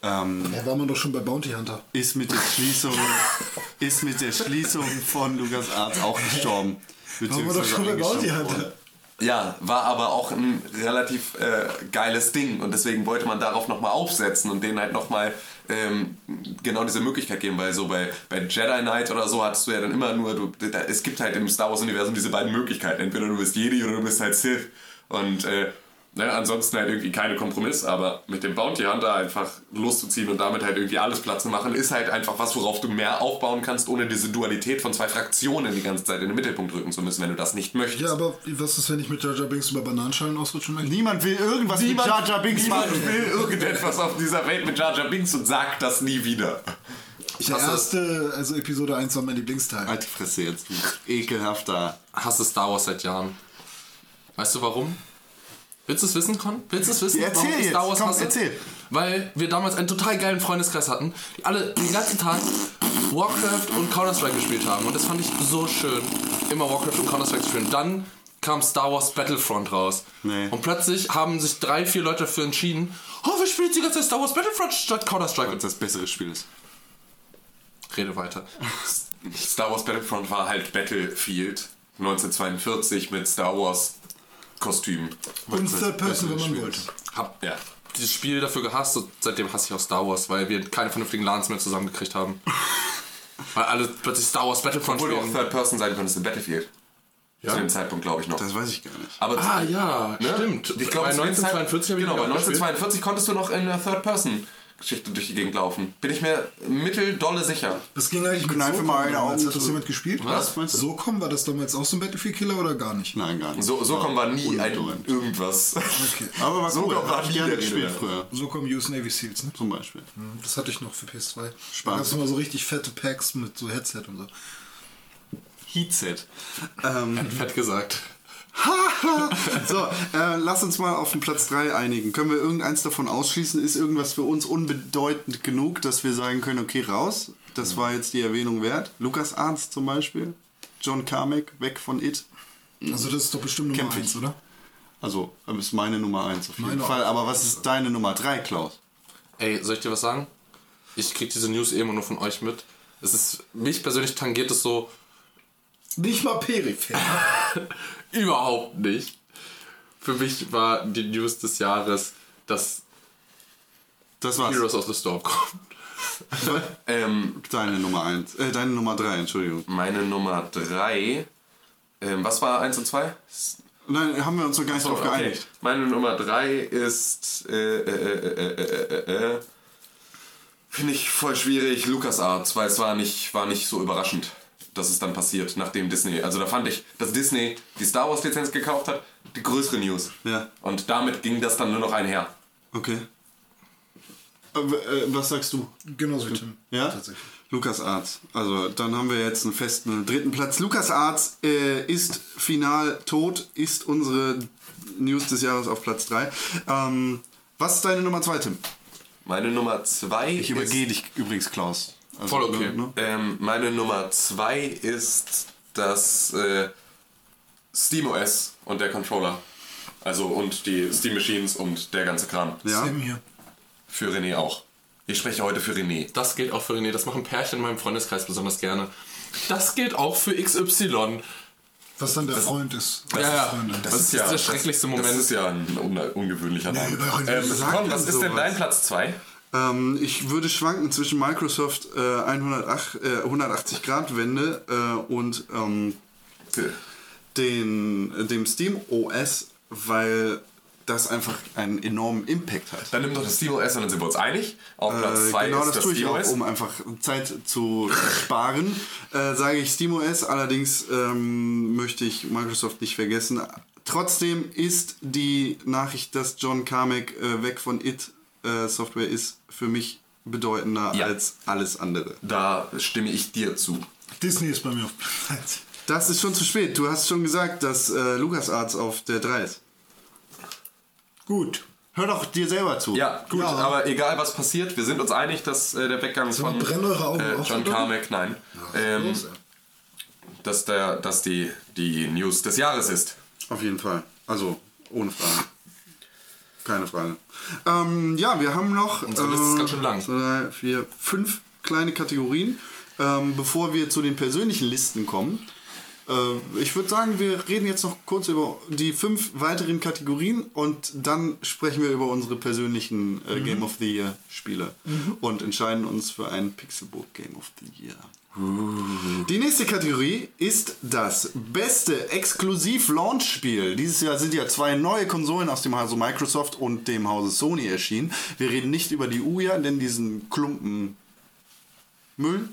Ähm, Da war man doch schon bei Bounty Hunter. ist mit der Schließung ist mit der Schließung von LucasArts auch gestorben. Waren wir doch schon bei Bounty. Hunter. Ja, war aber auch ein relativ äh, geiles Ding und deswegen wollte man darauf nochmal aufsetzen und denen halt nochmal ähm, genau diese Möglichkeit geben, weil so bei, bei Jedi Knight oder so hattest du ja dann immer nur, du, da, es gibt halt im Star Wars Universum diese beiden Möglichkeiten, entweder du bist Jedi oder du bist halt Sith und äh, ne, ansonsten halt irgendwie keine Kompromiss, aber mit dem Bounty Hunter einfach loszuziehen und damit halt irgendwie alles Platz zu machen, ist halt einfach was, worauf du mehr aufbauen kannst, ohne diese Dualität von zwei Fraktionen die ganze Zeit in den Mittelpunkt rücken zu müssen, wenn du das nicht möchtest. Ja, aber was ist, wenn ich mit Jar Jar Binks über Bananenschalen ausrutschen möchte? Niemand will irgendwas mit Jar Jar Binks niemand machen. will irgendetwas auf dieser Welt mit Jar Jar Binks und sagt das nie wieder. Der erste, also Episode 1 war mein Lieblingsteil. Halt die Fresse jetzt, du ekelhafter. hasse Star Wars seit Jahren. Weißt du warum? Willst du es wissen, Con? Willst du es wissen, Ja, erzähl warum ich jetzt. Star Wars Komm, hasse? erzähl. Weil wir damals einen total geilen Freundeskreis hatten, die alle den ganzen Tag Warcraft und Counter-Strike gespielt haben. Und das fand ich so schön, immer Warcraft und Counter-Strike zu spielen. Dann kam Star Wars Battlefront raus. Nee. Und plötzlich haben sich drei, vier Leute dafür entschieden, oh, wir spielen jetzt die ganze Zeit Star Wars Battlefront statt Counter-Strike. Und das bessere Spiel ist. Rede weiter. Star Wars Battlefront war halt Battlefield 1942 mit Star Wars Kostümen. Und Third Person, wenn man wollte. Hab Ja. dieses Spiel dafür gehasst und seitdem hasse ich auch Star Wars, weil wir keine vernünftigen LANs mehr zusammengekriegt haben. weil alle plötzlich Star Wars Battlefront Obwohl du auch spielen. Third Person sein konntest in Battlefield. Zu dem Zeitpunkt glaube ich noch. Das weiß ich gar nicht. Aber Ah ja, ne? stimmt. Ich glaube, bei zu dem 1942 habe ich Genau, bei ihn auch gespielt. 1942 konntest du noch in der Third Person Geschichte durch die Gegend laufen. Bin ich mir mitteldolle sicher. Das ging eigentlich mit Kneife SOCOM mal eine. Augen Hat das zu. jemand gespielt? Was meinst du? SOCOM, war das damals auch so ein Battlefield-Killer oder gar nicht? Nein, gar nicht. So, so kommen wir nie ein irgendwas. Okay. Aber war So cool. war ich nie gerne der gespielt früher. SOCOM US Navy Seals, ne? Zum Beispiel. Das hatte ich noch für PS2. Spaß. Da gab es immer so richtig fette Packs mit so Headset und so. Heatset. Ähm, Fett gesagt. so, äh, lass uns mal auf den Platz 3 einigen. Können wir irgendeins davon ausschließen? Ist irgendwas für uns unbedeutend genug, dass wir sagen können, okay, raus? Das war jetzt die Erwähnung wert. Lukas Arzt zum Beispiel. John Carmack, weg von It. Also das ist doch bestimmt Nummer Kämpfe 1, oder? Also, das ist meine Nummer 1 auf jeden Meine Fall. Aber was ist deine Nummer 3, Klaus? Ey, soll ich dir was sagen? Ich krieg diese News eh immer nur von euch mit. Es ist, mich persönlich tangiert es so Nicht mal peripher. überhaupt nicht. Für mich war die News des Jahres, dass Das war's. Heroes of the Storm kommt. Ähm, Deine Nummer 1. Äh, deine Nummer 3, Entschuldigung. meine Nummer 3. Ähm, was war 1 und 2? Nein, haben wir uns noch gar nicht drauf geeinigt. Meine Nummer 3 ist. Äh, äh, äh, äh, äh, äh, äh, Finde ich voll schwierig, LucasArts, weil es war nicht, war nicht so überraschend, dass es dann passiert, nachdem Disney. Also da fand ich, dass Disney die Star Wars Lizenz gekauft hat, die größere News. Ja. Und damit ging das dann nur noch einher. Okay. Äh, äh, was sagst du? Genauso wie Tim. Ja? Tatsächlich. Lukas Arzt. Also dann haben wir jetzt einen festen dritten Platz. Lukas Arzt äh, ist final tot, ist unsere News des Jahres auf Platz 3. Ähm, was ist deine Nummer 2, Tim? Meine Nummer 2 Ich übergehe dich übrigens, Klaus. Also, Voll okay. Ne? Ähm, meine Nummer 2 ist das äh, SteamOS und der Controller. Also und die Steam Machines und der ganze Kram. Ja. Für René auch. Ich spreche heute für René. Das gilt auch für René. Das machen Pärchen in meinem Freundeskreis besonders gerne. Das gilt auch für XY. Was dann der Freund ist. Ja, ja. Freundin. Das ist der schrecklichster Moment. Das ist ja ein un ungewöhnlicher Name. bei René Ähm, man was ist denn dein Platz 2? Ähm, ich würde schwanken zwischen Microsoft äh, 108, äh, 180 Grad Wende äh, und ähm, den, äh, dem Steam OS, weil das einfach einen enormen Impact hat. Dann nimm doch das SteamOS und dann sind wir uns einig. Auf Platz 2 Äh, genau ist das das tue ich auch, um einfach Zeit zu sparen. Äh, sage ich SteamOS, allerdings ähm, möchte ich Microsoft nicht vergessen. Trotzdem ist die Nachricht, dass John Carmack äh, weg von IT äh, Software ist, für mich bedeutender Ja. als alles andere. Da stimme ich dir zu. Disney ist bei mir auf Platz 1. Das ist schon zu spät. Du hast schon gesagt, dass äh, LucasArts auf der 3 ist. Gut. Hör doch dir selber zu. Ja, gut, Ja. aber egal was passiert, wir sind uns einig, dass äh, der Weggang von eure Augen äh, auch John? Carmack, nein, ähm, Los, ey. dass, der, dass die, die News des Jahres ist. Auf jeden Fall. Also, ohne Frage. Keine Frage. Ähm, ja, wir haben noch. Unsere Liste ist ganz schön lang. Zwei, drei, vier, fünf kleine Kategorien. Ähm, bevor wir zu den persönlichen Listen kommen. Äh, ich würde sagen, wir reden jetzt noch kurz über die fünf weiteren Kategorien und dann sprechen wir über unsere persönlichen äh, Game of the Year Spiele und entscheiden uns für ein Pixelbook Game of the Year. Die nächste Kategorie ist das beste Exklusiv-Launch-Spiel. Dieses Jahr sind ja zwei neue Konsolen aus dem Hause Microsoft und dem Hause Sony erschienen. Wir reden nicht über die Uya, denn diesen Klumpen Müll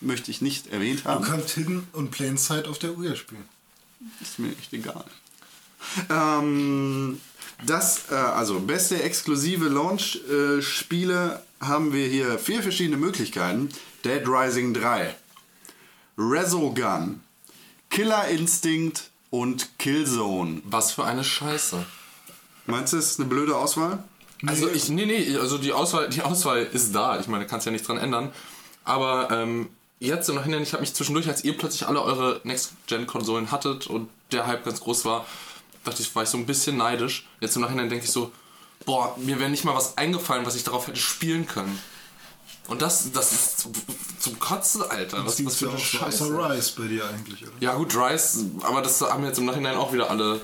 möchte ich nicht erwähnt Du haben. kannst Hidden und Plain Sight auf der Uhr spielen. Ist mir echt egal. Ähm, das, äh, also beste exklusive Launch-Spiele haben wir hier vier verschiedene Möglichkeiten. Dead Rising 3, Resogun, Killer Instinct und Killzone. Was für eine Scheiße. Meinst du, das ist eine blöde Auswahl? Also ich, nee, nee, also die Auswahl, die Auswahl ist da. Ich meine, kannst ja nichts dran ändern. Aber ähm, jetzt im Nachhinein, ich habe mich zwischendurch, als ihr plötzlich alle eure Next-Gen-Konsolen hattet und der Hype ganz groß war, dachte ich, war ich so ein bisschen neidisch. Jetzt im Nachhinein denke ich so, boah, mir wäre nicht mal was eingefallen, was ich darauf hätte spielen können. Und das, das ist zum, zum Kotzen, Alter. Was, was für eine Scheiße. außer Rise bei dir eigentlich, oder? Ja gut, Rise, aber das haben jetzt im Nachhinein auch wieder alle.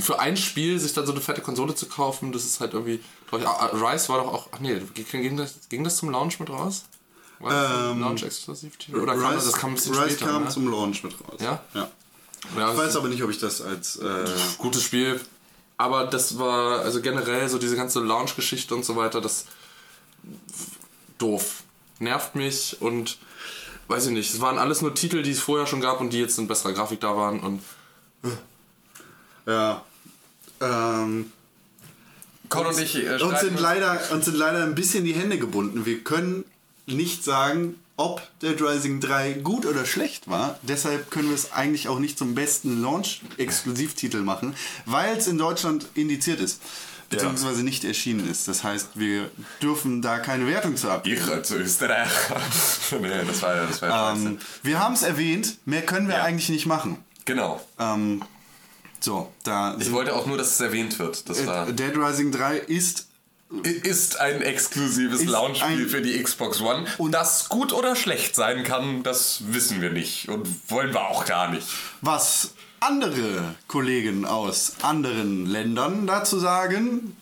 Für ein Spiel sich dann so eine fette Konsole zu kaufen, das ist halt irgendwie. Ich, ah, Rise war doch auch. Ach nee, ging das, ging das zum Launch mit raus? War das ein Ähm, Launch-Exklusiv-Titel? Oder kam das, das kam ein bisschen Rise später? kam ne? zum Launch mit raus. Ja? ja. ja, Ich weiß aber nicht, ob ich das als... Äh, gutes Spiel. Aber das war, also generell so diese ganze Launch-Geschichte und so weiter, das doof. Nervt mich und weiß ich nicht. Es waren alles nur Titel, die es vorher schon gab und die jetzt in besserer Grafik da waren und ja. Ähm, Con und ich äh, uns sind, leider, uns sind leider ein bisschen die Hände gebunden. Wir können nicht sagen, ob Dead Rising 3 gut oder schlecht war. Deshalb können wir es eigentlich auch nicht zum besten Launch-Exklusivtitel machen, weil es in Deutschland indiziert ist. Beziehungsweise nicht erschienen ist. Das heißt, wir dürfen da keine Wertung zu abgeben. Ich als Österreicher. nee, das war ja das war ja. Ähm, wir haben es erwähnt, mehr können wir Ja. eigentlich nicht machen. Genau. Ähm, so, da Ich wollte auch nur, dass es erwähnt wird. Das war, äh, Dead Rising 3 ist ist ein exklusives Launchspiel für die Xbox One. Und das gut oder schlecht sein kann, das wissen wir nicht. Und wollen wir auch gar nicht. was andere Kollegen aus anderen Ländern dazu sagen,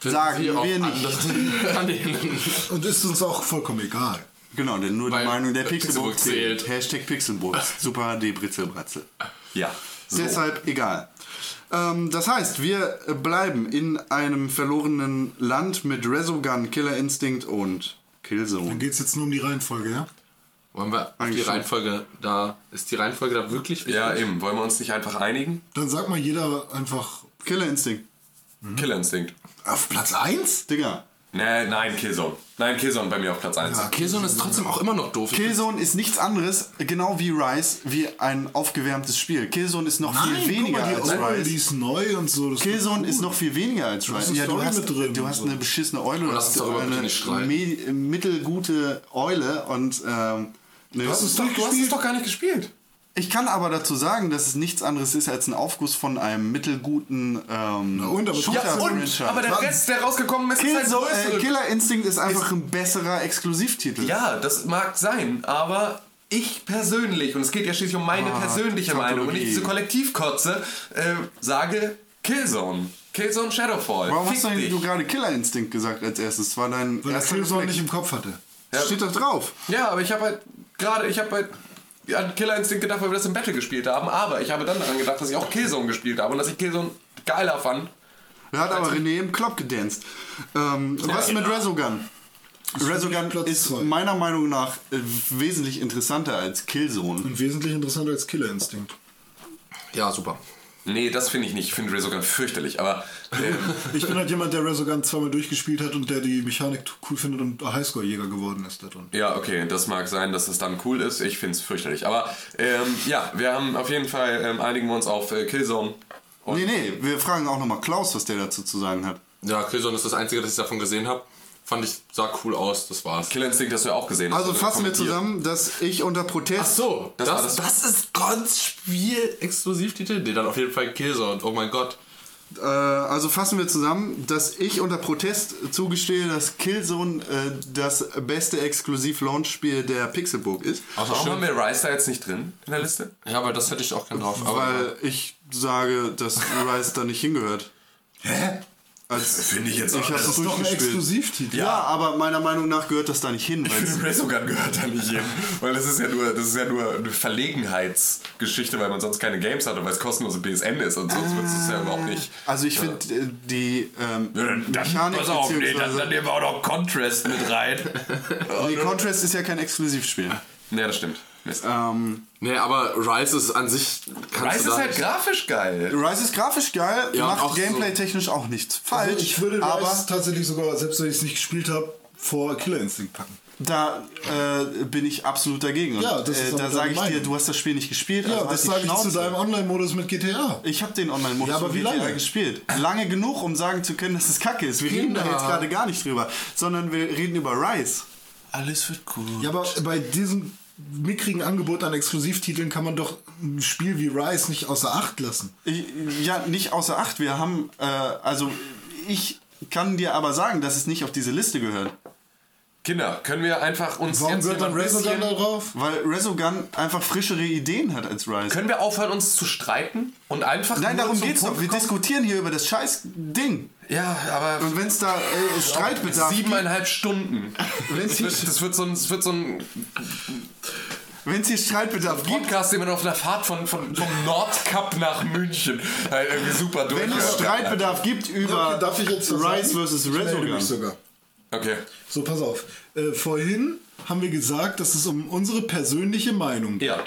sagen Sie auf wir nicht. Und ist uns auch vollkommen egal. Genau, denn nur Weil die Meinung der Pixelburg Pixelburg zählt. zählt. Hashtag Pixelburg. Super die Britzelbratzel. Ja. So. Deshalb egal. Ähm, das heißt, wir bleiben in einem verlorenen Land mit Resogun, Killer Instinct und Killzone. Dann geht es jetzt nur um die Reihenfolge, ja? Wollen wir auf die Eigentlich schon. Reihenfolge da. Ist die Reihenfolge da wirklich wichtig? Ja, eben. Wollen wir uns nicht einfach einigen? Dann sag mal jeder einfach Killer Instinct. Killer Instinct. auf Platz 1? Digga. Nee, nein, Killzone. Nein, Killzone bei mir auf Platz 1. Killzone ist trotzdem auch immer noch doof. Killzone ist nichts anderes, genau wie Rise, wie ein aufgewärmtes Spiel. Killzone ist noch viel weniger guck mal, die als Eule, die Rise. ist neu und so. Das Killzone cool. ist noch viel weniger als Rise. Ja, du hast, du und hast so. eine beschissene Eule, du lass hast eine mittelgute Eule und ähm, ne, hast es Du hast es doch gar nicht gespielt. Ich kann aber dazu sagen, dass es nichts anderes ist als ein Aufguss von einem mittelguten ähm, und, aber- Ja, und-. Aber der Rest, der rausgekommen ist, ist halt äh. Killer Instinct ist einfach ein besserer Exklusivtitel. Ja, das mag sein, aber ich persönlich, und es geht ja schließlich um meine Ah, persönliche Meinung und nicht Tautologie. diese Kollektivkotze, äh, sage, Killzone. Killzone Shadowfall. Warum Fick hast du du gerade Killer Instinct gesagt als erstes? Das war dein Weil er erster Killzone Reflex. nicht im Kopf hatte. Steht doch drauf. Ja, aber ich habe halt gerade, ich habe halt an Killer Instinct gedacht, weil wir das im Battle gespielt haben, aber ich habe dann daran gedacht, dass ich auch Killzone gespielt habe und dass ich Killzone geiler fand. Da hat aber René im Klopp gedanced. Ähm, was mit Resogun? Resogun ist meiner Meinung nach äh, wesentlich interessanter als Killzone. Und wesentlich interessanter als Killer Instinct. Ja, super. Nee, das finde ich nicht. Ich finde Resogun fürchterlich, aber ähm, Ich bin halt jemand, der Resogun zweimal durchgespielt hat und der die Mechanik cool findet und Highscore-Jäger geworden ist da drin. ja, okay, das mag sein, dass es dann cool ist. Ich finde es fürchterlich. Aber ähm, ja, wir haben auf jeden Fall, ähm, einigen wir uns auf äh, Killzone. Und Nee, nee, wir fragen auch nochmal Klaus, was der dazu zu sagen hat. Ja, Killzone ist das Einzige, das ich davon gesehen habe. Fand ich, sah cool aus, das war's. Killer Instinct hast du ja auch gesehen. Also fassen wir zusammen, dass ich unter Protest... Ach so, Das das, das, das- ist ganz Spiel-Exklusivtitel? Nee, dann auf jeden Fall Killzone. Oh mein Gott. Äh, also fassen wir zusammen, dass ich unter Protest zugestehe, dass Killzone äh, das beste Exklusiv-Launch-Spiel der Pixelburg ist. Warum haben wir Rise da jetzt nicht drin in der Liste? Ja, aber das hätte ich auch gern drauf. Aber Weil ich sage, dass Rise da nicht hingehört. Hä? Finde ich jetzt ich auch. habe Das es Das ist doch ein durchgespielt. Exklusivtitel. Ja, aber meiner Meinung nach gehört das da nicht hin. Ich finde, Resogun gehört da nicht hin. Weil das ist ja nur, das ist ja nur eine Verlegenheitsgeschichte, weil man sonst keine Games hat und weil es kostenlose PSN ist und sonst wird es ja überhaupt nicht. Also ich finde äh, die ähm, Mechanik beziehungsweise- nehmen wir auch noch Contrast mit rein. Nee, Contrast ist ja kein Exklusivspiel. ne, das stimmt. Mist. Ähm, nee, aber Rise ist an sich. Rise du ist halt grafisch geil. Rise ist grafisch geil, Ja, macht auch so- gameplay-technisch auch nichts falsch. Also ich würde aber Rise tatsächlich sogar, selbst wenn ich es nicht gespielt habe, vor Killer Instinct packen. da äh, bin ich absolut dagegen. Und, Ja, das ist äh, da sage ich dir, du hast das Spiel nicht gespielt. Ja, also das halt sage ich zu deinem Online-Modus mit GTA. Ich habe den Online-Modus Ja, aber wie GTA lange? gespielt. Lange genug, um sagen zu können, dass es kacke ist. Wir reden da jetzt gerade gar nicht drüber, sondern wir reden über Rise. Alles wird gut. Ja, aber bei diesem mickrigen Angebot an Exklusivtiteln kann man doch ein Spiel wie Rise nicht außer Acht lassen. Ja, nicht außer Acht. Wir haben, äh, also ich kann dir aber sagen, dass es nicht auf diese Liste gehört. Kinder, können wir einfach uns Warum jetzt gehört dann Resogun bisschen- da drauf? Weil Resogun einfach frischere Ideen hat als Rise. Können wir aufhören, uns zu streiten und einfach Nein, nur darum zum geht's Punkt doch. Wir kommen? diskutieren hier über das scheiß Ding. Ja, aber Und wenn es da äh, Streitbedarf gibt, siebeneinhalb Stunden. Wenn's Das wird, das wird so ein, das wird so ein wenn es hier Streitbedarf gibt, Podcast, den man auf einer Fahrt von, von, vom Nordkap nach München halt irgendwie super durch. wenn es Streitbedarf gibt über Darf ich jetzt was Rise sagen? vs. Resogun. sogar. Okay. So, pass auf. Äh, vorhin haben wir gesagt, dass es um unsere persönliche Meinung geht. Ja.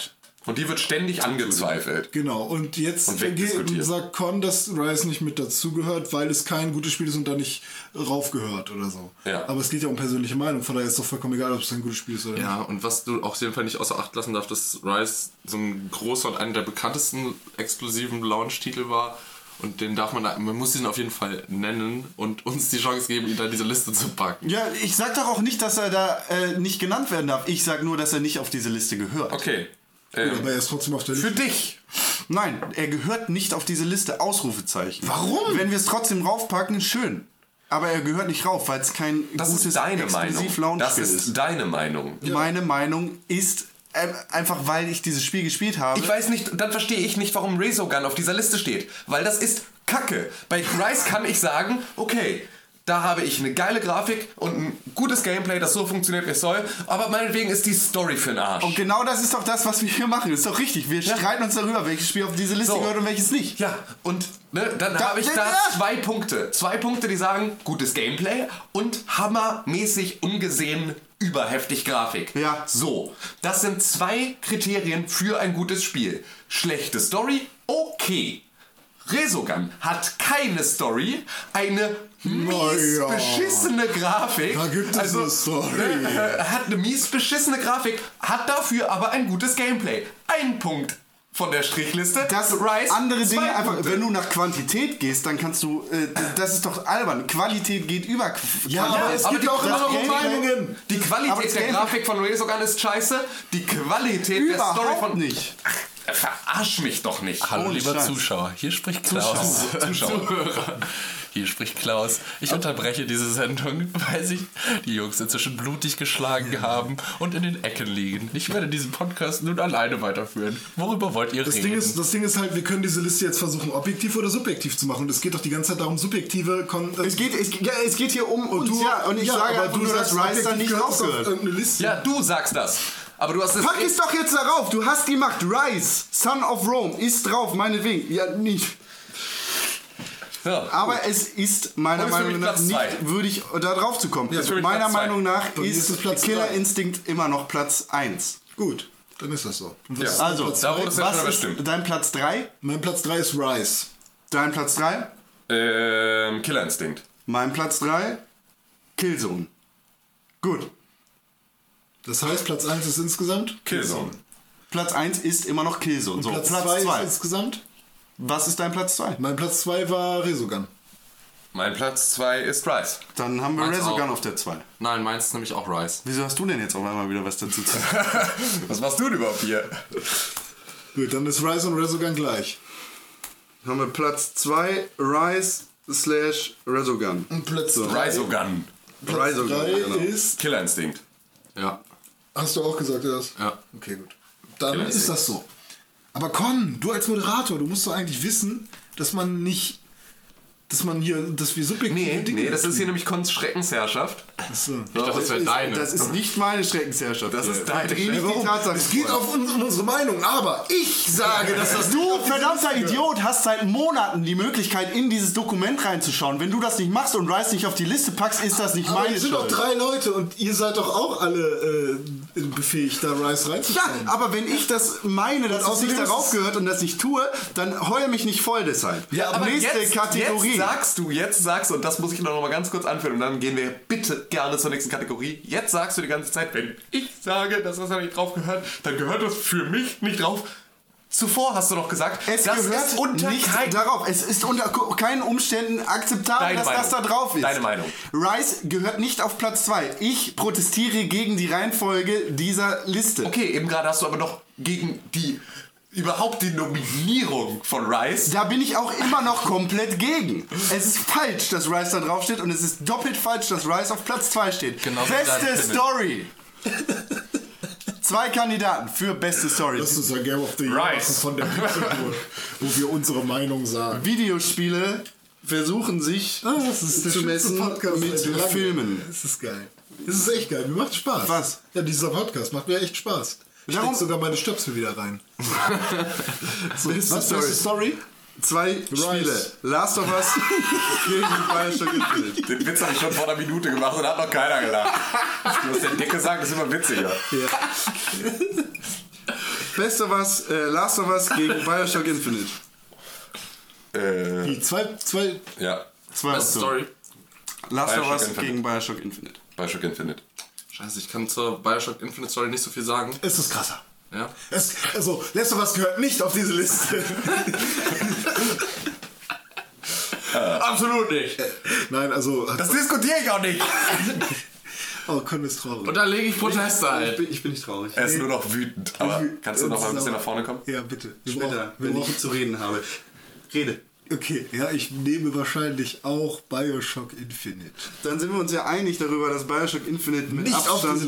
Und die wird ständig angezweifelt. Genau, und jetzt Und sagt Con, dass Rise nicht mit dazugehört, weil es kein gutes Spiel ist und da nicht raufgehört oder so. Ja. Aber es geht ja um persönliche Meinung, von daher ist doch vollkommen egal, ob es ein gutes Spiel ist oder nicht. Ja, und was du auch auf jeden Fall nicht außer Acht lassen darfst, dass Rise so ein großer und einer der bekanntesten exklusiven Launch-Titel war. Und den darf man, da, man muss ihn auf jeden Fall nennen und uns die Chance geben, ihn da in diese Liste zu packen. Ja, ich sag doch auch nicht, dass er da äh, nicht genannt werden darf. Ich sag nur, dass er nicht auf diese Liste gehört. Okay. Gut, Ähm, aber er ist trotzdem auf der Liste. für dich. Nein, er gehört nicht auf diese Liste. Ausrufezeichen. Warum? Wenn wir es trotzdem raufpacken, schön. Aber er gehört nicht rauf, weil es kein Das gutes ist deine Meinung. Das ist ist. deine Meinung. Meine Meinung ist äh, einfach, weil ich dieses Spiel gespielt habe. Ich weiß nicht, dann verstehe ich nicht, warum Resogun auf dieser Liste steht. Weil das ist Kacke. Bei Rise kann ich sagen, okay, da habe ich eine geile Grafik und ein gutes Gameplay, das so funktioniert, wie es soll. Aber meinetwegen ist die Story für den Arsch. und genau das ist doch das, was wir hier machen. Ist doch richtig. Wir streiten uns darüber, welches Spiel auf diese Liste So. gehört und welches nicht. Ja, und ne, dann Da- habe ich da- da ja. zwei Punkte. Zwei Punkte, die sagen, gutes Gameplay und hammermäßig ungesehen überheftig Grafik. Ja. So, das sind zwei Kriterien für ein gutes Spiel. Schlechte Story, okay. Resogun hat keine Story, eine mies ja. beschissene Grafik. Da gibt es eine Story. äh, hat eine mies beschissene Grafik, hat dafür aber ein gutes Gameplay. Ein Punkt von der Strichliste. Das Rise, andere Dinge einfach, Punkte. wenn du nach Quantität gehst, dann kannst du, äh, das ist doch albern. Qualität geht über Qu Ja, Quantität. aber es aber gibt auch immer noch Meinungen. Die Qualität der Grafik von Resogun ist scheiße. Die Qualität der Story Überhaupt von. nicht. Ach, verarsch mich doch nicht. Hallo, Ohne lieber Scheiß. Zuschauer, hier spricht Klaus. Zuschauer. Zuhörer. Hier spricht Klaus. Ich unterbreche diese Sendung, weil sich die Jungs inzwischen blutig geschlagen haben und in den Ecken liegen. Ich werde diesen Podcast nun alleine weiterführen. Worüber wollt ihr Das reden? Ding, ist, das Ding ist halt, wir können diese Liste jetzt versuchen, objektiv oder subjektiv zu machen. Und es geht doch die ganze Zeit darum, subjektive Kon Es geht, es, ja, es geht hier um uns, du, ja. Und ich sage aber einfach nur, dass sagst, Rice da nicht gehört es auf draufgehört. Irgendeine Liste. Ja, du sagst das. Aber du hast es. Pack es doch jetzt darauf. Du hast die Macht. Rise, Son of Rome, ist drauf, meinetwegen. Ja, nicht. Ja. Aber es ist meiner Und ist Meinung nach nicht zwei. würdig, da drauf zu kommen. ist mich meiner Platz. Meinung nach mir ist ist Killer. Instinct immer noch Platz 1. Gut, dann ist das so. Und was Ja. ist Also, Platz da drei? wurde es ja schon Was bestimmt. ist dein Platz 3? Mein Platz 3 ist Rise. Dein Platz 3? Ähm, Killer Instinct. Mein Platz 3? Killzone. Gut. Das heißt, Platz 1 ist insgesamt Killzone. Platz 1 ist immer noch Killzone. So, Platz Platz 2 2. ist insgesamt. Was ist dein Platz 2? Mein Platz 2 war Resogun. Mein Platz 2 ist Rise. Dann haben wir Meins Resogun auch. auf der 2. Nein, meins ist nämlich auch Rice. Wieso hast du denn jetzt auf einmal wieder was dazu zu sagen? Was machst du denn überhaupt hier? Gut, dann ist Rise und Resogun gleich. haben wir Platz 2 Rise slash Resogun. Und Platz 3 Risogun. Platz Resogun, drei genau. ist. Killer Instinct. Ja. Hast du auch gesagt, das? Ja. Okay, gut. Dann ist das so. Aber Con, du als Moderator, du musst doch eigentlich wissen, dass man nicht. Dass man hier. Dass wir subjektive Nee, Dinge. nee, das ist hier nämlich Cons Schreckensherrschaft. Achso. Ich dachte, das wäre deine. Das ist nicht meine Schreckensherrschaft. Das ist deine nicht die Warum? Tatsachen Es geht auf uns, um unsere Meinung, aber ich sage, dass das Du verdammter Idiot hast seit Monaten die Möglichkeit, in dieses Dokument reinzuschauen. Wenn du das nicht machst und Rice nicht auf die Liste packst, ist das nicht Aber meine wir sind doch Schuld. drei Leute und ihr seid doch auch alle äh, befähigt, da Rice Ja, reinzuschauen. aber wenn ich das meine, dass es außerdem nicht darauf es- gehört und das nicht tue, dann heul mich nicht voll deshalb. Nächste Kategorie. Jetzt sagst du, jetzt sagst du, und das muss ich noch mal ganz kurz anführen, und dann gehen wir bitte gerne zur nächsten Kategorie. Jetzt sagst du die ganze Zeit, wenn ich sage, dass das da nicht drauf gehört, dann gehört das für mich nicht drauf. Zuvor hast du doch gesagt, Es das gehört ist unter nicht kein- darauf. Es ist unter keinen Umständen akzeptabel, Deine dass das da Meinung. drauf ist. Deine Meinung. Rice gehört nicht auf Platz 2. Ich protestiere gegen die Reihenfolge dieser Liste. Okay, eben gerade hast du aber noch gegen die überhaupt die Nominierung von Rice. Da bin ich auch immer noch komplett gegen. Es ist falsch, dass Rice da drauf steht und es ist doppelt falsch, dass Rice auf Platz 2 steht. Genau beste. Story. Zwei Kandidaten für beste Story. Das ist ein Game of the Year von der Pixelburg, wo wir unsere Meinung sagen. Videospiele versuchen sich Ah, das ist der zu messen Podcast mit. Filmen. Das ist geil. Das ist echt geil. Mir macht Spaß. Was? Ja, dieser Podcast macht mir echt Spaß. Ich Darum- steck sogar meine Stöpsel wieder rein. Beste Was? Story. Beste Story? Zwei Spiele. Last of Us gegen Bioshock Infinite. Den Witz habe ich schon vor einer Minute gemacht und hat noch keiner gelacht. Du musst der Dicke sagen, das ist immer witziger. Beste was, äh, Last of Us gegen Bioshock Infinite. Äh, Die zwei, zwei ja, Zwei Optionen. Story. Last of Bioshock Us Infinite. gegen Bioshock Infinite. Bioshock Infinite. Scheiße, ich kann zur Bioshock Infinite Story nicht so viel sagen. ist es krasser. Ja. Es, also, Last of Us gehört nicht auf diese Liste. Absolut nicht. Nein, also. Das diskutiere ich auch nicht. Oh, Con ist traurig. Und da lege ich Proteste Ich ein. bin, ich bin nicht traurig. Er ist nur noch wütend. Aber kannst du noch mal ein bisschen nach vorne kommen? Ja, bitte. Wir Später, brauchen- wenn brauchen- ich zu reden habe. Rede. Okay, ja, ich nehme wahrscheinlich auch Bioshock Infinite. Dann sind wir uns ja einig darüber, dass Bioshock Infinite mit Nicht Abstand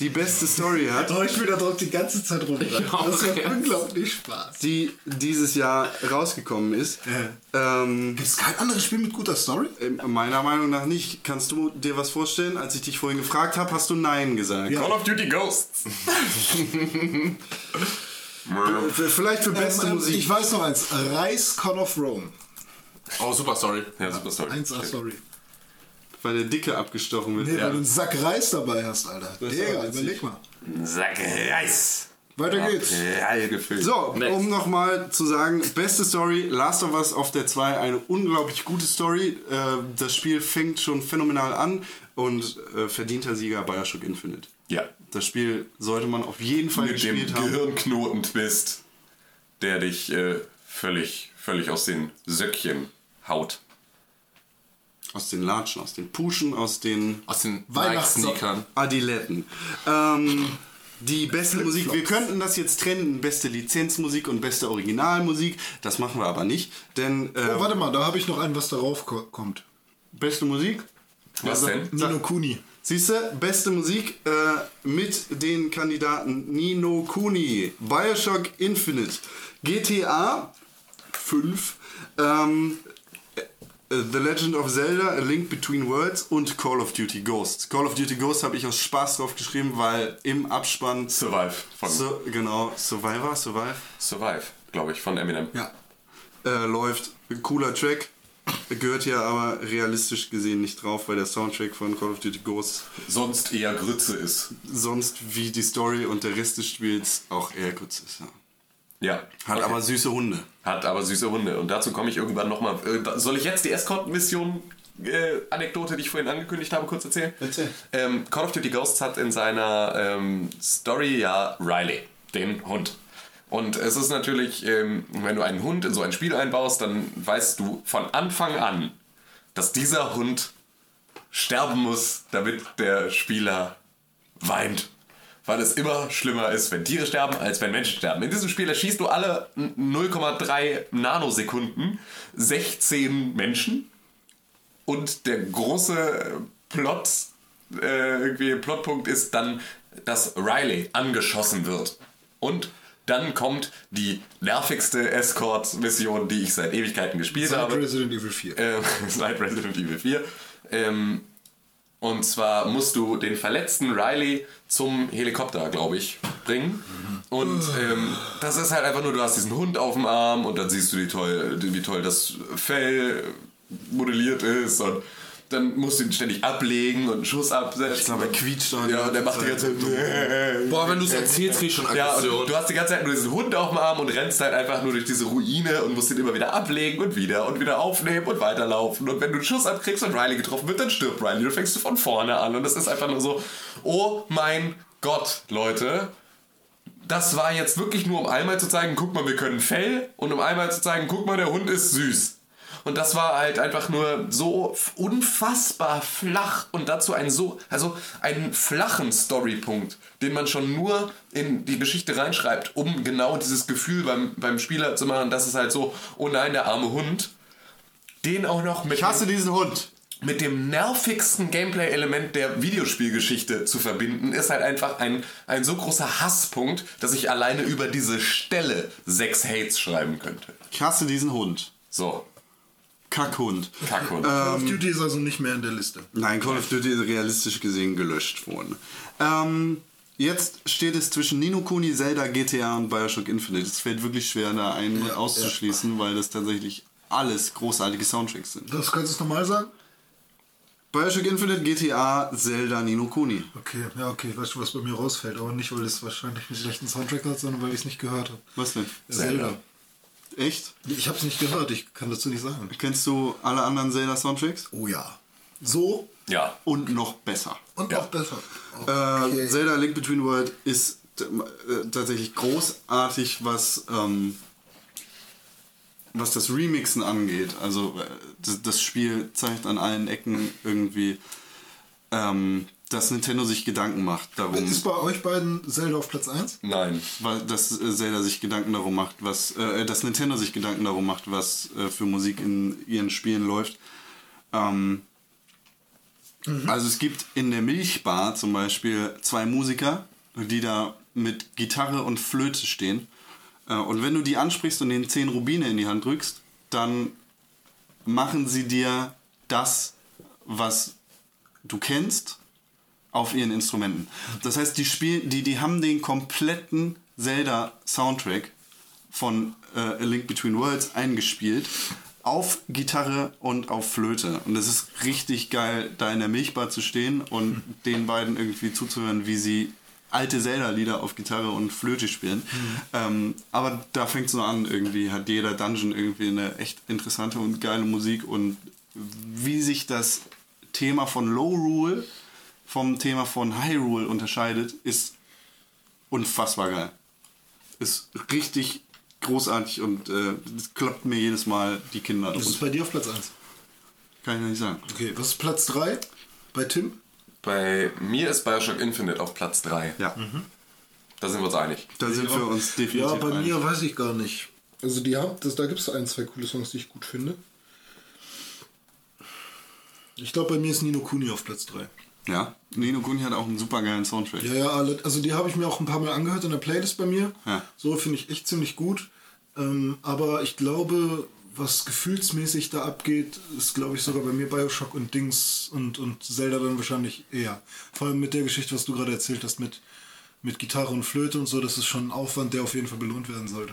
die beste Story hat, Oh, ich spiele da drauf die ganze Zeit rum. Das macht jetzt. unglaublich Spaß. die dieses Jahr rausgekommen ist. Ähm, Gibt es kein anderes Spiel mit guter Story? ähm, meiner Meinung nach nicht. Kannst du dir was vorstellen? Als ich dich vorhin gefragt habe, hast du Nein gesagt. Ja. Call of Duty Ghosts. Vielleicht für beste Ähm, ähm, Musik. Ich weiß noch eins. Rise Con of Rome. Oh, super Story. Ja, super Story. 1A Story. weil der Dicke abgestochen wird. Nee, Ja. weil du einen Sack Reis dabei hast, Alter. Digga, überleg mal. Sack Reis. Weiter geht's. Gefüllt. So, Next. um nochmal zu sagen, beste Story, Last of Us auf der 2, eine unglaublich gute Story. Äh, das Spiel fängt schon phänomenal an und äh, verdienter Sieger Bioshock Infinite. Ja. Das Spiel sollte man auf jeden Fall Mit dem gespielt haben. Gehirnknoten-Twist, der dich äh, völlig, völlig aus den Söckchen haut. Aus den Latschen, aus den Puschen, aus den Aus den Weihnachtssocken. Nike-Sneakern. Adiletten. Ähm, die beste Musik. Wir könnten das jetzt trennen, beste Lizenzmusik und beste Originalmusik. Das machen wir aber nicht, denn äh, Oh, warte mal, da habe ich noch einen, was darauf ko kommt. beste Musik. Was denn? Nino Kuni. Siehst du, beste Musik äh, mit den Kandidaten Nino Kuni, Bioshock Infinite, GTA 5, ähm, äh, The Legend of Zelda, A Link Between Worlds und Call of Duty Ghosts. Call of Duty Ghosts habe ich aus Spaß drauf geschrieben, weil im Abspann Survive von so, genau Survivor, Survive, Survive, glaube ich, von Eminem. ja, äh, läuft. Cooler Track. Gehört hier aber realistisch gesehen nicht drauf, weil der Soundtrack von Call of Duty Ghosts Sonst eher Grütze ist. sonst wie die Story und der Rest des Spiels auch eher kurz ist. Ja. Ja. Hat Okay. aber süße Hunde. Hat aber süße Hunde. Und dazu komme ich irgendwann nochmal. Äh, soll ich jetzt die Escort-Mission, äh, Anekdote, die ich vorhin angekündigt habe, kurz erzählen? Erzähl. Ähm, Call of Duty Ghosts hat in seiner ähm, Story ja Riley, den Hund. Und es ist natürlich, ähm, wenn du einen Hund in so ein Spiel einbaust, dann weißt du von Anfang an, dass dieser Hund sterben muss, damit der Spieler weint. Weil es immer schlimmer ist, wenn Tiere sterben, als wenn Menschen sterben. In diesem Spiel erschießt du alle 0,3 Nanosekunden 16 Menschen. Und der große Plot, äh, irgendwie Plotpunkt ist dann, dass Riley angeschossen wird. Und dann kommt die nervigste Escort-Mission, die ich seit Ewigkeiten gespielt Seit habe. Resident Evil 4. Ähm, seit Resident Evil 4. Ähm, und zwar musst du den verletzten Riley zum Helikopter, glaube ich, bringen. Und ähm, das ist halt einfach nur, du hast diesen Hund auf dem Arm und dann siehst du, wie toll, wie toll das Fell modelliert ist und dann musst du ihn ständig ablegen und einen Schuss absetzen. Ich glaube, er quietscht die Ja, und der ganze macht die ganze Zeit. Boah, wenn du es erzählst, krieg ich schon Ja, Aggression. und du hast die ganze Zeit nur diesen Hund auf dem Arm und rennst halt einfach nur durch diese Ruine und musst ihn immer wieder ablegen und wieder und wieder aufnehmen und weiterlaufen. Und wenn du einen Schuss abkriegst und Riley getroffen wird, dann stirbt Riley. Du fängst du von vorne an. Und das ist einfach nur so, oh mein Gott, Leute. Das war jetzt wirklich nur, um einmal zu zeigen, guck mal, wir können Fell. Und um einmal zu zeigen, guck mal, der Hund ist süß. Und das war halt einfach nur so unfassbar flach und dazu einen so, also einen flachen Storypunkt, den man schon nur in die Geschichte reinschreibt, um genau dieses Gefühl beim, beim Spieler zu machen, dass es halt so, oh nein, der arme Hund, den auch noch mit, Ich hasse diesen Hund. mit dem nervigsten Gameplay-Element der Videospielgeschichte zu verbinden, ist halt einfach ein, ein so großer Hasspunkt, dass ich alleine über diese Stelle sechs Hates schreiben könnte. Ich hasse diesen Hund. So, Kackhund. Kackhund. Call of Duty ist also nicht mehr in der Liste. Nein, Call of Duty ist realistisch gesehen gelöscht worden. Ähm, jetzt steht es zwischen Nino Kuni, Zelda, GTA und Bioshock Infinite. Es fällt wirklich schwer, da einen auszuschließen, weil das tatsächlich alles großartige Soundtracks sind. Das kannst du es nochmal sagen? Bioshock Infinite, GTA, Zelda, Nino Kuni. Okay, ja, okay. Weißt du, was bei mir rausfällt? Aber nicht, weil es wahrscheinlich einen schlechten Soundtrack hat, sondern weil ich es nicht gehört habe. Was denn? Zelda. Echt? Ich habe es nicht gehört, ich kann dazu nicht sagen. Kennst du alle anderen Zelda-Soundtracks? Oh ja. So ja. Und noch besser. und Ja. noch besser. Äh, Zelda Link Between World ist äh, tatsächlich großartig, was, ähm, was das Remixen angeht. Also äh, das, das Spiel zeigt an allen Ecken irgendwie, ähm, dass Nintendo sich Gedanken macht darum, Ist bei euch beiden Zelda auf Platz 1? Nein. weil, dass äh, Zelda sich Gedanken darum macht, was, äh, dass Nintendo sich Gedanken darum macht, was äh, für Musik in ihren Spielen läuft. Ähm, Also es gibt in der Milchbar zum Beispiel zwei Musiker, die da mit Gitarre und Flöte stehen. Äh, Und wenn du die ansprichst und denen zehn Rubine in die Hand drückst, dann machen sie dir das, was du kennst, auf ihren Instrumenten. Das heißt, die, spielen, die, die haben den kompletten Zelda-Soundtrack von äh, A Link Between Worlds eingespielt auf Gitarre und auf Flöte. Und es ist richtig geil, da in der Milchbar zu stehen und den beiden irgendwie zuzuhören, wie sie alte Zelda-Lieder auf Gitarre und Flöte spielen. Ähm, aber da fängt es nur an, irgendwie hat jeder Dungeon irgendwie eine echt interessante und geile Musik und wie sich das Thema von Low Rule vom Thema von High Rule unterscheidet, ist unfassbar geil. Ist richtig großartig und äh, das klappt mir jedes Mal die Kinder. Das ist bei dir auf Platz 1. kann ich nicht sagen. Okay, was ist Platz 3? Bei Tim? Bei mir ist Bioshock Infinite auf Platz 3. Ja. Da sind wir uns einig. Da sind wir uns definitiv Ja, bei einig. mir weiß ich gar nicht. Also die haben, das, da gibt es ein, zwei coole Songs, die ich gut finde. Ich glaube, bei mir ist Nino Kuni auf Platz 3. Ja, Nino Kuni hat auch einen super geilen Soundtrack. Ja, ja, also die habe ich mir auch ein paar Mal angehört in der Playlist bei mir. Ja. So finde ich echt ziemlich gut. Ähm, aber ich glaube, was gefühlsmäßig da abgeht, ist glaube ich sogar bei mir Bioshock und Dings und, und Zelda dann wahrscheinlich eher. Vor allem mit der Geschichte, was du gerade erzählt hast mit, mit Gitarre und Flöte und so, das ist schon ein Aufwand, der auf jeden Fall belohnt werden sollte.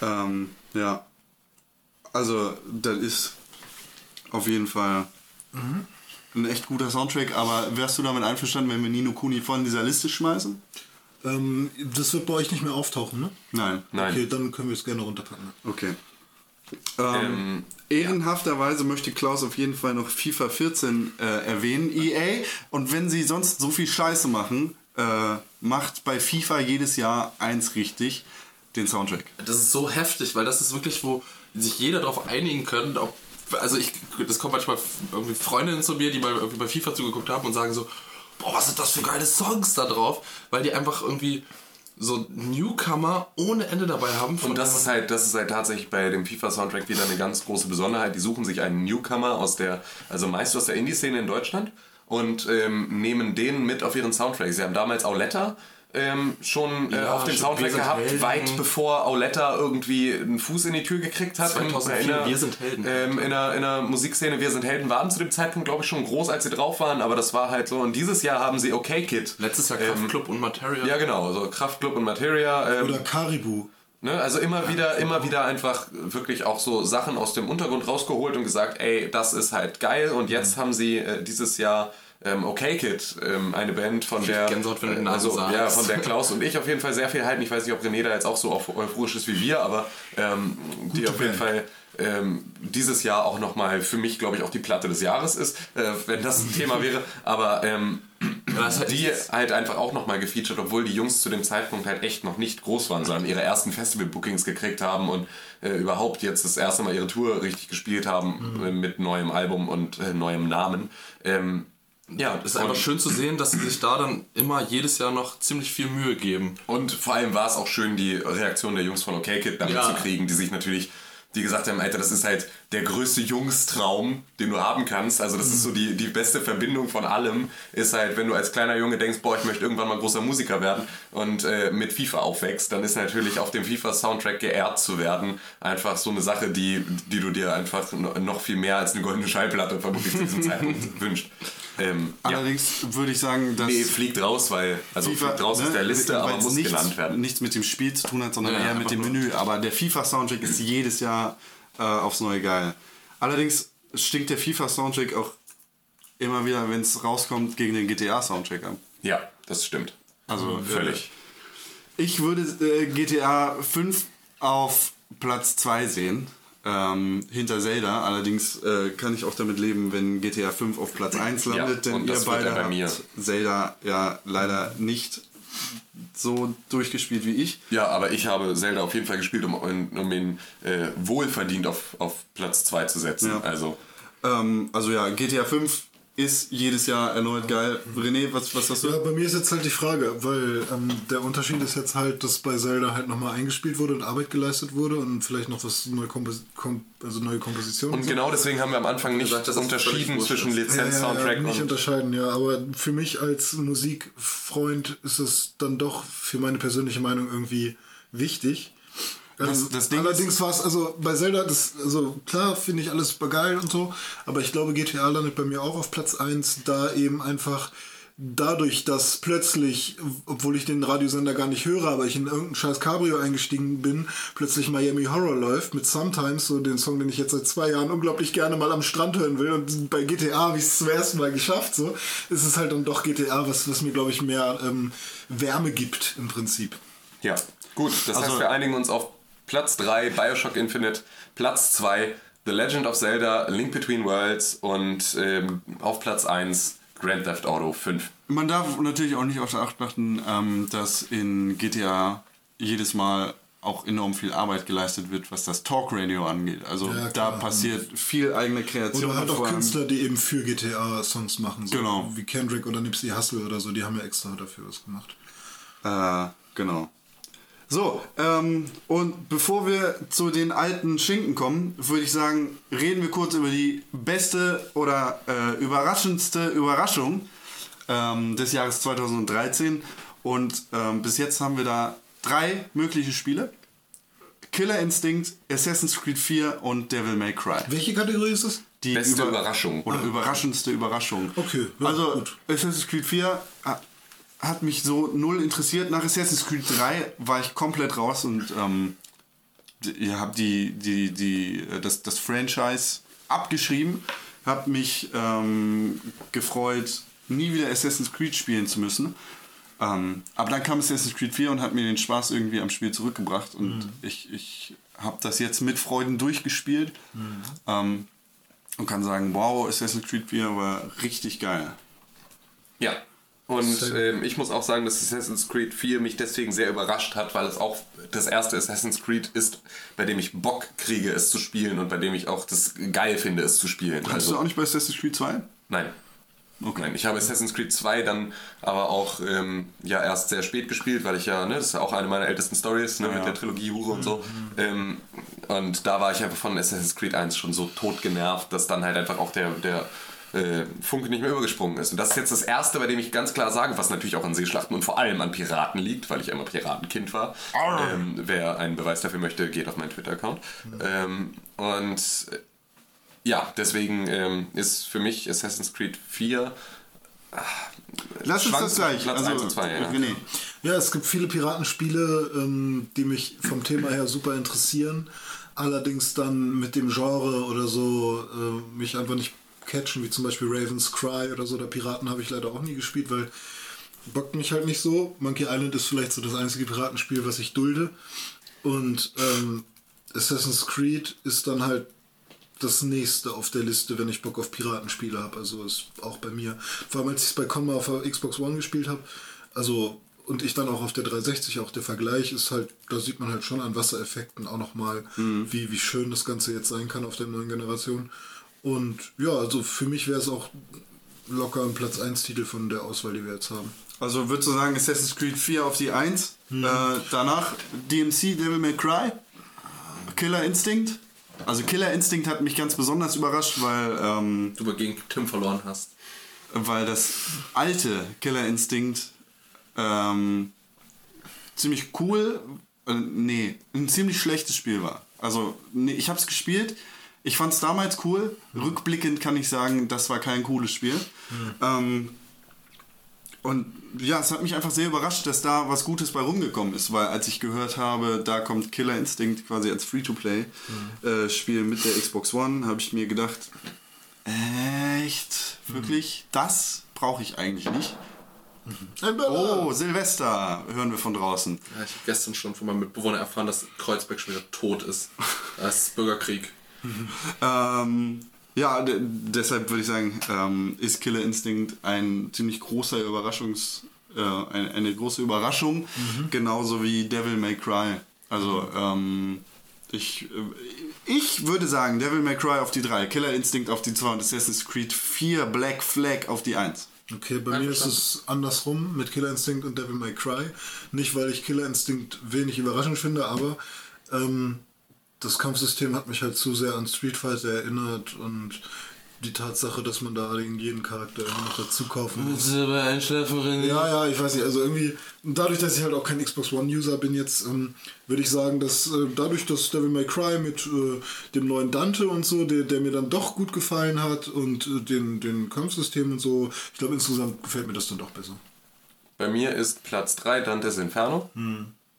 Ähm, ja. Also, das ist auf jeden Fall ein echt guter Soundtrack, aber wärst du damit einverstanden, wenn wir Nino Kuni von dieser Liste schmeißen? Ähm, das wird bei euch nicht mehr auftauchen, ne? Nein. Nein. Okay, dann können wir es gerne runterpacken. Okay. Ähm, ehrenhafterweise möchte Klaus auf jeden Fall noch FIFA 14 äh, erwähnen. EA, und wenn sie sonst so viel Scheiße machen, äh, macht bei FIFA jedes Jahr eins richtig, den Soundtrack. Das ist so heftig, weil das ist wirklich, wo sich jeder darauf einigen können, ob, also ich, das kommt manchmal irgendwie Freundinnen zu mir, die mal irgendwie bei FIFA zugeguckt haben und sagen so, boah, was sind das für geile Songs da drauf, weil die einfach irgendwie so Newcomer ohne Ende dabei haben. Und das ist halt, das ist halt tatsächlich bei dem FIFA-Soundtrack wieder eine ganz große Besonderheit. Die suchen sich einen Newcomer aus der, also meist aus der Indie-Szene in Deutschland und ähm, nehmen den mit auf ihren Soundtrack. Sie haben damals Auletta ähm, schon äh, Ja, auf dem Soundtrack Wir sind gehabt, Helden. weit bevor Auletta irgendwie einen Fuß in die Tür gekriegt hat. 2004, in, der- Wir sind Helden. Ähm, in, der, in der Musikszene Wir sind Helden waren zu dem Zeitpunkt, glaube ich, schon groß, als sie drauf waren, aber das war halt so. Und dieses Jahr haben sie Okay Kid. Letztes Jahr Kraftclub und Materia. Ähm, Ja, genau, so Kraftclub und Materia. Ähm, Oder Caribou. Ne, also immer wieder, immer wieder einfach wirklich auch so Sachen aus dem Untergrund rausgeholt und gesagt, ey, das ist halt geil. Und jetzt haben sie äh, dieses Jahr ähm, Okay Kid, ähm, eine Band, von der Gänsehaut, wenn du den Namen also, sagst. ja, von der Klaus und ich auf jeden Fall sehr viel halten. Ich weiß nicht, ob René da jetzt auch so auf- euphorisch ist wie wir, aber ähm, die auf jeden Fall ähm, dieses Jahr auch nochmal für mich, glaube ich, auch die Platte des Jahres ist, äh, wenn das ein Thema wäre. Aber ähm, das hat- die halt einfach auch nochmal gefeatured, obwohl die Jungs zu dem Zeitpunkt halt echt noch nicht groß waren, sondern ihre ersten Festival-Bookings gekriegt haben und äh, überhaupt jetzt das erste Mal ihre Tour richtig gespielt haben äh, mit neuem Album und äh, neuem Namen. Ähm, ja, Es ist einfach und, schön zu sehen, dass sie sich da dann immer jedes Jahr noch ziemlich viel Mühe geben. Und vor allem war es auch schön, die Reaktion der Jungs von OK Kid damit Ja. zu kriegen, die sich natürlich, die gesagt haben, Alter, das ist halt der größte Jungstraum, den du haben kannst. Also das ist so die, die beste Verbindung von allem, ist halt, wenn du als kleiner Junge denkst, boah, ich möchte irgendwann mal großer Musiker werden und äh, mit FIFA aufwächst, dann ist natürlich auf dem FIFA-Soundtrack geehrt zu werden einfach so eine Sache, die, die du dir einfach no- noch viel mehr als eine goldene Schallplatte vermutlich zu diesem Zeitpunkt wünscht. Ähm, ja. Allerdings würde ich sagen, dass Nee, fliegt raus, weil, also fliegt raus aus ne, der Liste, aber muss nichts, genannt werden. nichts mit dem Spiel zu tun hat, sondern Ja, eher mit dem Menü. Aber der FIFA-Soundtrack ist jedes Jahr äh, aufs Neue geil. Allerdings stinkt der FIFA-Soundtrack auch immer wieder, wenn es rauskommt, gegen den GTA-Soundtrack ab. Ja, das stimmt. Also Völlig. Äh, ich würde äh, GTA 5 auf Platz 2 sehen. Ähm, hinter Zelda. Allerdings äh, kann ich auch damit leben, wenn GTA 5 auf Platz 1 landet, Ja, denn ihr beide bei habt Zelda ja leider nicht so durchgespielt wie ich. Ja, aber ich habe Zelda auf jeden Fall gespielt, um, um ihn äh, wohlverdient auf, auf Platz 2 zu setzen. Ja. Also, Ähm, also ja, GTA 5 ist jedes Jahr erneut geil. René, was, was hast du? Ja, bei mir ist jetzt halt die Frage, weil ähm, der Unterschied ist jetzt halt, dass bei Zelda halt nochmal eingespielt wurde und Arbeit geleistet wurde und vielleicht noch was neue, Kompos kom also neue Kompositionen. und genau deswegen haben wir am Anfang nicht gesagt, unterschieden zwischen. Lizenz-Soundtrack nicht und. unterscheiden, ja. Aber für mich als Musikfreund ist es dann doch für meine persönliche Meinung irgendwie wichtig. Das- das Ding allerdings war es, also bei Zelda, das, also klar finde ich alles super geil und so, aber ich glaube GTA landet bei mir auch auf Platz 1, da eben einfach dadurch, dass plötzlich, obwohl ich den Radiosender gar nicht höre, aber ich in irgendein scheiß Cabrio eingestiegen bin, plötzlich Miami Horror läuft mit Sometimes, so den Song, den ich jetzt seit zwei Jahren unglaublich gerne mal am Strand hören will und bei GTA habe ich es zum ersten Mal geschafft, so, ist es halt dann doch GTA, was, was mir, glaube ich, mehr ähm, Wärme gibt im Prinzip. Ja, gut. Das Also- heißt, wir einigen uns auf Platz 3 Bioshock Infinite, Platz 2 The Legend of Zelda, Link Between Worlds und ähm, auf Platz 1 Grand Theft Auto 5. Man darf natürlich auch nicht außer Acht achten, ähm, dass in GTA jedes Mal auch enorm viel Arbeit geleistet wird, was das Talkradio angeht. Also Ja, da passiert viel eigene Kreation. Oder halt auch vor allem- Künstler, die eben für GTA Songs machen. So Genau. Wie Kendrick oder Nipsey Hussle oder so, die haben ja extra dafür was gemacht. Äh, genau. So, ähm, und bevor wir zu den alten Schinken kommen, würde ich sagen, reden wir kurz über die beste oder äh, überraschendste Überraschung ähm, des Jahres 2013. Und ähm, bis jetzt haben wir da drei mögliche Spiele. Killer Instinct, Assassin's Creed 4 und Devil May Cry. Welche Kategorie ist es? Die Beste Überraschung. Oder überraschendste Überraschung. Okay, ja, also gut. Assassin's Creed 4 ha- hat mich so null interessiert. Nach Assassin's Creed 3 war ich komplett raus und ähm, ihr habt die, die, die, äh, das, das Franchise abgeschrieben. Hab mich ähm, gefreut, nie wieder Assassin's Creed spielen zu müssen. Ähm, aber dann kam Assassin's Creed 4 und hat mir den Spaß irgendwie am Spiel zurückgebracht. Und Mhm. ich, ich habe das jetzt mit Freuden durchgespielt. Mhm. Ähm, und kann sagen, wow, Assassin's Creed 4 war richtig geil. Ja. Und ähm, ich muss auch sagen, dass Assassin's Creed 4 mich deswegen sehr überrascht hat, weil es auch das erste Assassin's Creed ist, bei dem ich Bock kriege, es zu spielen und bei dem ich auch das geil finde, es zu spielen. Hattest Also, du auch nicht bei Assassin's Creed 2? nein. Okay. Nein, ich habe Assassin's Creed 2 dann aber auch ähm, ja erst sehr spät gespielt, weil ich ja, ne, das ist ja auch eine meiner ältesten Stories ne, mit der Trilogie Hure und so. Ähm, und da war ich einfach von Assassin's Creed 1 schon so tot genervt, dass dann halt einfach auch der, der äh, Funke nicht mehr übergesprungen ist. Und das ist jetzt das erste, bei dem ich ganz klar sage, was natürlich auch an Seeschlachten und vor allem an Piraten liegt, weil ich immer Piratenkind war. Ähm, wer einen Beweis dafür möchte, geht auf meinen Twitter-Account. Ähm, und äh, ja, deswegen ähm, ist für mich Assassin's Creed 4 Lass uns das gleich. Platz also, eins und zwei, ja. René. Ja, es gibt viele Piratenspiele, ähm, die mich vom Thema her super interessieren. Allerdings dann mit dem Genre oder so äh, mich einfach nicht catchen, wie zum Beispiel Raven's Cry oder so. Der Piraten habe ich leider auch nie gespielt, weil bockt mich halt nicht so. Monkey Island ist vielleicht so das einzige Piratenspiel, was ich dulde. Und ähm, Assassin's Creed ist dann halt das nächste auf der Liste, wenn ich Bock auf Piratenspiele habe. Also ist auch bei mir. Vor allem als ich es bei Comma auf der Xbox One gespielt habe, also und ich dann auch auf der 360 auch der Vergleich ist halt, da sieht man halt schon an Wassereffekten auch nochmal, wie, wie schön das Ganze jetzt sein kann auf der neuen Generation. Und ja, also für mich wäre es auch locker ein Platz 1 Titel von der Auswahl, die wir jetzt haben. Also würdest du sagen, Assassin's Creed 4 auf die 1? Äh, danach DMC, Devil May Cry, Killer Instinct. Also Killer Instinct hat mich ganz besonders überrascht, weil, ähm, Du gegen Tim verloren hast. weil das alte Killer Instinct ähm, ziemlich cool, äh, nee, ein ziemlich schlechtes Spiel war. Also nee, ich habe es gespielt, ich fand es damals cool. Rückblickend kann ich sagen, das war kein cooles Spiel. Ähm, und ja, es hat mich einfach sehr überrascht, dass da was Gutes bei rumgekommen ist, weil als ich gehört habe, da kommt Killer Instinct quasi als Free-to-Play-Spiel mit der Xbox One, habe ich mir gedacht, echt? Wirklich? Das brauche ich eigentlich nicht. Oh, Silvester hören wir von draußen. Ja, ich habe gestern schon von meinem Mitbewohner erfahren, dass Kreuzberg schon wieder tot ist. Das ist Bürgerkrieg. Ähm, ja, de- deshalb würde ich sagen, ähm, ist Killer Instinct ein ziemlich großer Überraschungs, äh, eine, eine große Überraschung, genauso wie Devil May Cry. Also ähm, ich, äh, ich würde sagen, Devil May Cry auf die 3, Killer Instinct auf die 2 und Assassin's Creed 4, Black Flag auf die 1. Okay, bei mir ist es andersrum mit Killer Instinct und Devil May Cry. Nicht, weil ich Killer Instinct wenig überraschend finde, aber ähm, das Kampfsystem hat mich halt zu sehr an Street Fighter erinnert und die Tatsache, dass man da jeden Charakter immer noch dazu kaufen muss. einschlafen, René? Ja, ja, ich weiß nicht. Also irgendwie, dadurch, dass ich halt auch kein Xbox One-User bin jetzt, ähm, würde ich sagen, dass äh, dadurch, dass Devil May Cry mit äh, dem neuen Dante und so, der, der mir dann doch gut gefallen hat und äh, den, den Kampfsystemen und so, ich glaube, insgesamt gefällt mir das dann doch besser. Bei mir ist Platz 3 Dantes Inferno.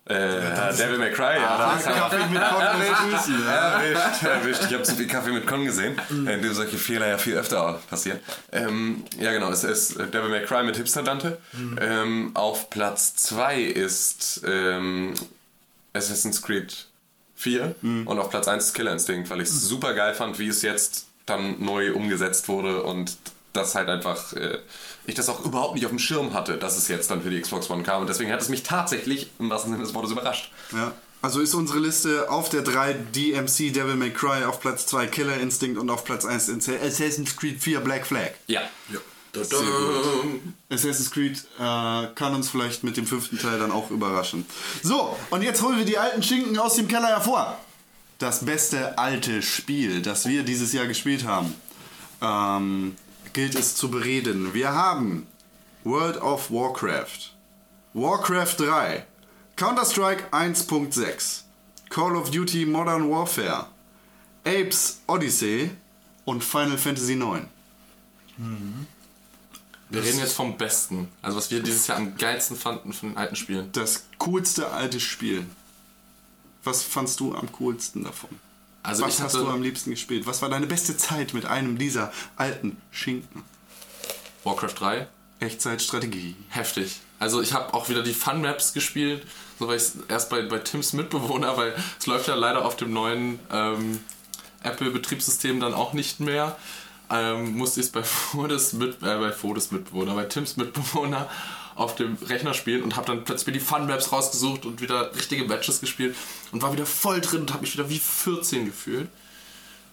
Äh, Devil May Cry, ja. da hat's Kaffee mit Kornfüßen. Erwischt, erwischt. Ich habe zu viel Kaffee mit Con gesehen, in dem solche Fehler ja viel öfter passieren. Ähm, ja, genau, es ist Devil May Cry mit Hipster Dante. Ähm, auf Platz 2 ist ähm, Assassin's Creed 4 und auf Platz 1 ist Killer Instinct, weil ich es super geil fand, wie es jetzt dann neu umgesetzt wurde und das halt einfach, äh, ich das auch überhaupt nicht auf dem Schirm hatte, dass es jetzt dann für die Xbox One kam und deswegen hat es mich tatsächlich im wahrsten Sinne des Wortes überrascht. Ja. Also ist unsere Liste auf der 3 DMC Devil May Cry, auf Platz 2 Killer Instinct und auf Platz 1 Assassin's Creed 4 Black Flag. Ja. Assassin's Creed äh, kann uns vielleicht mit dem fünften Teil dann auch überraschen. So, und jetzt holen wir die alten Schinken aus dem Keller hervor. Das beste alte Spiel, das wir dieses Jahr gespielt haben, ähm, gilt es zu bereden. Wir haben World of Warcraft, Warcraft 3, Counter-Strike 1.6, Call of Duty Modern Warfare, Apes Odyssey und Final Fantasy IX. Wir reden jetzt vom Besten. Also was wir dieses Jahr am geilsten fanden von den alten Spielen. Das coolste alte Spiel. Was fandst du am coolsten davon? Also Was ich hast du am liebsten gespielt? Was war deine beste Zeit mit einem dieser alten Schinken? Warcraft 3. Echtzeitstrategie. Heftig. Also ich habe auch wieder die Fun Maps gespielt, so weil ich erst bei, bei Tims Mitbewohner, weil es läuft ja leider auf dem neuen ähm, Apple-Betriebssystem dann auch nicht mehr. Ähm, musste ich es bei Fodes mit, äh, bei Fodes Mitbewohner, bei Tims Mitbewohner auf dem Rechner spielen und habe dann plötzlich mir die Fun Maps rausgesucht und wieder richtige Matches gespielt und war wieder voll drin und habe mich wieder wie 14 gefühlt.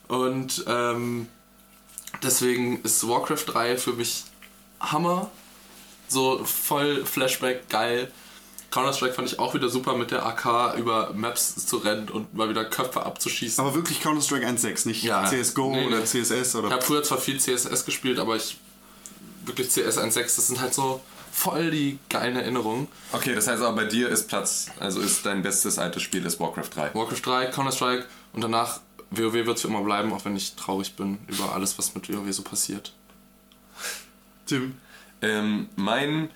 Und ähm, deswegen ist Warcraft 3 für mich Hammer. So voll Flashback, geil. Counter-Strike fand ich auch wieder super mit der AK über Maps zu rennen und mal wieder Köpfe abzuschießen. Aber wirklich Counter-Strike 1.6, nicht Ja. CSGO Nee, oder nee. CSS oder. Ich habe früher zwar viel CSS gespielt, aber ich wirklich CS 1.6, das sind halt so voll die geilen Erinnerungen. Okay, das heißt aber bei dir ist Platz, also ist dein bestes altes Spiel ist Warcraft 3. Warcraft 3, Counter-Strike und danach WoW wird für immer bleiben, auch wenn ich traurig bin über alles, was mit WoW so passiert. Tim. Ähm, mein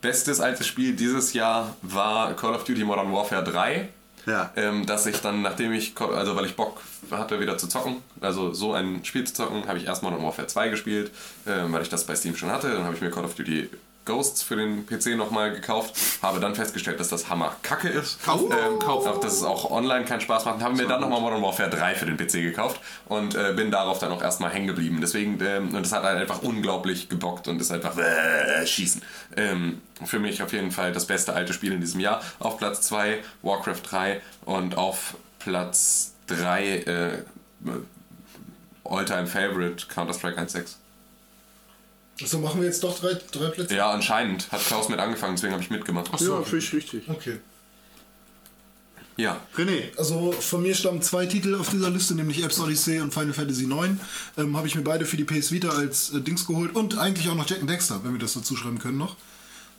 bestes altes Spiel dieses Jahr war Call of Duty Modern Warfare 3. Ja. Ähm, dass ich dann, nachdem ich, also weil ich Bock hatte, wieder zu zocken, also so ein Spiel zu zocken, habe ich erst Modern Warfare 2 gespielt, ähm, weil ich das bei Steam schon hatte. Dann habe ich mir Call of Duty Ghosts für den PC nochmal gekauft, habe dann festgestellt, dass das Hammer Kacke ist. Kauf. Ähm, auch, dass es auch online keinen Spaß macht. Habe mir dann nochmal Modern Warfare 3 für den PC gekauft und äh, bin darauf dann auch erstmal hängen geblieben. Deswegen, ähm, und das hat halt einfach unglaublich gebockt und ist einfach äh, schießen. Ähm, für mich auf jeden Fall das beste alte Spiel in diesem Jahr. Auf Platz 2 Warcraft 3 und auf Platz 3 äh, All-Time Favorite Counter-Strike 1.6. So machen wir jetzt doch drei, drei Plätze? Ja, anscheinend hat Klaus mit angefangen, deswegen habe ich mitgemacht. Ja, finde ich richtig. Okay. Ja. René. Also von mir stammen zwei Titel auf dieser Liste, nämlich Apps Odyssey und Final Fantasy IX. Ähm, Habe ich mir beide für die PS Vita als äh, Dings geholt und eigentlich auch noch Jack and Dexter, wenn wir das dazu schreiben können noch.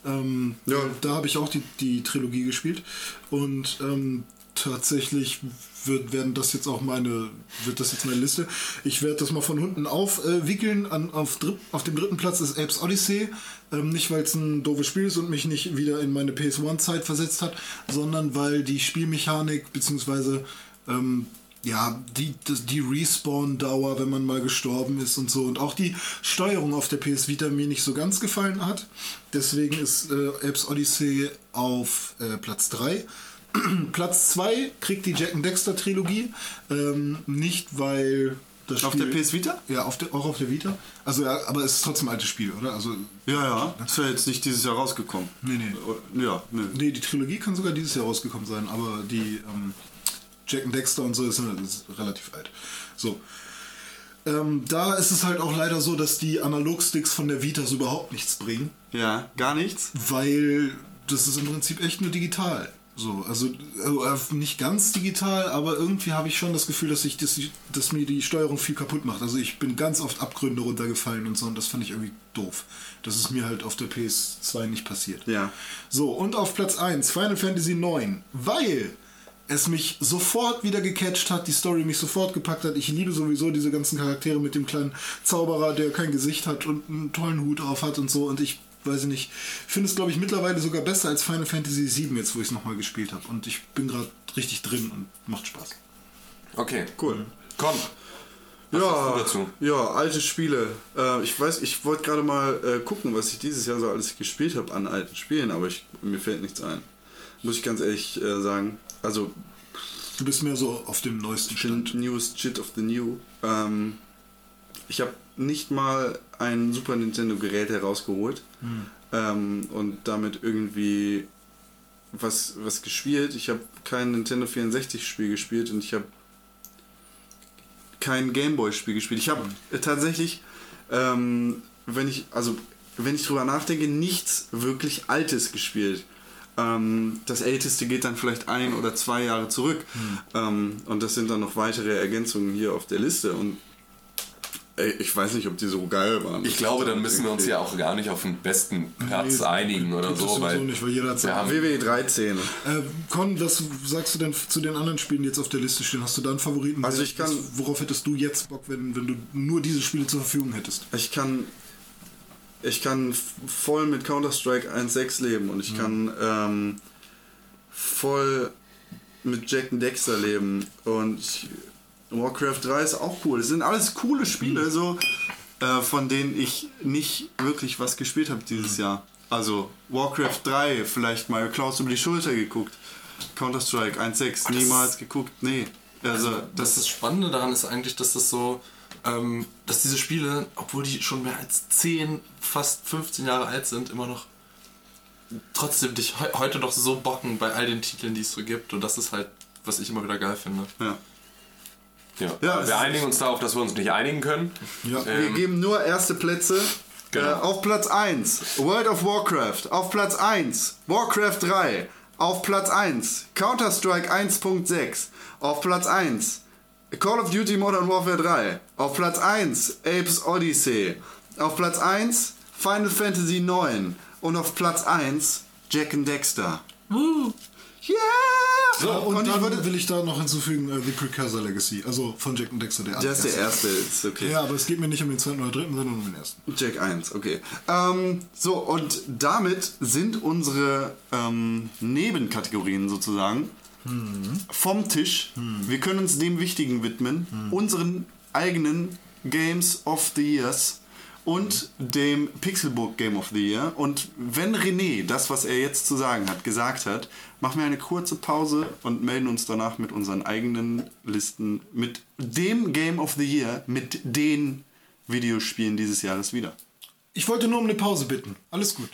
Ähm, Ja. Da habe ich auch die, die Trilogie gespielt und ähm, tatsächlich wird, werden das jetzt auch meine, wird das jetzt meine Liste. Ich werde das mal von unten aufwickeln. An, auf, auf dem dritten Platz ist Apes Odyssey. Ähm, nicht, weil es ein doofes Spiel ist und mich nicht wieder in meine PS1-Zeit versetzt hat, sondern weil die Spielmechanik beziehungsweise ähm, ja, die, die Respawn-Dauer, wenn man mal gestorben ist und so. Und auch die Steuerung auf der PS Vita mir nicht so ganz gefallen hat. Deswegen ist äh, Apes Odyssey auf äh, Platz 3. Platz 2 kriegt die Jack and Dexter Trilogie. Ähm, nicht, weil das Auf Spiel, der PS Vita? Ja, auf der, auch auf der Vita. Also, ja, aber es ist trotzdem ein altes Spiel, oder? Also, Ja, ja. Das wäre jetzt nicht dieses Jahr rausgekommen. Nee, nee. Ja, nee. nee, die Trilogie kann sogar dieses Jahr rausgekommen sein, aber die ähm, Jack and Dexter und so ist, ist relativ alt. So. Ähm, da ist es halt auch leider so, dass die Analogsticks von der Vita so überhaupt nichts bringen. Ja, gar nichts. weil das ist im Prinzip echt nur digital. So, also, also nicht ganz digital, aber irgendwie habe ich schon das Gefühl, dass, ich, ich, dass mir die Steuerung viel kaputt macht. Also ich bin ganz oft Abgründe runtergefallen und so und das fand ich irgendwie doof. Das ist mir halt auf der PS2 nicht passiert. Ja. So, und auf Platz 1 Final Fantasy 9, weil es mich sofort wieder gecatcht hat, die Story mich sofort gepackt hat. Ich liebe sowieso diese ganzen Charaktere mit dem kleinen Zauberer, der kein Gesicht hat und einen tollen Hut auf hat und so. Und ich weiß ich nicht, finde es glaube ich mittlerweile sogar besser als Final Fantasy 7 jetzt, wo ich es nochmal gespielt habe. Und ich bin gerade richtig drin und macht Spaß. Okay. Cool. Komm. Was ja, dazu? ja, alte Spiele. Äh, ich weiß, ich wollte gerade mal äh, gucken, was ich dieses Jahr so alles gespielt habe an alten Spielen, aber ich, mir fällt nichts ein. Muss ich ganz ehrlich äh, sagen. Also, Du bist mehr so auf dem neuesten Stand. Shit, News, Shit of the New. Ähm, ich habe nicht mal ein Super Nintendo Gerät herausgeholt Hm. ähm, und damit irgendwie was, was gespielt. Ich habe kein Nintendo 64-Spiel gespielt und ich habe kein Gameboy-Spiel gespielt. Ich habe äh, tatsächlich, ähm, wenn ich, also wenn ich drüber nachdenke, nichts wirklich Altes gespielt. Ähm, das Älteste geht dann vielleicht ein oder zwei Jahre zurück. Ähm, und das sind dann noch weitere Ergänzungen hier auf der Liste. Und ich weiß nicht, ob die so geil waren. Ich glaube, dann müssen wir uns ja auch gar nicht auf den besten Platz Nee, einigen oder so, sowieso weil nicht, weil jeder hat wir haben WW 13. Äh, Con, was sagst du denn zu den anderen Spielen, die jetzt auf der Liste stehen? Hast du da einen Favoriten? Also ich kann- Was- Worauf hättest du jetzt Bock, wenn, wenn du nur diese Spiele zur Verfügung hättest? Ich kann. Ich kann voll mit Counter-Strike 1.6 leben und ich kann ähm, voll mit Jack and Dexter leben und ich, Warcraft 3 ist auch cool. Es sind alles coole Spiele, so äh, von denen ich nicht wirklich was gespielt habe dieses Jahr. Also Warcraft 3 vielleicht mal Klaus über die Schulter geguckt. Counter-Strike 1.6 niemals geguckt. Nee. Also Das, das Spannende daran ist eigentlich, dass das so, ähm, dass diese Spiele, obwohl die schon mehr als 10, fast 15 Jahre alt sind, immer noch trotzdem dich he heute noch so bocken bei all den Titeln, die es so gibt. Und das ist halt, was ich immer wieder geil finde. ja. Ja, Ja, wir einigen uns darauf, dass wir uns nicht einigen können. Ja. Wir geben nur erste Plätze. Genau. Äh, auf Platz 1 World of Warcraft. Auf Platz 1 Warcraft 3. Auf Platz 1 Counter-Strike 1.6. Auf Platz 1 Call of Duty Modern Warfare 3. Auf Platz 1 Apes Odyssey. Auf Platz 1 Final Fantasy 9. Und auf Platz 1 Jack and Dexter. Yeah! So, und, und dann würde. will ich da noch hinzufügen, äh, The Precursor Legacy, also von Jack and Dexter, der Das ist der erste, ist okay. Ja, aber es geht mir nicht um den zweiten oder dritten, sondern um den ersten. Jack 1, okay. Ähm, so, und damit sind unsere ähm, Nebenkategorien sozusagen vom Tisch. Wir können uns dem Wichtigen widmen, unseren eigenen Games of the Years und dem Pixelbook Game of the Year. Und wenn René das, was er jetzt zu sagen hat, gesagt hat, machen wir eine kurze Pause und melden uns danach mit unseren eigenen Listen, mit dem Game of the Year, mit den Videospielen dieses Jahres wieder. Ich wollte nur um eine Pause bitten. Alles gut.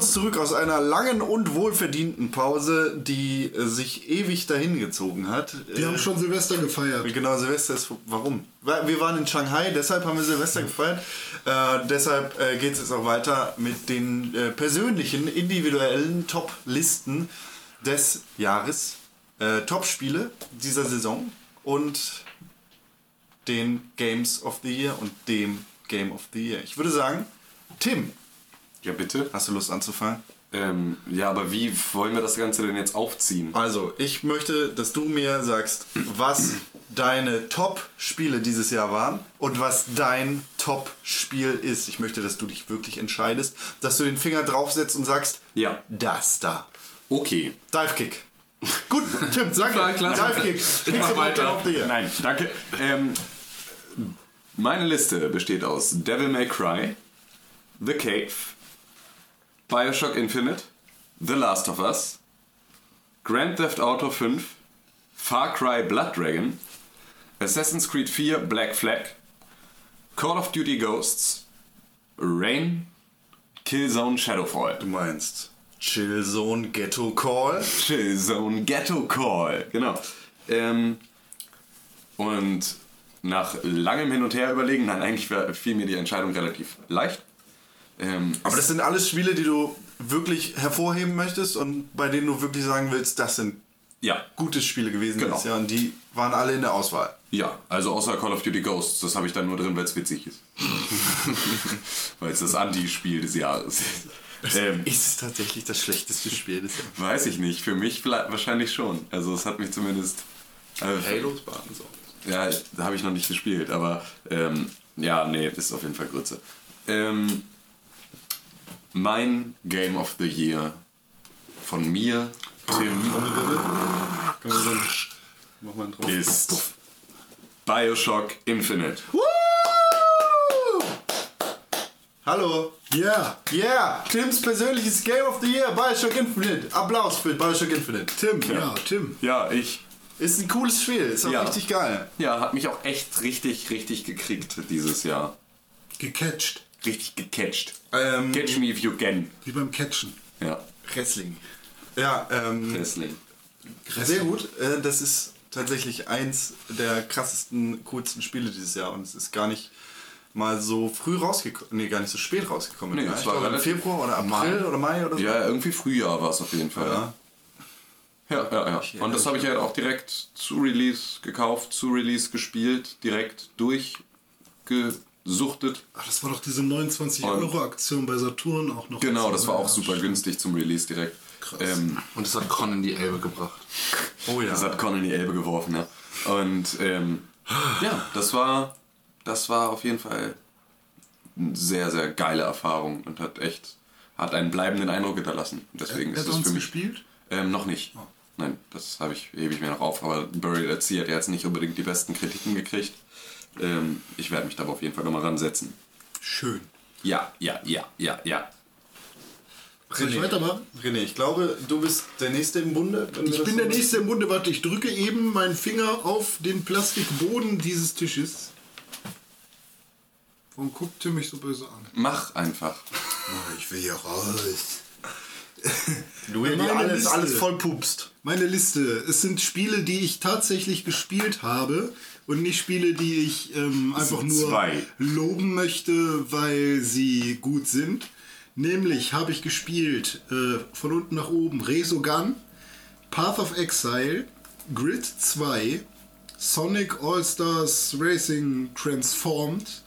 Uns zurück aus einer langen und wohlverdienten Pause, die äh, sich ewig dahingezogen hat. Wir haben schon Silvester gefeiert. Genau, Silvester ist. Warum? Wir waren in Shanghai, deshalb haben wir Silvester gefeiert. Äh, deshalb äh, geht es jetzt auch weiter mit den äh, persönlichen, individuellen Top-Listen des Jahres. Äh, Top-Spiele dieser Saison und den Games of the Year und dem Game of the Year. Ich würde sagen, Tim, Ja, bitte. hast du Lust anzufangen? Ähm, ja, aber wie wollen wir das Ganze denn jetzt aufziehen? Also, ich möchte, dass du mir sagst, was deine Top-Spiele dieses Jahr waren und was dein Top-Spiel ist. Ich möchte, dass du dich wirklich entscheidest, dass du den Finger draufsetzt und sagst, Ja. das da. Okay. Dive Kick. Gut, Tim, sag Super, klasse. Dive Kick. Ich mach weiter. Auf dir. Nein, danke. Ähm, meine Liste besteht aus Devil May Cry, The Cave, Bioshock Infinite, The Last of Us, Grand Theft Auto 5, Far Cry Blood Dragon, Assassin's Creed 4 Black Flag, Call of Duty Ghosts, Rain, Killzone Shadowfall. Du meinst Chillzone Ghetto Call? Chillzone Ghetto Call. Genau. Ähm, und nach langem Hin und Her überlegen, dann eigentlich fiel mir die Entscheidung relativ leicht. Ähm, Aber das sind alles Spiele, die du wirklich hervorheben möchtest und bei denen du wirklich sagen willst, das sind ja, gute Spiele gewesen Genau. Jahr und die waren alle in der Auswahl. ja, also außer Call of Duty Ghosts, das habe ich dann nur drin, weil es witzig ist. weil es das Anti-Spiel des Jahres ist. Ähm, Ist es tatsächlich das schlechteste Spiel des Jahres? weiß ich nicht, für mich wahrscheinlich schon. Also es hat mich zumindest... Also, Halos waren so. Ja, da habe ich noch nicht gespielt, aber ähm, Ja, nee, ist auf jeden Fall Grütze. Ähm, mein Game of the Year von mir, Tim, ist Bioshock Infinite. Hallo. Yeah, yeah. Tims persönliches Game of the Year, Bioshock Infinite. Applaus für Bioshock Infinite. Tim, ja, Tim. Ja, ich. Ist ein cooles Spiel, ist auch Ja. richtig geil. Ja, hat mich auch echt richtig, richtig gekriegt dieses Jahr. Gecatcht. Richtig gecatcht. Ähm, Catch me if you can. Wie beim Catchen. Ja, Wrestling. Ja, ähm, Wrestling. sehr gut. Äh, das ist tatsächlich eins der krassesten, coolsten Spiele dieses Jahr und es ist gar nicht mal so früh rausgekommen, nee, gar nicht so spät rausgekommen. Nee, es war im Februar oder April oder Mai oder so. Ja, irgendwie Frühjahr war es auf jeden Fall. Ja. Ja, ja, ja. Und das habe ich ja auch direkt zu Release gekauft, zu Release gespielt, direkt durchgesuchtet. Ach, das war doch diese 29-Euro-Aktion bei Saturn auch noch. Genau, das war auch super stimmt. günstig zum Release direkt. Ähm, Und das hat Con in die Elbe gebracht. Oh ja. Das hat Con in die Elbe geworfen, ja. Und ähm, ja, das war, das war auf jeden Fall eine sehr, sehr geile Erfahrung und hat echt, hat einen bleibenden Eindruck hinterlassen. Deswegen Er ist das für mich. gespielt? Ähm, noch nicht. Nein, das habe ich, hebe ich mir noch auf. Aber Buried at Sea hat jetzt nicht unbedingt die besten Kritiken gekriegt. Ähm, ich werde mich da auf jeden Fall nochmal ransetzen. Schön. Ja, ja, ja, ja, ja. Soll ich weitermachen? René, ich glaube, du bist der Nächste im Bunde. Ich bin der machen. Nächste im Bunde. Warte, ich drücke eben meinen Finger auf den Plastikboden dieses Tisches. Warum guckt Tim mich so böse an? Mach einfach. Oh, ich will hier raus. Du Meine alles, Liste. alles voll pupst. Meine Liste. Es sind Spiele, die ich tatsächlich gespielt habe und nicht Spiele, die ich ähm, einfach nur zwei. loben möchte, weil sie gut sind. Nämlich habe ich gespielt äh, von unten nach oben Resogun, Path of Exile, Grid 2, Sonic All-Stars Racing Transformed,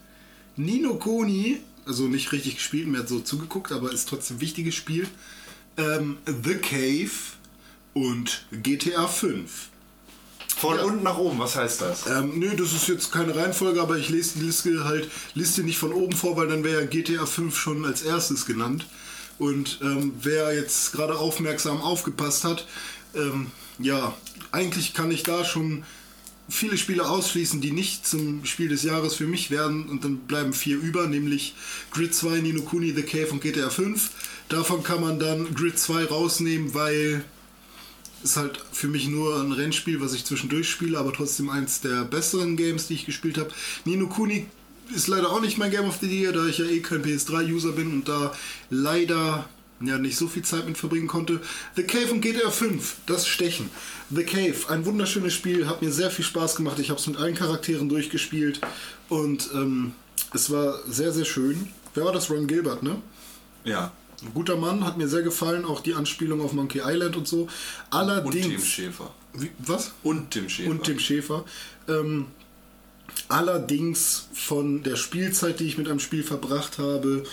Nino Kuni, also nicht richtig gespielt, mir hat so zugeguckt, aber ist trotzdem ein wichtiges Spiel. Ähm, The Cave und GTA 5. Von unten nach oben, was heißt das? Ähm, nö, das ist jetzt keine Reihenfolge, aber ich lese die Liste halt Liste nicht von oben vor, weil dann wäre ja GTA 5 schon als erstes genannt. Und ähm, wer jetzt gerade aufmerksam aufgepasst hat, ähm, ja, eigentlich kann ich da schon viele Spiele ausschließen, die nicht zum Spiel des Jahres für mich werden und dann bleiben vier über, nämlich Grid 2, Nino Kuni, The Cave und GTA 5. Davon kann man dann Grid 2 rausnehmen, weil ist halt für mich nur ein Rennspiel, was ich zwischendurch spiele, aber trotzdem eins der besseren Games, die ich gespielt habe. Nino Kuni ist leider auch nicht mein Game of the Year, da ich ja eh kein PS3-User bin und da leider ja nicht so viel Zeit mit verbringen konnte. The Cave und GTA 5, das Stechen. The Cave, ein wunderschönes Spiel, hat mir sehr viel Spaß gemacht. Ich habe es mit allen Charakteren durchgespielt und ähm, es war sehr, sehr schön. Wer war das? Ron Gilbert, ne? Ja. Ein guter Mann, hat mir sehr gefallen, auch die Anspielung auf Monkey Island und so. Und Allerdings. Tim Schäfer. Wie, was? Und Tim Schäfer. Und Tim Schäfer. Ähm, allerdings von der Spielzeit, die ich mit einem Spiel verbracht habe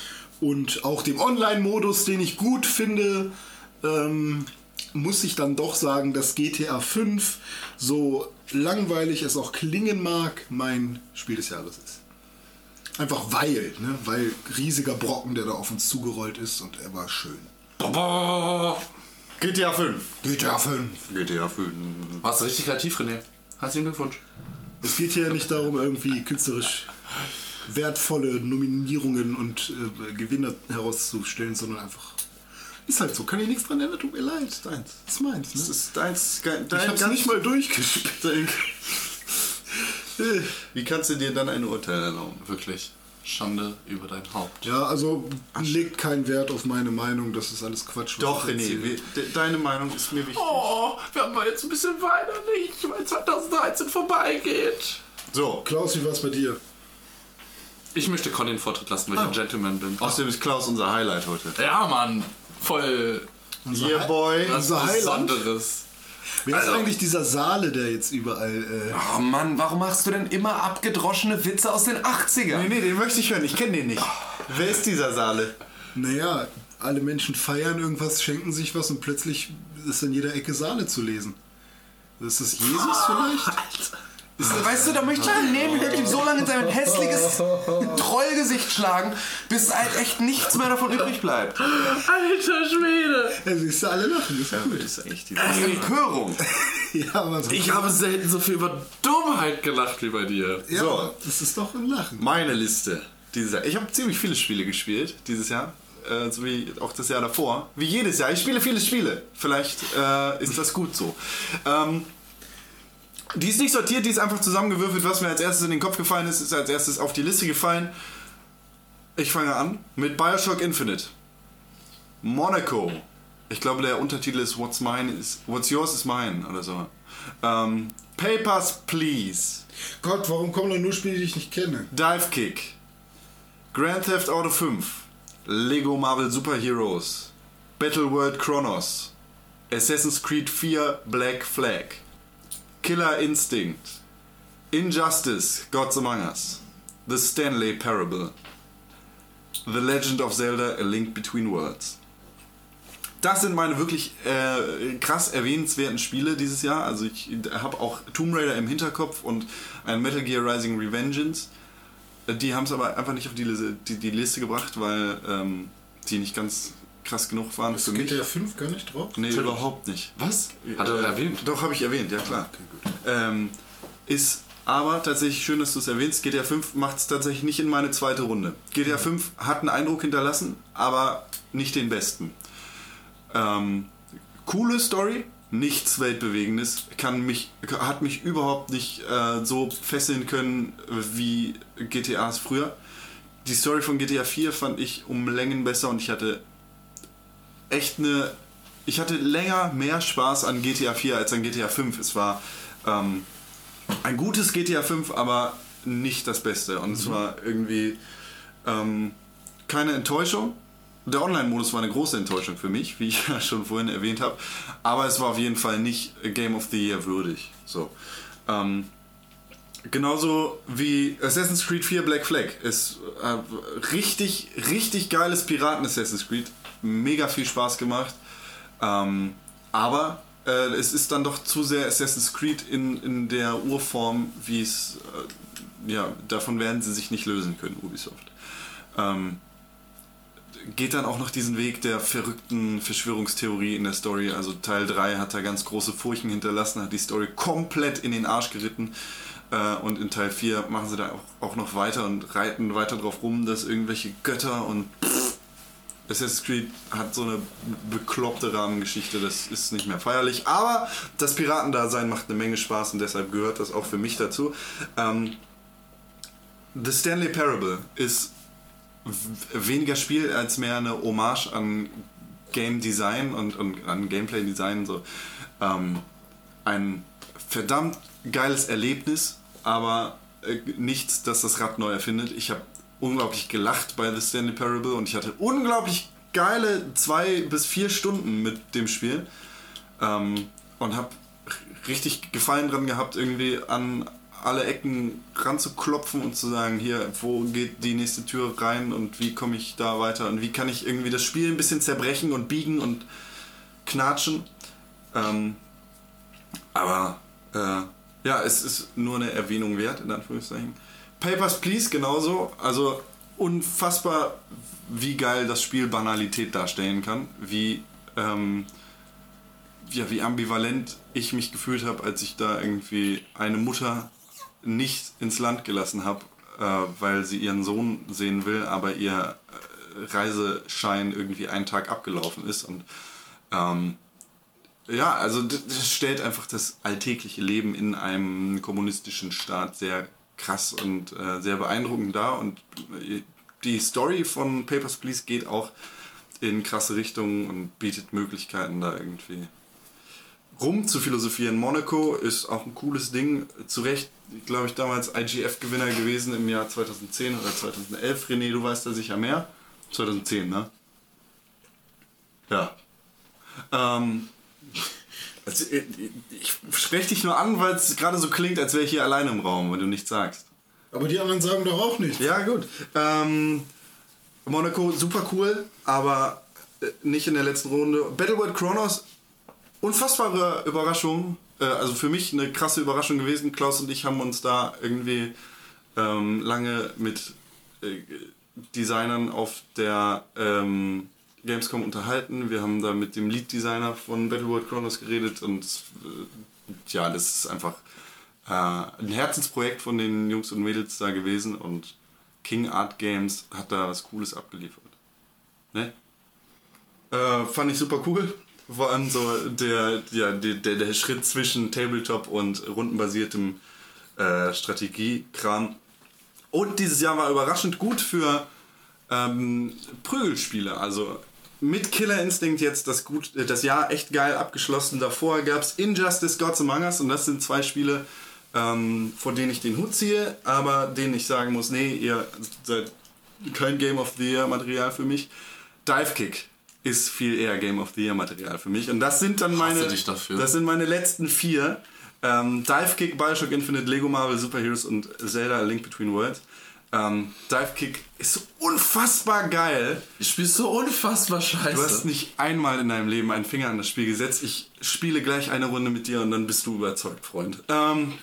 und auch dem Online-Modus, den ich gut finde, ähm, muss ich dann doch sagen, dass GTA 5, so langweilig es auch klingen mag, mein Spiel des Jahres ist. Einfach weil, ne? weil riesiger Brocken, der da auf uns zugerollt ist und er war schön. GTA 5. GTA 5. GTA 5. Warst du richtig kreativ, René? Herzlichen Glückwunsch. Es geht hier nicht darum, irgendwie künstlerisch wertvolle Nominierungen und äh, Gewinner herauszustellen, sondern einfach. Ist halt so, kann ich nichts dran ändern, tut mir leid. Ist deins. Das ist meins. Das Ne? ist deins. Dein, Ich hab's nicht mal durchgespielt. Wie kannst du dir dann ein Urteil erlauben? Wirklich. Schande über dein Haupt. Ja, also legt keinen Wert auf meine Meinung, das ist alles Quatsch. Doch, ich René, we- de- deine Meinung ist mir wichtig. Oh, wir haben jetzt ein bisschen weinerlich, weil 2013 vorbeigeht. So, Klaus, wie war's bei dir? Ich möchte Con den Vortritt lassen, weil ich ein Gentleman bin. außerdem ist Klaus unser Highlight heute. Ja, Mann. Voll Hier, Boy. was Unser Highlight? Besonderes. Wer Also- ist eigentlich dieser Saale, der jetzt überall. Äh, Oh Mann, warum machst du denn immer abgedroschene Witze aus den 80ern? Nee, nee, den möchte ich hören. Ich kenne den nicht. Wer ist dieser Saale? naja, alle Menschen feiern irgendwas, schenken sich was und plötzlich ist in jeder Ecke Saale zu lesen. Ist das Jesus vielleicht? Ist- Weißt du, da möchte ich einen Nebenhälftig so lange in sein hässliches Trollgesicht schlagen, bis halt echt nichts mehr davon übrig bleibt. Alter Schwede! Ja, siehst du, alle lachen, das ist gut. Das ist echt die Empörung. Ja, aber so, Ich habe selten so viel über Dummheit gelacht wie bei dir. ja, so. das ist doch ein Lachen. Meine Liste dieses Jahr. Ich habe ziemlich viele Spiele gespielt dieses Jahr. Äh, so wie auch das Jahr davor. Wie jedes Jahr. Ich spiele viele Spiele. Vielleicht äh, ist das gut so. Ähm, die ist nicht sortiert, die ist einfach zusammengewürfelt. Was mir als erstes in den Kopf gefallen ist, ist als erstes auf die Liste gefallen. Ich fange an mit Bioshock Infinite. Monaco. Ich glaube, der Untertitel ist What's Mine is What's Yours is Mine oder so. Ähm, Papers, Please. Gott, warum kommen da nur Spiele, die ich nicht kenne? Dive Kick, Grand Theft Auto 5, Lego Marvel Super Heroes, Battle World Chronos, Assassin's Creed 4 Black Flag, Killer Instinct, Injustice Gods Among Us, The Stanley Parable, The Legend of Zelda A Link Between Worlds. Das sind meine wirklich äh, krass erwähnenswerten Spiele dieses Jahr. Also ich habe auch Tomb Raider im Hinterkopf und ein Metal Gear Rising Revengeance. Äh, Die haben es aber einfach nicht auf die, Liste- die, die Liste gebracht, weil ähm, die nicht ganz krass genug waren für mich. GTA 5 gar nicht drauf? Nee, überhaupt nicht. Was? Hat er erwähnt? Doch, habe ich erwähnt, ja klar. Ähm, ist aber tatsächlich schön, dass du es erwähnst. GTA 5 macht es tatsächlich nicht in meine zweite Runde. GTA 5 hat einen Eindruck hinterlassen, aber nicht den besten. Ähm, coole Story, nichts Weltbewegendes, kann mich, hat mich überhaupt nicht äh, so fesseln können wie GTAs früher. Die Story von GTA 4 fand ich um Längen besser und ich hatte echt eine. Ich hatte länger mehr Spaß an GTA 4 als an GTA 5. Es war ähm, ein gutes GTA 5, aber nicht das Beste. Und es war irgendwie ähm, keine Enttäuschung. Der Online-Modus war eine große Enttäuschung für mich, wie ich ja schon vorhin erwähnt habe. Aber es war auf jeden Fall nicht Game of the Year würdig. So. Ähm, Genauso wie Assassin's Creed 4 Black Flag ist äh, richtig, richtig geiles Piraten Assassin's Creed. Mega viel Spaß gemacht. Ähm, aber äh, es ist dann doch zu sehr Assassin's Creed in, in der Urform, wie es, äh, ja, davon werden sie sich nicht lösen können, Ubisoft. Ähm, geht dann auch noch diesen Weg der verrückten Verschwörungstheorie in der Story. Also Teil 3 hat da ganz große Furchen hinterlassen, hat die Story komplett in den Arsch geritten. Äh, Und in Teil 4 machen sie da auch, noch weiter und reiten weiter drauf rum, dass irgendwelche Götter und pff, Assassin's Creed hat so eine bekloppte Rahmengeschichte, das ist nicht mehr feierlich. Aber das Piratendasein macht eine Menge Spaß und deshalb gehört das auch für mich dazu. Ähm, The Stanley Parable ist weniger Spiel als mehr eine Hommage an Game Design und, und an Gameplay Design. So. Ähm, ein verdammt geiles Erlebnis, aber äh, nichts, das das Rad neu erfindet. Ich habe unglaublich gelacht bei The Stanley Parable und ich hatte unglaublich geile zwei bis vier Stunden mit dem Spiel ähm, und habe richtig Gefallen dran gehabt, irgendwie an alle Ecken ranzuklopfen und zu sagen, hier, wo geht die nächste Tür rein und wie komme ich da weiter und wie kann ich irgendwie das Spiel ein bisschen zerbrechen und biegen und knatschen. Ähm, aber äh, ja, es ist nur eine Erwähnung wert, in Anführungszeichen. Papers, Please genauso. Also unfassbar, wie geil das Spiel Banalität darstellen kann. Wie, ähm, ja, wie ambivalent ich mich gefühlt habe, als ich da irgendwie eine Mutter nicht ins Land gelassen habe, äh, weil sie ihren Sohn sehen will, aber ihr äh, Reiseschein irgendwie einen Tag abgelaufen ist. Und ähm, ja, also das stellt einfach das alltägliche Leben in einem kommunistischen Staat sehr krass und äh, sehr beeindruckend dar. Und äh, die Story von Papers, Please geht auch in krasse Richtungen und bietet Möglichkeiten, da irgendwie rum zu philosophieren. Monaco ist auch ein cooles Ding. Zu Recht, glaube ich, damals IGF-Gewinner gewesen im Jahr 2010 oder 2011. René, du weißt da sicher mehr. 2010, ne? Ja. Ähm, also, äh, ich spreche dich nur an, weil es gerade so klingt, als wäre ich hier alleine im Raum, wenn du nichts sagst. Aber die anderen sagen doch auch nichts. Ja, gut. Ähm, Monaco, super cool, aber äh, nicht in der letzten Runde. Battleworld Chronos, unfassbare Überraschung. äh, also für mich eine krasse Überraschung gewesen. Klaus und ich haben uns da irgendwie ähm, lange mit äh, Designern auf der ähm, Gamescom unterhalten. Wir haben da mit dem Lead-Designer von Battleworld Chronos geredet und äh, ja, das ist einfach äh, ein Herzensprojekt von den Jungs und Mädels da gewesen und King Art Games hat da was Cooles abgeliefert. Ne? Äh, fand ich super cool. Vor allem so der, ja, der, der, der Schritt zwischen Tabletop und rundenbasiertem äh, Strategiekram. Und dieses Jahr war überraschend gut für ähm, Prügelspiele. Also mit Killer Instinct jetzt das, gut, äh, das Jahr echt geil abgeschlossen. Davor gab es Injustice Gods Among Us und das sind zwei Spiele, ähm, vor denen ich den Hut ziehe, aber denen ich sagen muss, nee, ihr seid kein Game of the Year Material für mich. Dive Kick ist viel eher Game of the Year Material für mich und das sind dann meine das sind meine letzten vier ähm, Dive Kick, Bioshock Infinite, Lego Marvel Super Heroes und Zelda A Link Between Worlds. Ähm, Dive Kick ist so unfassbar geil. Du spielst so unfassbar Du hast scheiße. nicht einmal in deinem Leben einen Finger an das Spiel gesetzt. Ich spiele gleich eine Runde mit dir und dann bist du überzeugt, Freund. Ähm,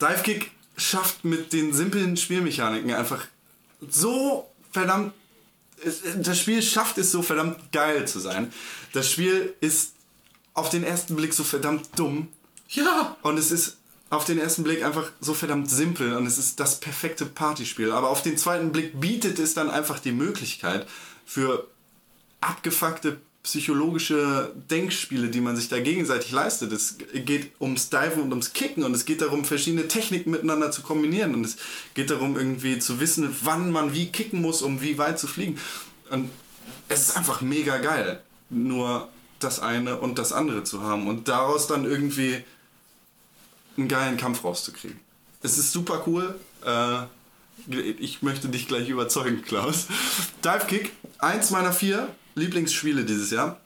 Dive Kick schafft mit den simplen Spielmechaniken einfach so verdammt. Das Spiel schafft es so verdammt geil zu sein. Das Spiel ist auf den ersten Blick so verdammt dumm. Ja! Und es ist auf den ersten Blick einfach so verdammt simpel und es ist das perfekte Partyspiel. Aber auf den zweiten Blick bietet es dann einfach die Möglichkeit für abgefuckte psychologische Denkspiele, die man sich da gegenseitig leistet. Es geht ums Diven und ums Kicken und es geht darum, verschiedene Techniken miteinander zu kombinieren und es geht darum, irgendwie zu wissen, wann man wie kicken muss, um wie weit zu fliegen. Und es ist einfach mega geil, nur das eine und das andere zu haben und daraus dann irgendwie einen geilen Kampf rauszukriegen. Es ist super cool. Äh, ich möchte dich gleich überzeugen, Klaus. Dive Kick, eins meiner vier Lieblingsspiele dieses Jahr.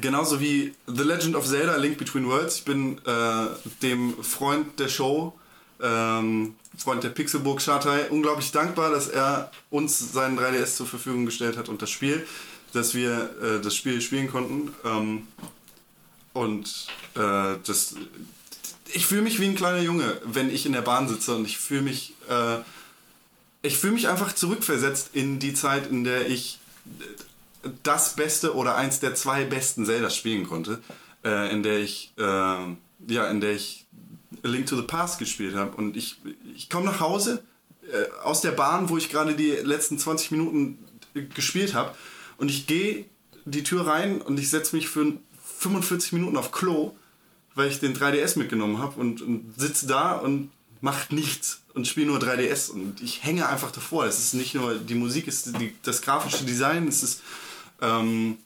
Genauso wie The Legend of Zelda Link Between Worlds. Ich bin äh, dem Freund der Show, ähm, Freund der Pixelburg Schatei, unglaublich dankbar, dass er uns seinen 3DS zur Verfügung gestellt hat und das Spiel, dass wir äh, das Spiel spielen konnten. Ähm, und äh, das, ich fühle mich wie ein kleiner Junge, wenn ich in der Bahn sitze und ich fühle mich, äh, ich fühle mich einfach zurückversetzt in die Zeit, in der ich das beste oder eins der zwei besten Zelda spielen konnte, äh, in der ich, äh, ja, in der ich Link to the Past gespielt habe. Und ich, ich komme nach Hause äh, aus der Bahn, wo ich gerade die letzten 20 Minuten gespielt habe und ich gehe die Tür rein und ich setze mich für 45 Minuten auf Klo, weil ich den 3DS mitgenommen habe und, und sitze da und macht nichts und spiele nur 3DS und ich hänge einfach davor. Es ist nicht nur die Musik, es ist die, das grafische Design, es ist ähm,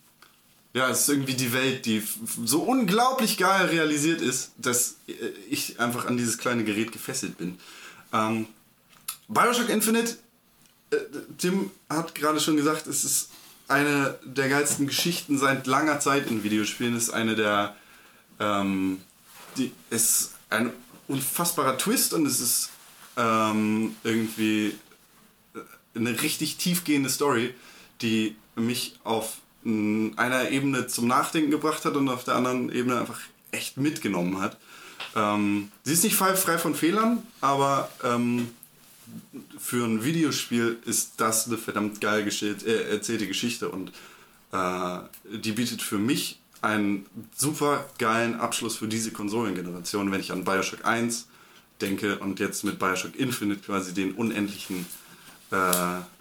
ja, es ist irgendwie die Welt, die so unglaublich geil realisiert ist, dass äh, ich einfach an dieses kleine Gerät gefesselt bin. Ähm, Bioshock Infinite, äh, Tim hat gerade schon gesagt, es ist eine der geilsten Geschichten seit langer Zeit in Videospielen. Es ist eine der, ähm, die ist ein unfassbarer Twist und es ist ähm, irgendwie eine richtig tiefgehende Story, die mich auf mm, einer Ebene zum Nachdenken gebracht hat und auf der anderen Ebene einfach echt mitgenommen hat. Ähm, sie ist nicht frei, von Fehlern, aber ähm, für ein Videospiel ist das eine verdammt geil äh, erzählte Geschichte und äh, die bietet für mich einen super geilen Abschluss für diese Konsolengeneration, wenn ich an Bioshock 1 denke und jetzt mit Bioshock Infinite quasi den unendlichen äh,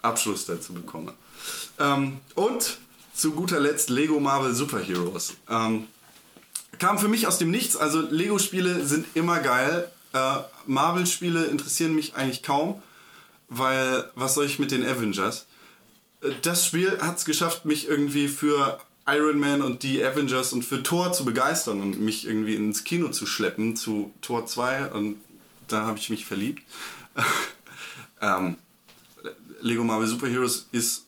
Abschluss dazu bekomme. Ähm, und zu guter Letzt Lego Marvel Super Heroes. Ähm, kam für mich aus dem Nichts. Also Lego-Spiele sind immer geil. Äh, Marvel-Spiele interessieren mich eigentlich kaum, weil was soll ich mit den Avengers? Äh, Das Spiel hat es geschafft, mich irgendwie für Iron Man und die Avengers und für Thor zu begeistern und mich irgendwie ins Kino zu schleppen zu Thor 2 und da habe ich mich verliebt. ähm, Lego Marvel Super Heroes ist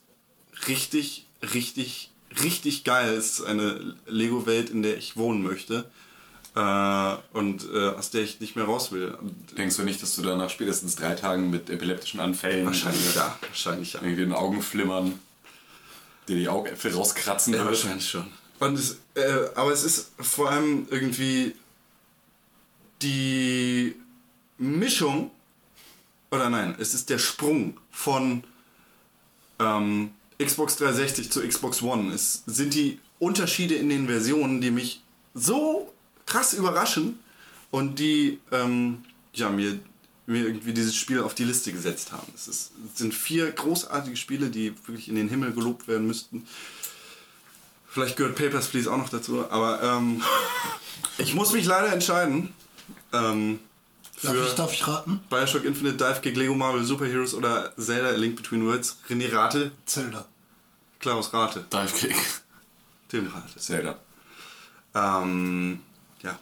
richtig, richtig, richtig geil. Es ist eine Lego-Welt, in der ich wohnen möchte. Äh, und äh, aus der ich nicht mehr raus will. Denkst du nicht, dass du dann nach spätestens drei Tagen mit epileptischen Anfällen wahrscheinlich ja. Wahrscheinlich ja. irgendwie in den Augen flimmern, dir die Augäpfel rauskratzen Ja, wird? wahrscheinlich schon. Und es, äh, aber es ist vor allem irgendwie die Mischung, oder nein, es ist der Sprung von ähm, Xbox 360 zu Xbox One. Es sind die Unterschiede in den Versionen, die mich so krass überraschen und die ähm, ja, mir, mir irgendwie dieses Spiel auf die Liste gesetzt haben. Es, ist, es sind vier großartige Spiele, die wirklich in den Himmel gelobt werden müssten. Vielleicht gehört Papers, Please auch noch dazu, aber ähm, ich muss mich leider entscheiden. Ähm, Darf für ich, darf ich raten? Bioshock Infinite, Dive Kick, Lego Marvel Super Heroes oder Zelda A Link Between Worlds. René Rate, Zelda. Klaus Rate, Dive Kick. Tim Rate. Zelda. Ähm, ja,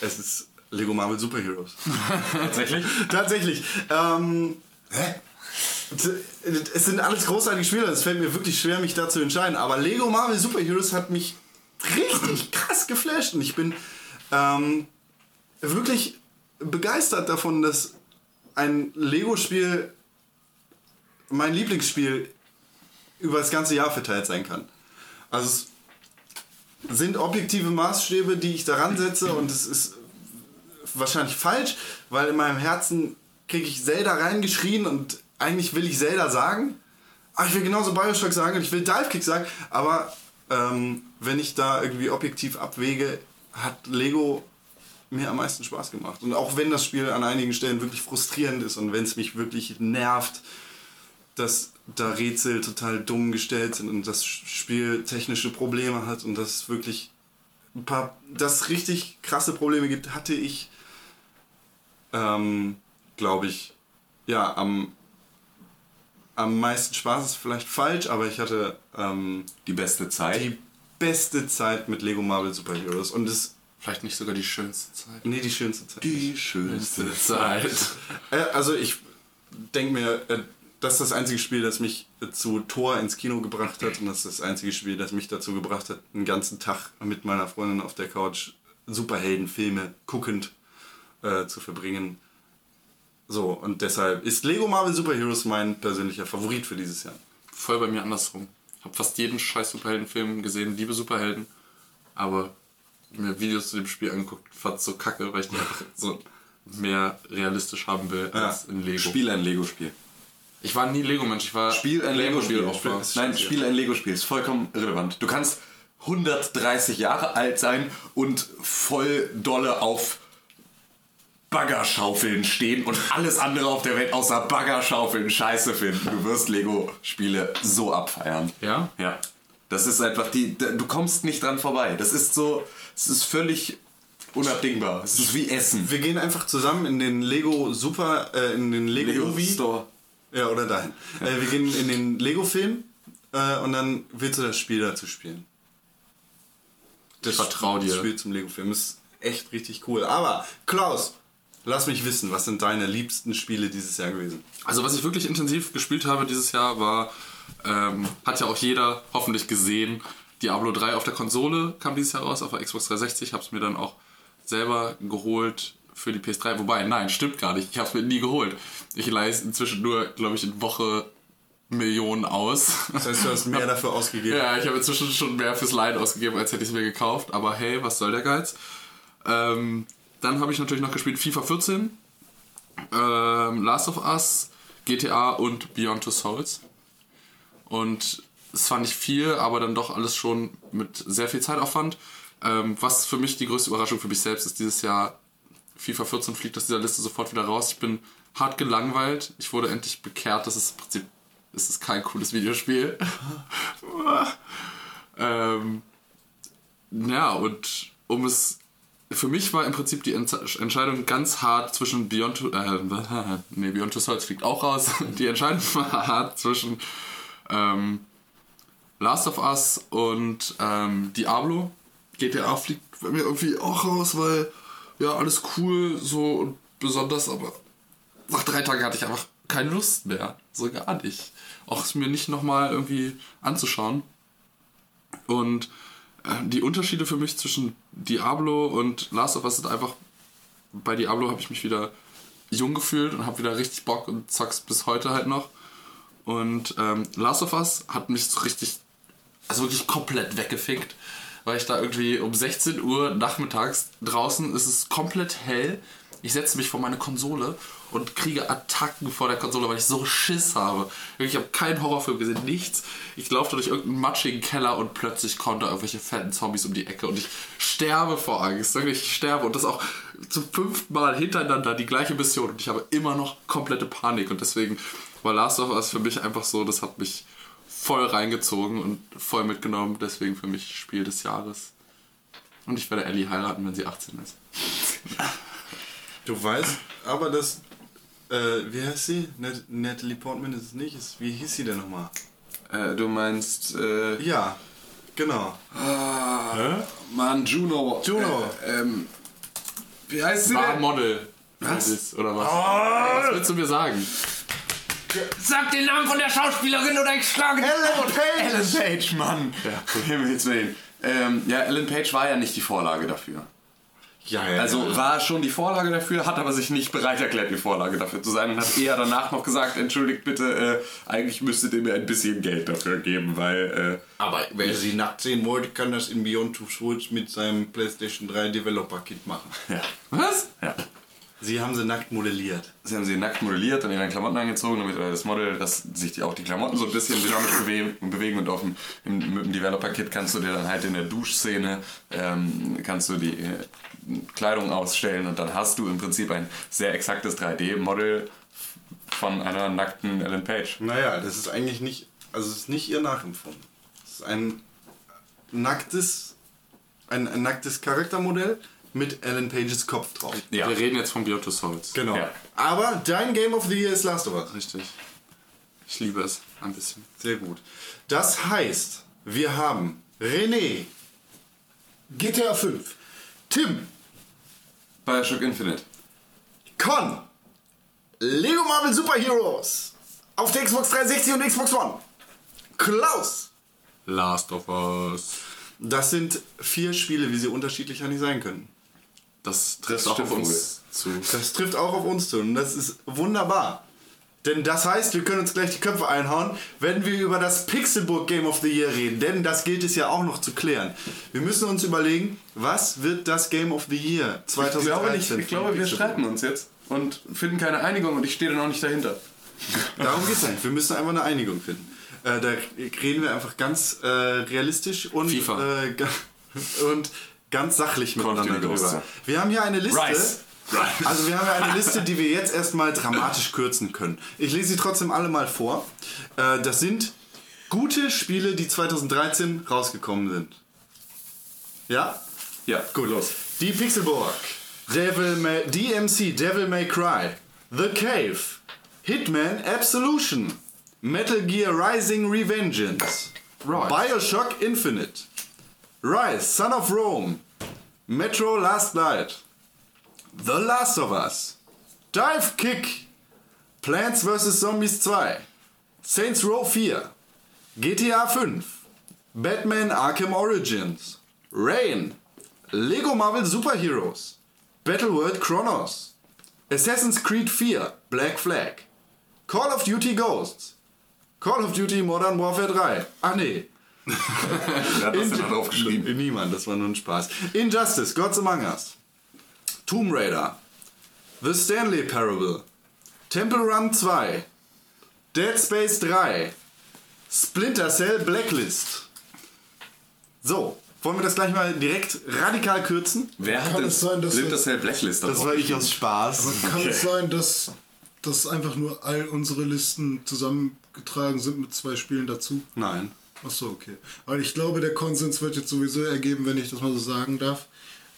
es ist Lego Marvel Super Heroes. Tatsächlich? Tatsächlich. Ähm, hä? Es sind alles großartige Spiele, es fällt mir wirklich schwer, mich da zu entscheiden. Aber Lego Marvel Super Heroes hat mich richtig krass geflasht und ich bin ähm, wirklich begeistert davon, dass ein Lego-Spiel mein Lieblingsspiel über das ganze Jahr verteilt sein kann. Also es sind objektive Maßstäbe, die ich daran setze und es ist wahrscheinlich falsch, weil in meinem Herzen kriege ich Zelda reingeschrien und eigentlich will ich Zelda sagen, aber ich will genauso Bioshock sagen und ich will Dive Kick sagen, aber ähm, wenn ich da irgendwie objektiv abwäge, hat Lego mir am meisten Spaß gemacht. Und auch wenn das Spiel an einigen Stellen wirklich frustrierend ist und wenn es mich wirklich nervt, dass da Rätsel total dumm gestellt sind und das Spiel technische Probleme hat und das wirklich ein paar, das richtig krasse Probleme gibt, hatte ich, ähm, glaube ich, ja, am, am meisten Spaß ist vielleicht falsch, aber ich hatte ähm, Die beste Zeit. die beste Zeit mit Lego Marvel Super Heroes und es, Vielleicht nicht sogar die schönste Zeit. nee, die schönste Zeit. die schönste Zeit. Äh, also ich denke mir, äh, das ist das einzige Spiel, das mich äh, zu Tor ins Kino gebracht hat und das ist das einzige Spiel, das mich dazu gebracht hat, einen ganzen Tag mit meiner Freundin auf der Couch Superheldenfilme guckend äh, zu verbringen. So, und deshalb ist Lego Marvel Super Heroes mein persönlicher Favorit für dieses Jahr. Voll bei mir andersrum. Hab fast jeden scheiß Superheldenfilm gesehen, liebe Superhelden, aber mir Videos zu dem Spiel angeguckt, fand so kacke, weil ich die einfach so mehr realistisch haben will als in Lego. Spiel ein Lego-Spiel. Ich war nie Lego-Mensch, ich war Spiel ein Lego-Spiel. Playmobil-Aufbau. Nein, Spiel ein Lego-Spiel. Ist vollkommen irrelevant. Du kannst 130 Jahre alt sein und voll dolle auf Baggerschaufeln stehen und alles andere auf der Welt außer Baggerschaufeln scheiße finden. Du wirst Lego-Spiele so abfeiern. Ja? Ja. Das ist einfach die. Du kommst nicht dran vorbei. Das ist so. Es ist völlig unabdingbar. Es ist wie Essen. Wir gehen einfach zusammen in den Lego Super, äh, in den Lego, Lego Movie. Store. Ja, oder dahin. Äh, wir gehen in den Lego-Film äh, und dann willst du das Spiel dazu spielen. Das vertrau dir. Das Spiel zum Lego-Film ist echt richtig cool. Aber, Klaus, lass mich wissen, was sind deine liebsten Spiele dieses Jahr gewesen? Also was ich wirklich intensiv gespielt habe dieses Jahr war, ähm, hat ja auch jeder hoffentlich gesehen, Diablo 3 auf der Konsole kam dieses Jahr raus, auf der Xbox 360, habe es mir dann auch selber geholt für die PS3. Wobei, nein, stimmt gar nicht, ich habe es mir nie geholt. Ich leiste inzwischen nur, glaube ich, in Woche Millionen aus. Das heißt, du hast mehr dafür ausgegeben. Ja, ich habe inzwischen schon mehr fürs Leihen ausgegeben, als hätte ich es mir gekauft. Aber hey, was soll der Geiz? Ähm, dann habe ich natürlich noch gespielt FIFA 14, ähm, Last of Us, GTA und Beyond Two Souls. Und es fand ich viel, aber dann doch alles schon mit sehr viel Zeitaufwand. Ähm, was für mich die größte Überraschung für mich selbst ist, dieses Jahr FIFA 14 fliegt aus dieser Liste sofort wieder raus. Ich bin hart gelangweilt. Ich wurde endlich bekehrt, dass es im Prinzip es ist kein cooles Videospiel. ähm, ja, und um es. Für mich war im Prinzip die Ent- Entscheidung ganz hart zwischen Beyond Two, äh, nee, Beyond Two Souls fliegt auch raus. Die Entscheidung war hart zwischen ähm, Last of Us und ähm, Diablo. GTA fliegt bei mir irgendwie auch raus, weil ja, alles cool so und besonders, aber nach drei Tagen hatte ich einfach keine Lust mehr. So gar nicht. Auch es mir nicht nochmal irgendwie anzuschauen. Und äh, die Unterschiede für mich zwischen Diablo und Last of Us sind einfach, bei Diablo habe ich mich wieder jung gefühlt und habe wieder richtig Bock und zock's bis heute halt noch. Und ähm, Last of Us hat mich so richtig, also wirklich komplett weggefickt, weil ich da irgendwie um 16 Uhr nachmittags draußen ist es komplett hell. Ich setze mich vor meine Konsole und kriege Attacken vor der Konsole, weil ich so Schiss habe. Ich habe keinen Horrorfilm gesehen, nichts. Ich laufe durch irgendeinen matschigen Keller und plötzlich kommen da irgendwelche fetten Zombies um die Ecke und ich sterbe vor Angst. Ich sterbe. Und das auch zum fünften Mal hintereinander die gleiche Mission. Und ich habe immer noch komplette Panik. Und deswegen war Last of Us für mich einfach so, das hat mich voll reingezogen und voll mitgenommen. Deswegen für mich Spiel des Jahres. Und ich werde Ellie heiraten, wenn sie 18 ist. Du weißt aber, dass. Äh, wie heißt sie? Nat Natalie Portman ist es nicht. Ist, wie hieß sie denn nochmal? Äh, du meinst, äh, Ja, genau. Mann, Juno. Juno. Äh, ähm, wie heißt sie War denn? Model. Was? Ist, oder was? Was willst du mir sagen? Sag den Namen von der Schauspielerin oder ich schlage dich Ellen Page! Ellen Page, Mann. Ja, um Himmels Willen. Ähm, ja, Ellen Page war ja nicht die Vorlage dafür. Ja, ja. Also war schon die Vorlage dafür, hat aber sich nicht bereit erklärt, die Vorlage dafür zu sein und hat eher danach noch gesagt, entschuldigt bitte, äh, eigentlich müsstet ihr mir ein bisschen Geld dafür geben, weil äh, aber wer sie nackt sehen wollte, kann das in Beyond Two Souls mit seinem PlayStation 3 Developer Kit machen. ja. Was? Ja. Sie haben sie nackt modelliert. Sie haben sie nackt modelliert und ihre Klamotten angezogen, damit äh, das Model, dass sich die, auch die Klamotten so ein bisschen dynamisch bewegen, bewegen und auf dem, im, mit dem Developer-Kit kannst du dir dann halt in der Duschszene ähm, kannst du die äh, Kleidung ausstellen und dann hast du im Prinzip ein sehr exaktes 3D-Model von einer nackten Ellen Page. Naja, das ist eigentlich nicht, also es ist nicht ihr nachempfunden. Es ist ein nacktes, ein, ein nacktes Charaktermodell mit Ellen Pages Kopf drauf. Ja. Wir reden jetzt von Beyond Two Souls. Genau. Ja. Aber dein Game of the Year ist Last of Us. Richtig. Ich liebe es ein bisschen. Sehr gut. Das heißt, wir haben René, GTA 5. Tim, Bioshock Infinite. Con, Lego Marvel Super Heroes. Auf der Xbox 360 und Xbox One. Klaus. Last of Us. Das sind vier Spiele, wie sie unterschiedlicher nicht sein können. Das trifft Das auch auf uns zu. Das trifft auch auf uns zu und das ist wunderbar. Denn das heißt, wir können uns gleich die Köpfe einhauen, wenn wir über das Pixelbook Game of the Year reden. Denn das gilt es ja auch noch zu klären. Wir müssen uns überlegen, was wird das Game of the Year 2013? Ich glaube nicht, ich glaube, wir streiten uns jetzt und finden keine Einigung und ich stehe dann auch nicht dahinter. Darum geht es nicht. Wir müssen einfach eine Einigung finden. Äh, da reden wir einfach ganz äh, realistisch und, FIFA. Äh, und ganz sachlich miteinander drüber. Wir haben hier eine Liste. Rice. Also wir haben ja eine Liste, die wir jetzt erstmal dramatisch kürzen können. Ich lese sie trotzdem alle mal vor. Äh, das sind gute Spiele, die 2013 rausgekommen sind. Ja? Ja, Gut, los. Die Pixelburg, Devil May, DMC, Devil May Cry, The Cave, Hitman Absolution, Metal Gear Rising Revengeance, Right. Bioshock Infinite, Rise, Son of Rome, Metro Last Light, The Last of Us, Dive Kick, Plants vs. Zombies 2, Saints Row 4, GTA 5, Batman Arkham Origins, Rain, Lego Marvel Super Heroes, Battleworld Chronos, Assassin's Creed 4 Black Flag, Call of Duty Ghosts, Call of Duty Modern Warfare 3. Ach nee. Wer hat das denn da drauf geschrieben? Niemand, das war nur ein Spaß. Injustice, Gods Among Us, Tomb Raider, The Stanley Parable, Temple Run 2, Dead Space 3, Splinter Cell Blacklist. So, wollen wir das gleich mal direkt radikal kürzen? Wer hat Kann denn es sein, dass Splinter Cell Blacklist da Das war ich aus Spaß. Kann es sein, dass, dass einfach nur all unsere Listen zusammengetragen sind mit zwei Spielen dazu? Nein. Achso, okay. Weil ich glaube, der Konsens wird jetzt sowieso ergeben, wenn ich das mal so sagen darf.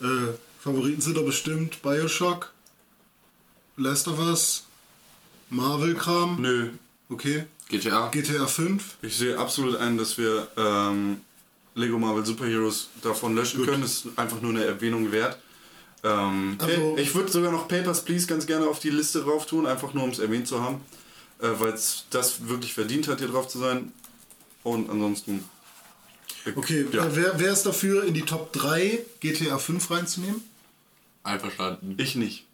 Äh, Favoriten sind doch bestimmt Bioshock, Last of Us, Marvel-Kram. Nö. Okay. GTA. GTA 5. Ich sehe absolut ein, dass wir ähm, Lego Marvel Super Heroes davon löschen können. Das ist einfach nur eine Erwähnung wert. Ähm, Also- ich würde sogar noch Papers, Please ganz gerne auf die Liste drauf tun, einfach nur um es erwähnt zu haben. Äh, Weil es das wirklich verdient hat, hier drauf zu sein. Und ansonsten. Okay, Ja. äh, wer, wer ist dafür, in die Top 3 GTA 5 reinzunehmen? Einverstanden. Ich nicht.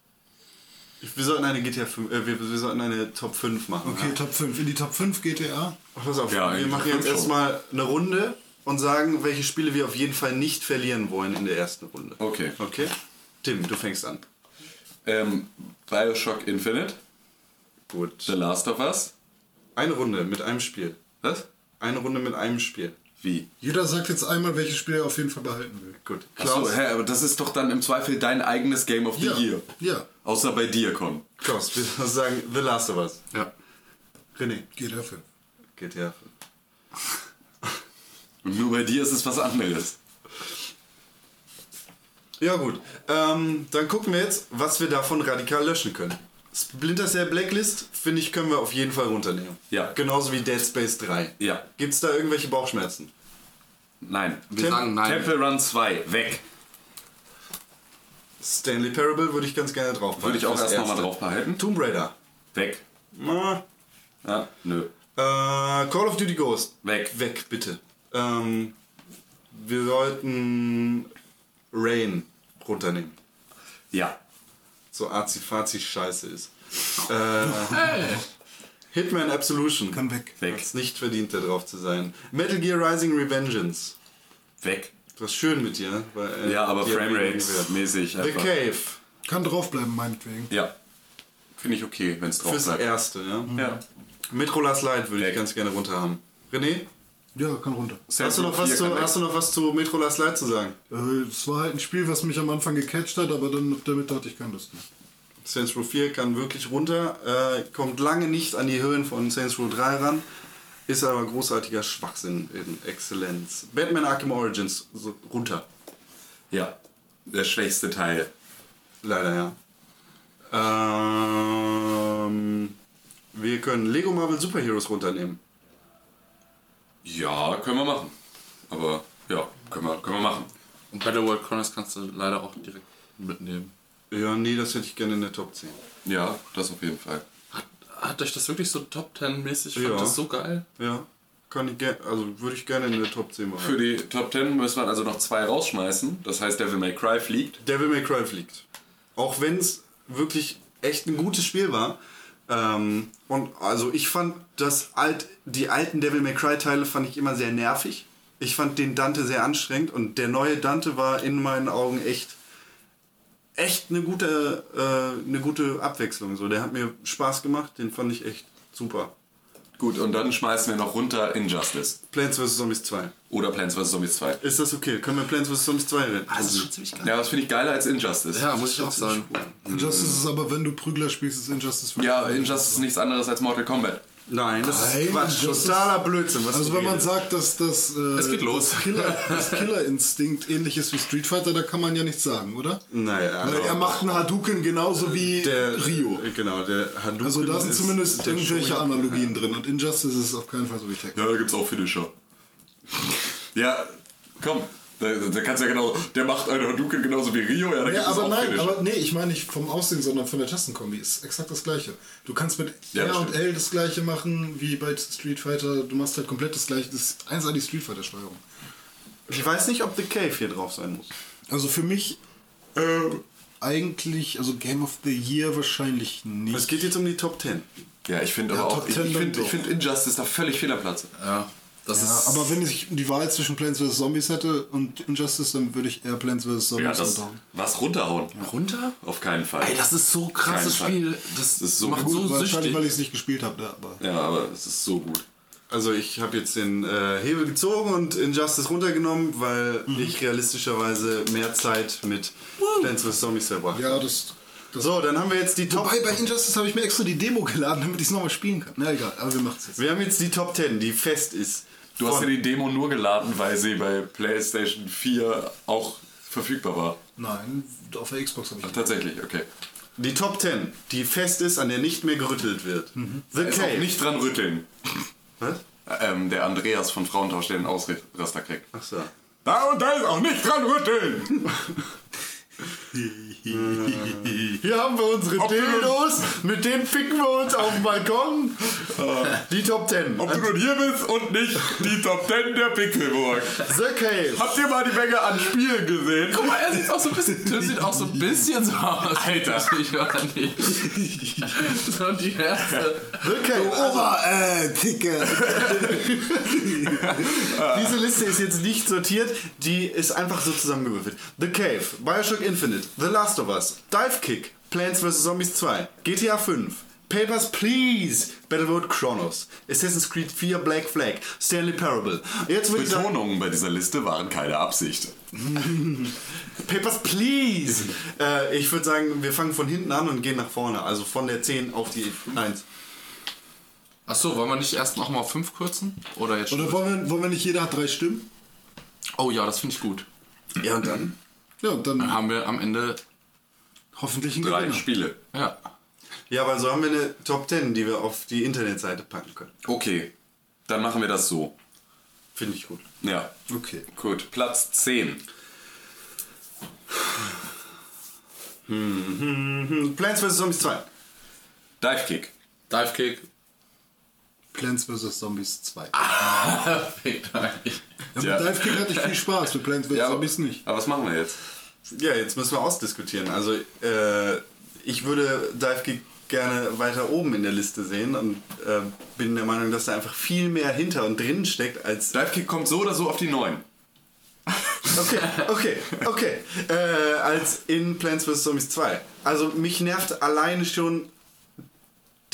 Ich, wir sollten eine GTA 5, äh, wir, wir sollten eine Top 5 machen. Okay, Ja. Top 5. In die Top 5 GTA. Pass auf, Ja, wir machen jetzt erstmal eine Runde und sagen, welche Spiele wir auf jeden Fall nicht verlieren wollen in der ersten Runde. Okay. Okay? Tim, du fängst an. Ähm, Bioshock Infinite, Gut. The Last of Us. Eine Runde mit einem Spiel. Was? Eine Runde mit einem Spiel. Wie? Jeder sagt jetzt einmal, welches Spiel er auf jeden Fall behalten will. Gut. Achso, hä, aber das ist doch dann im Zweifel dein eigenes Game of the Ja. Year. Ja. Außer bei dir, Con. Klaus, wir sagen The Last of Us. Ja. René. Geht dafür. GTA. Und nur bei dir ist es was anderes. Ja gut, ähm, dann gucken wir jetzt, was wir davon radikal löschen können. Splinter Cell Blacklist, finde ich, können wir auf jeden Fall runternehmen. Ja. Genauso wie Dead Space 3. Ja. Gibt es da irgendwelche Bauchschmerzen? Nein. Wir sagen nein. Temple Run 2, weg. Stanley Parable würde ich ganz gerne drauf Würde ich auch erst nochmal drauf behalten. Tomb Raider. Weg. Ah, Ja, nö. Äh, Call of Duty Ghost. Weg. Weg, bitte. Ähm, wir sollten Rain runternehmen. Ja. So arzi-fazi scheiße ist. Äh, Hitman Absolution. Kann weg. Weg. Hat's nicht verdient, da drauf zu sein. Metal Gear Rising Revengeance. Weg. Was schön mit dir. Weil, äh, Ja, aber die haben weniger Framerate Wert. mäßig The einfach. Cave. Kann draufbleiben, meinetwegen. Ja. Finde ich okay, wenn es drauf Fürs bleibt. Erste, ja. Ja. Metro Last Light würde ich ganz gerne runter haben. René, Ja, kann runter. hast du, noch was zu, hast du noch was zu Metro Last Light zu sagen? Äh, Es war halt ein Spiel, was mich am Anfang gecatcht hat, aber dann damit hatte ich keine Lust mehr. Saints Row 4 kann wirklich runter, äh, kommt lange nicht an die Höhen von Saints Row 3 ran, ist aber großartiger Schwachsinn in Exzellenz. Batman Arkham Origins so runter, Ja. Der schwächste Teil. leider ja. Ähm, wir können Lego Marvel Super Heroes runternehmen. Ja, können wir machen. Aber ja, können wir, können wir machen. Und Battle World Chronicles kannst du leider auch direkt mitnehmen. Ja, nee, das hätte ich gerne in der Top 10. Ja, das auf jeden Fall. Hat, hat euch das wirklich so Top 10 mäßig? Ich Ja. fand das so geil. Ja, kann ich gerne, also würde ich gerne in der Top 10 machen. Für die Top 10 müssen wir also noch zwei rausschmeißen. Das heißt, Devil May Cry fliegt. Devil May Cry fliegt. Auch wenn es wirklich echt ein gutes Spiel war. Ähm, und also ich fand das alt, die alten Devil May Cry Teile fand ich immer sehr nervig. Ich fand den Dante sehr anstrengend und der neue Dante war in meinen Augen echt echt eine gute äh, eine gute Abwechslung so. Der hat mir Spaß gemacht, den fand ich echt super. Gut, und dann schmeißen wir noch runter Injustice. Plants vs Zombies 2. Oder Plants vs. Zombies 2. Ist das okay? Können wir Plants vs Zombies 2 reden? Das ist schon ziemlich geil. Ja, das finde ich geiler als Injustice. Ja, muss ich auch sagen. Injustice ist aber, wenn du Prügler spielst, ist Injustice für Ja, Injustice ist nichts anderes als Mortal Kombat. Nein, das Nein, ist Quatsch. das ist- Totaler Blödsinn. Was Also wenn man sagt, dass das, äh, Es geht los. das Killer- das Killerinstinkt ähnlich ist wie Street Fighter, da kann man ja nichts sagen, oder? Naja, Weil er macht einen Hadouken genauso wie der Rio. Genau, der Hadouken Also da sind ist zumindest irgendwelche Analogien drin und Injustice ist auf keinen Fall so wie Tekken. Ja, da gibt's auch Finisher. ja, komm. Da, da kannst du ja genau. Der macht einen Hadouken genauso wie Rio. Ja, Ja, aber auch nein, Finisher. aber nee, ich meine nicht vom Aussehen, sondern von der Tastenkombi. Ist exakt das gleiche. Du kannst mit Ja, R und. L das gleiche machen wie bei Street Fighter. Du machst halt komplett das gleiche. Das ist eins an die Street Fighter Steuerung. Ich weiß nicht, ob The Cave hier drauf sein muss. Also für mich äh, eigentlich, also Game of the Year wahrscheinlich nicht. Es geht jetzt um die Top 10. ja, ich finde Ja, aber auch. Top Ich, 10 ich finde find Injustice da völlig fehl am Platz. Ja, das ja, ist. aber wenn ich die Wahl zwischen Plants vs. Zombies hätte und Injustice, dann würde ich eher Plants vs. Zombies Ja, das. runterhauen. Was runterhauen? runter? Auf keinen Fall. Ey, das ist so krasses. Spiel. Das, Das ist so macht gut, so Wahrscheinlich, süchtig. weil ich es nicht gespielt habe, ja, aber... ja, aber es ist so gut. Also ich habe jetzt den äh, Hebel gezogen und Injustice runtergenommen, weil Mhm. ich realistischerweise mehr Zeit mit Plants vs. Zombies verbracht Ja, das... das So, dann haben wir jetzt die Top... Wobei, bei Injustice habe ich mir extra die Demo geladen, damit ich es nochmal spielen kann. Na egal, aber wir machen es jetzt. Wir haben jetzt die Top 10, die fest ist. Du hast ja die Demo nur geladen, weil sie bei PlayStation 4 auch verfügbar war. Nein, auf der Xbox habe ich... Ach, tatsächlich, okay. Die Top 10, die fest ist, an der nicht mehr gerüttelt wird. Mhm. The Da ist auch Cave. nicht dran rütteln. Was? Ähm, der Andreas von Frauentausch, der den Ausraster kriegt. Ach so. Da und da ist auch nicht dran rütteln! Hier haben wir unsere Dildos, mit denen ficken wir uns auf dem Balkon. Die Top 10. Ob du nun hier bist und nicht die Top 10 der Pixelburg. The Cave. Habt ihr mal die Menge an Spielen gesehen? Guck mal, er sieht auch so ein bisschen, Tim sieht auch so ein bisschen so aus. Alter. Ich oder nicht. So die erste. The Cave. Also, äh, Dicke. diese Liste ist jetzt nicht sortiert, die ist einfach so zusammengewürfelt. The Cave, Bioshock Infinite, The Last of Us, Dive Kick, Plants vs. Zombies 2, GTA 5, Papers, Please, Battlefield Chronos, Assassin's Creed 4, Black Flag, Stanley Parable. Jetzt Betonungen bei dieser Liste waren keine Absicht. Papers, Please. äh, ich würde sagen, wir fangen von hinten an und gehen nach vorne. Also von der 10 auf die 1. Achso, wollen wir nicht erst noch mal auf 5 kürzen? Oder jetzt Oder schon? wollen wir, wollen wir nicht, jeder hat drei Stimmen? Oh ja, das finde ich gut. Ja, und dann? Ja, und Dann dann haben wir am Ende. hoffentlich ein Drei Gewinner. Spiele. Ja. Ja, aber so haben wir eine Top 10, die wir auf die Internetseite packen können. Okay, dann machen wir das so. Finde ich gut. Ja, Okay. gut. Platz 10. Hm, Plants vs. Zombies 2. Dive Kick. Dive Kick. Plants vs. Zombies 2. Perfekt eigentlich. Ja, Ja. mit Dive Kick hatte ich viel Spaß, mit Plants vs. Ja, aber, Zombies nicht. aber was machen wir jetzt? Ja, jetzt müssen wir ausdiskutieren. Also, äh, ich würde Dive Kick gerne weiter oben in der Liste sehen und äh, bin der Meinung, dass da einfach viel mehr hinter und drin steckt als. Dive Kick kommt so oder so auf die 9. Okay, okay, okay. Äh, als in Plants vs. Zombies 2. Also, mich nervt alleine schon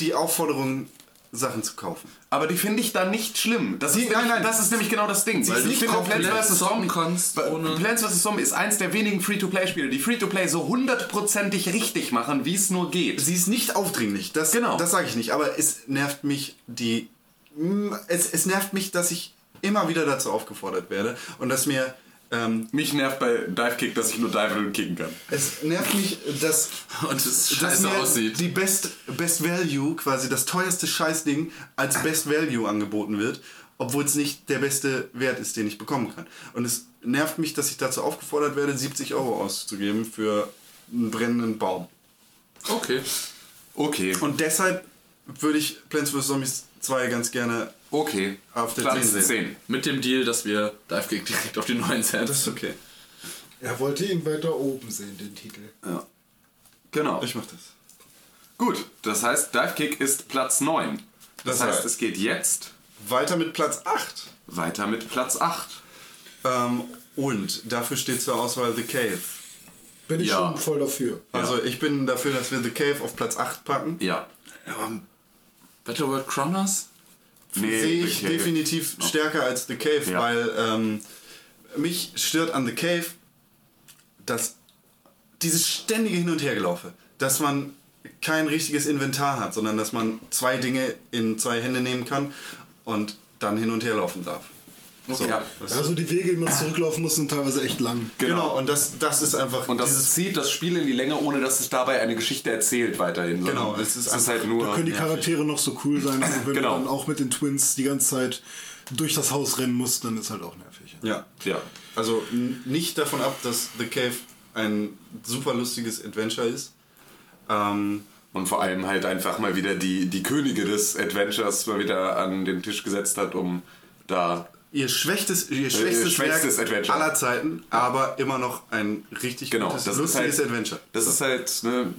die Aufforderung, Sachen zu kaufen. Aber die finde ich dann nicht schlimm. Das Sie- ist, nämlich, nein, nein. das ist nämlich genau das Ding. Sie Weil ist ich nicht komplett Plants vs. Zombie, Plants vs. Zombie ist eins der wenigen Free-to-Play-Spiele, die Free-to-Play so hundertprozentig richtig machen, wie es nur geht. Sie ist nicht aufdringlich, das, Genau. das sage ich nicht, aber es nervt mich die. Es, es nervt mich, dass ich immer wieder dazu aufgefordert werde und dass mir. Ähm, Mich nervt bei Dive Kick, dass ich nur diven und kicken kann. es nervt mich, dass, Und es dass scheiße mir aussieht. die Best, Best Value, quasi das teuerste Scheißding, als Best Value angeboten wird, obwohl es nicht der beste Wert ist, den ich bekommen kann. Und es nervt mich, dass ich dazu aufgefordert werde, 70 Euro auszugeben für einen brennenden Baum. Okay. Okay. Und deshalb würde ich Plants vs. Zombies 2 ganz gerne Okay. Auf der Platz 10 sehen. 10. Mit dem Deal, dass wir Dive Kick direkt auf die 9 setzen. Das ist okay. Er wollte ihn weiter oben sehen, den Titel. Ja. Genau. Ich mach das. Gut, das heißt, Dive Kick ist Platz 9. Das, Das heißt, heißt- es geht jetzt Weiter mit Platz 8. weiter mit Platz 8. Ähm, und dafür steht zur Auswahl The Cave. Bin ich Ja. schon voll dafür. Also ich bin dafür, dass wir The Cave auf Platz 8 packen. Ja. Battleworld Chronos? Nee, Sehe ich definitiv stärker als The Cave, Ja. weil ähm, mich stört an The Cave, dass dieses ständige Hin- und Hergelaufe, dass man kein richtiges Inventar hat, sondern dass man zwei Dinge in zwei Hände nehmen kann und dann hin und her laufen darf. So, Ja. Also die Wege, die man zurücklaufen muss, sind teilweise echt lang. genau. und das, das ist einfach Und das dieses zieht das Spiel in die Länge, ohne dass es dabei eine Geschichte erzählt weiterhin. Genau, es ist es halt nur. Da können die Charaktere noch so cool sein, aber wenn Genau. du dann auch mit den Twins die ganze Zeit durch das Haus rennen musst, dann ist halt auch nervig. Ja. Ja. Also n- nicht davon ab, dass The Cave ein super lustiges Adventure ist. Ähm, Und vor allem halt einfach mal wieder die, die Könige des Adventures mal wieder an den Tisch gesetzt hat, um da. Ihr schwächstes, ihr schwächstes, schwächstes Werk Adventure. aller Zeiten, aber immer noch ein richtig Genau, gutes, das ist lustiges halt, Adventure. Das ist halt, ne,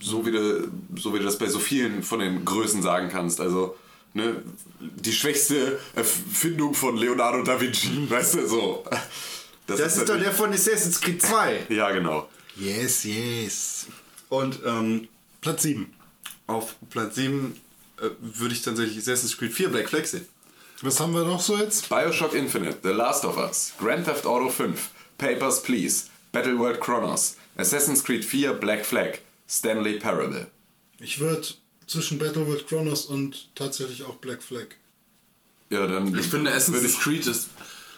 so wie, du, so wie du das bei so vielen von den Größen sagen kannst. Also, ne, die schwächste Erfindung von Leonardo da Vinci, weißt du, so. Das ist doch der von Assassin's Creed 2. Ja, genau. Yes, yes. Und ähm, Platz 7. auf Platz 7 äh, würde ich tatsächlich Assassin's Creed 4 Black Flag sehen. Was haben wir noch so jetzt? Bioshock Infinite, The Last of Us, Grand Theft Auto 5, Papers, Please, Battleworld Chronos, Assassin's Creed 4, Black Flag, Stanley Parable. Ich würde zwischen Battleworld Chronos und tatsächlich auch Black Flag. Ja, dann Ich finde, würde Assassin's Creed ist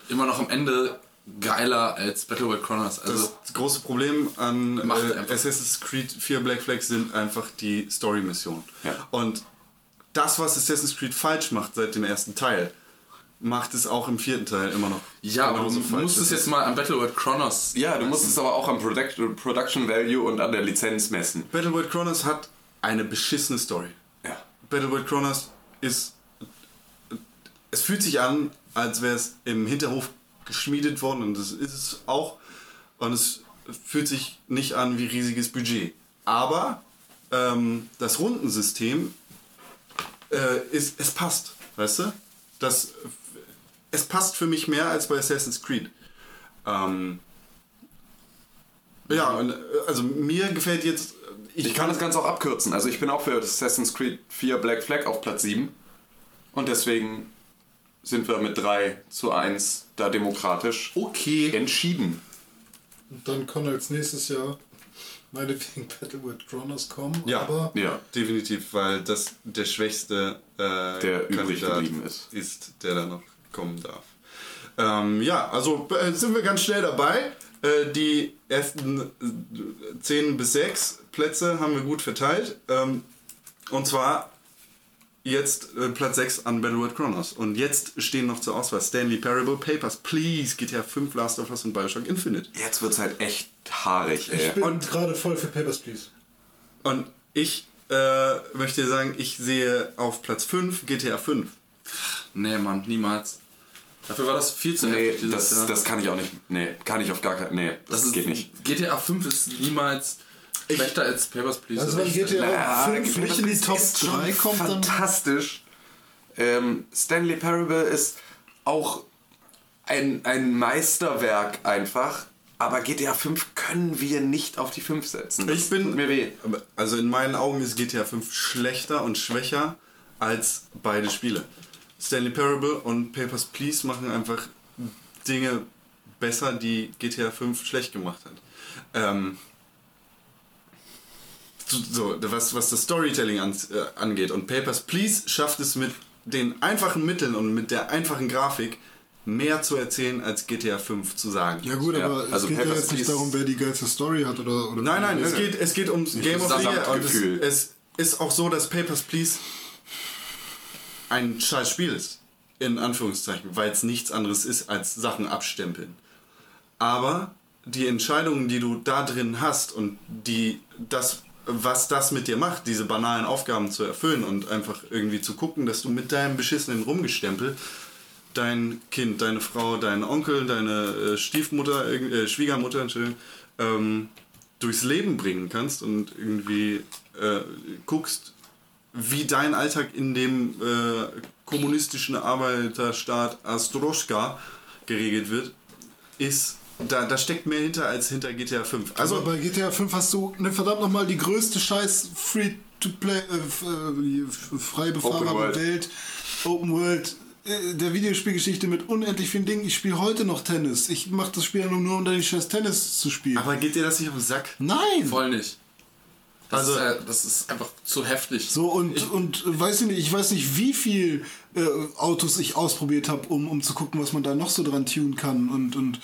immer noch am Ende geiler als Battleworld Chronos. Also, Das große Problem an äh. Assassin's Creed 4 Black Flag sind einfach die Story-Missionen. Ja. Und das, was Assassin's Creed falsch macht seit dem ersten Teil, macht es auch im vierten Teil immer noch. Ja, aber du falsch. musst es jetzt mal an Battleworld Chronos. Ja, du musst es aber auch am Product Production Value und an der Lizenz messen. Battleworld Chronos hat eine beschissene Story. Ja. Battleworld Chronos ist. Es fühlt sich an, als wäre es im Hinterhof geschmiedet worden und das ist es auch. Und es fühlt sich nicht an wie riesiges Budget. Aber ähm, das Rundensystem äh, ist, es passt, weißt du? Das, es passt für mich mehr als bei Assassin's Creed. Ähm, ja, und, äh, also mir gefällt jetzt. Ich kann das Ganze auch abkürzen. Also ich bin auch für Assassin's Creed 4 Black Flag auf Platz 7. Und deswegen sind wir mit 3 zu 1 da demokratisch okay. entschieden. Und dann kann als nächstes Jahr meinetwegen Battleworld Chronos kommen. Ja, aber Ja. definitiv, weil das der schwächste äh, Der übrig geblieben ist. ist, der da noch kommen darf. Ähm, ja, also äh, sind wir ganz schnell dabei. Äh, die ersten äh, 10 bis 6 Plätze haben wir gut verteilt. Ähm, und zwar jetzt äh, Platz 6 an Battleworld Chronos. Und jetzt stehen noch zur Auswahl Stanley Parable, Papers, Please, GTA 5, Last of Us und Bioshock Infinite. Jetzt wird's halt echt haarig, ich ey. bin gerade voll für Papers, Please. Und ich äh, möchte sagen, ich sehe auf Platz 5 GTA 5. Nee, Mann, niemals. Dafür war das viel zu Nee, heftig das, das kann ich auch nicht. Nee, kann ich auf gar keinen. Nee, das, ist, geht nicht. GTA 5 ist niemals schlechter als Papers, Please. Also wenn GTA 5 Papers, nicht in die Top ist schon 3 kommt, dann... fantastisch. Ähm, Stanley Parable ist auch ein, ein Meisterwerk einfach. Aber GTA 5 können wir nicht auf die 5 setzen. Das Ich bin. tut mir weh. Also in meinen Augen ist GTA 5 schlechter und schwächer als beide Spiele. Stanley Parable und Papers, Please machen einfach Dinge besser, die GTA 5 schlecht gemacht hat. Ähm, so, was, was das Storytelling an, äh, angeht. Und Papers, Please schafft es mit den einfachen Mitteln und mit der einfachen Grafik mehr zu erzählen, als GTA 5 zu sagen. Ja gut, Ja, aber also es geht ja Papers, jetzt nicht Please- darum, wer die geilste Story hat oder... oder Nein, nein, es geht, es geht ums Game of the Year. Und es, es ist auch so, dass Papers, Please ein scheiß Spiel ist. In Anführungszeichen, weil es nichts anderes ist als Sachen abstempeln. Aber die Entscheidungen, die du da drin hast und die, das, was das mit dir macht, diese banalen Aufgaben zu erfüllen und einfach irgendwie zu gucken, dass du mit deinem beschissenen Rumgestempel dein Kind, deine Frau, deinen Onkel, deine äh, Stiefmutter, äh, Schwiegermutter, Entschuldigung, ähm, durchs Leben bringen kannst und irgendwie äh, guckst, wie dein Alltag in dem äh, kommunistischen Arbeiterstaat Astroschka geregelt wird, ist, da, da steckt mehr hinter als hinter GTA 5. Also Also, bei GTA 5 hast du ne, verdammt nochmal die größte scheiß Free-to-Play, äh, f- äh, f- frei befahrbare. Welt, Open World, äh, der Videospielgeschichte mit unendlich vielen Dingen. Ich spiele heute noch Tennis. Ich mache das Spiel nur, nur um den scheiß Tennis zu spielen. aber geht dir das nicht auf den Sack? Nein! Voll nicht. Das, Also- ist, äh, das ist einfach zu heftig. So und, und äh, weiß ich nicht, ich weiß nicht, wie viel äh, Autos ich ausprobiert habe, um, um zu gucken, was man da noch so dran tunen kann und, und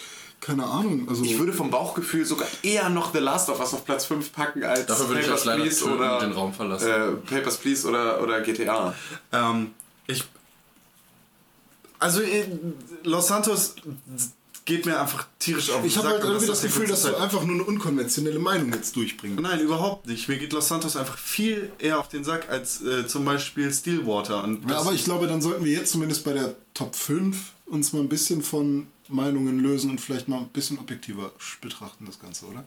keine Ahnung. Also Ich würde vom Bauchgefühl sogar eher noch The Last of Us auf Platz 5 packen als Dafür würde ich Papers, leider Please oder den Raum verlassen. Äh, Papers, Please oder, oder GTA. Ähm, ich. Also, äh, Los Santos geht mir einfach tierisch auf den ich habe Sack halt irgendwie das die Gefühl, dass du einfach nur eine unkonventionelle Meinung jetzt durchbringst. Nein, überhaupt nicht. Mir geht Los Santos einfach viel eher auf den Sack als äh, zum Beispiel Stillwater. Und Ja, das- aber ich glaube, dann sollten wir jetzt zumindest bei der Top 5 uns mal ein bisschen von Meinungen lösen und vielleicht mal ein bisschen objektiver betrachten, das Ganze, oder?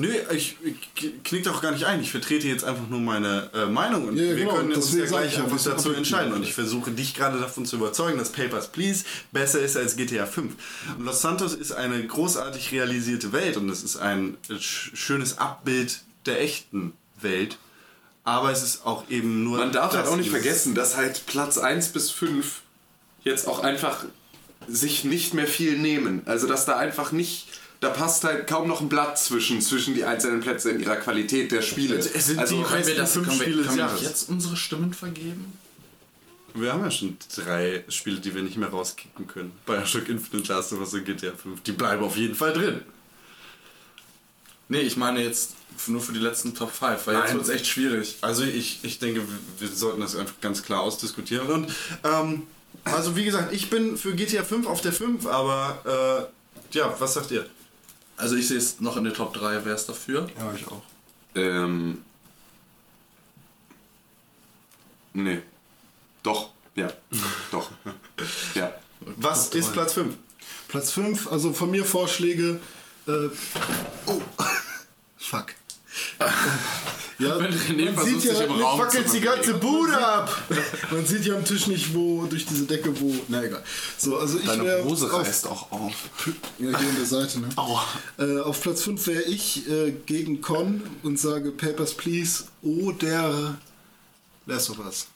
Nö, ich, ich knick doch gar nicht ein. Ich vertrete jetzt einfach nur meine äh, Meinung und Ja, wir genau. können uns ja gleich ich ja, was dazu entscheiden. Und ich versuche dich gerade davon zu überzeugen, dass Papers, Please besser ist als GTA 5. Und Los Santos ist eine großartig realisierte Welt und es ist ein sch schönes Abbild der echten Welt. Aber es ist auch eben nur. Man darf halt auch nicht vergessen, dass halt Platz 1 bis 5 jetzt auch einfach sich nicht mehr viel nehmen. Also dass da einfach nicht, da passt halt kaum noch ein Blatt zwischen, zwischen die einzelnen Plätze in ihrer Qualität der Spiele. Es sind also die können wir das fünf können Spiele können wir jetzt unsere Stimmen vergeben? Wir haben ja schon drei Spiele, die wir nicht mehr rauskicken können. Bioshock Infinite, Last of Us und GTA 5. Die bleiben auf jeden Fall drin. Nee, ich meine jetzt nur für die letzten Top 5, weil jetzt Nein. wird es echt schwierig. Also ich, ich denke, wir, wir sollten das einfach ganz klar ausdiskutieren. Und ähm, Also wie gesagt, ich bin für GTA 5 auf der 5, aber äh, ja, was sagt ihr? Also ich sehe es noch in der Top 3, wer ist dafür? Ja, ich auch. Ähm. Nee. Doch. Ja. Doch. Ja. Was ist Platz 5? Platz 5, also von mir Vorschläge. Äh, oh, fuck. Ja, man sieht ja, Raum wackelt zu die ganze. Bude ab. Man sieht ja am Tisch nicht, wo, durch diese Decke, wo. Na egal. So, also ich Deine wäre Hose auf, reißt auch auf. ja, hier an der Seite, ne? Äh, auf Platz 5 wäre ich äh, gegen Con und sage Papers, Please oder Last of Us.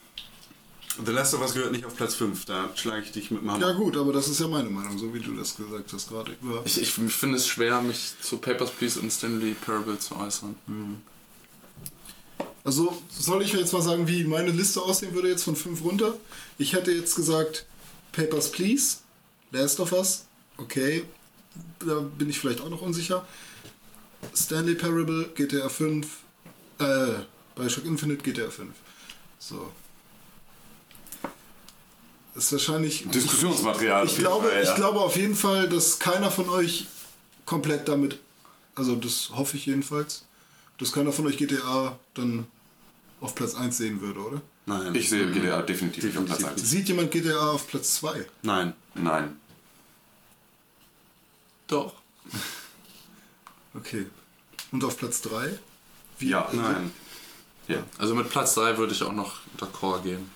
The Last of Us gehört nicht auf Platz 5, da schlage ich dich mit Hammer. Ja gut, aber das ist ja meine Meinung, so wie du das gesagt hast gerade. Ja. Ich, ich finde es schwer, mich zu Papers, Please und Stanley Parable zu äußern. Also soll ich jetzt mal sagen, wie meine Liste aussehen würde jetzt von 5 runter? Ich hätte jetzt gesagt Papers, Please, Last of Us, okay, da bin ich vielleicht auch noch unsicher. Stanley Parable, GTA 5, äh, Bioshock Infinite, GTA 5. So. Ist wahrscheinlich. Diskussionsmaterial. Ich jeden glaube, Fall, ja. ich glaube auf jeden Fall, dass keiner von euch komplett damit, also das hoffe ich jedenfalls, dass keiner von euch GTA dann auf Platz 1 sehen würde, oder? Nein. Ich sehe GTA definitiv, nicht auf Platz Definitiv. 1. Sieht jemand GTA auf Platz 2? Nein. Nein. Doch. Okay. Und auf Platz 3? Ja. Nein. Ja. Also mit Platz 3 würde ich auch noch d'accord gehen.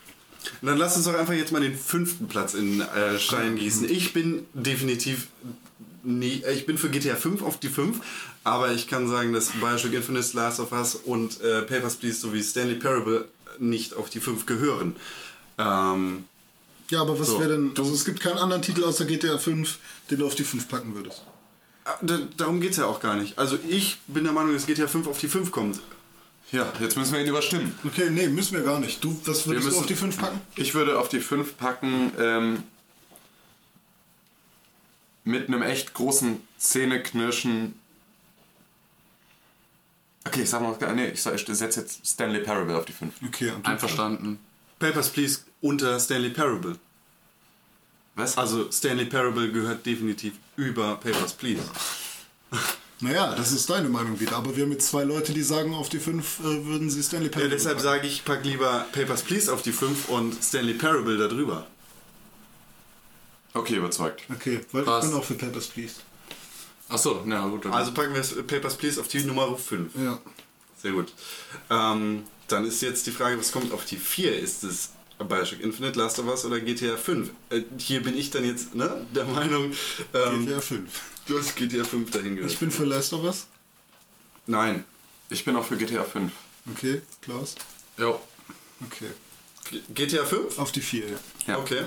Und dann lass uns doch einfach jetzt mal den fünften Platz in äh, Stein gießen. Ich bin definitiv nie, äh, ich bin für GTA 5 auf die 5, aber ich kann sagen, dass Bioshock Infinite, Last of Us und äh, Papers, Please sowie Stanley Parable nicht auf die 5 gehören. Ähm, Ja, aber was So, wäre denn. Also es gibt keinen anderen Titel außer GTA 5, den du auf die 5 packen würdest. da, darum geht es ja auch gar nicht. Also ich bin der Meinung, dass GTA 5 auf die 5 kommt. Ja, jetzt müssen wir ihn überstimmen. Okay, nee, müssen wir gar nicht. Du, was würdest du müssen- auf die 5 packen? Ich würde auf die 5 packen, ähm, mit einem echt großen Zähneknirschen. Okay, ich sag mal, nee, ich, ich setze jetzt Stanley Parable auf die 5. Okay, und du? Einverstanden. Papers, Please unter Stanley Parable. Was? Also Stanley Parable gehört definitiv über Papers, Please. Naja, das ist deine Meinung wieder. Aber wir haben jetzt zwei Leute, die sagen, auf die 5 äh, würden sie Stanley Ja, Parable deshalb packen. sage ich, pack lieber Papers, Please auf die 5 und Stanley Parable da drüber. Okay, überzeugt. Okay, weil Passt. ich bin auch für Papers, Please. Achso, na gut. Dann. Also packen wir Papers, Please auf die Nummer 5. Ja. Sehr gut. Ähm, dann ist jetzt die Frage, was kommt auf die 4? Ist es Bioshock Infinite, Last of Us oder GTA 5? Äh, hier bin ich dann jetzt ne, der Meinung, ähm, GTA 5. dass GTA 5 dahin gehört. Ich bin für Last of Us. Nein. Ich bin auch für GTA 5. Okay, Klaus. jo. Okay. G- GTA 5? Auf die 4, ja. Ja. Okay.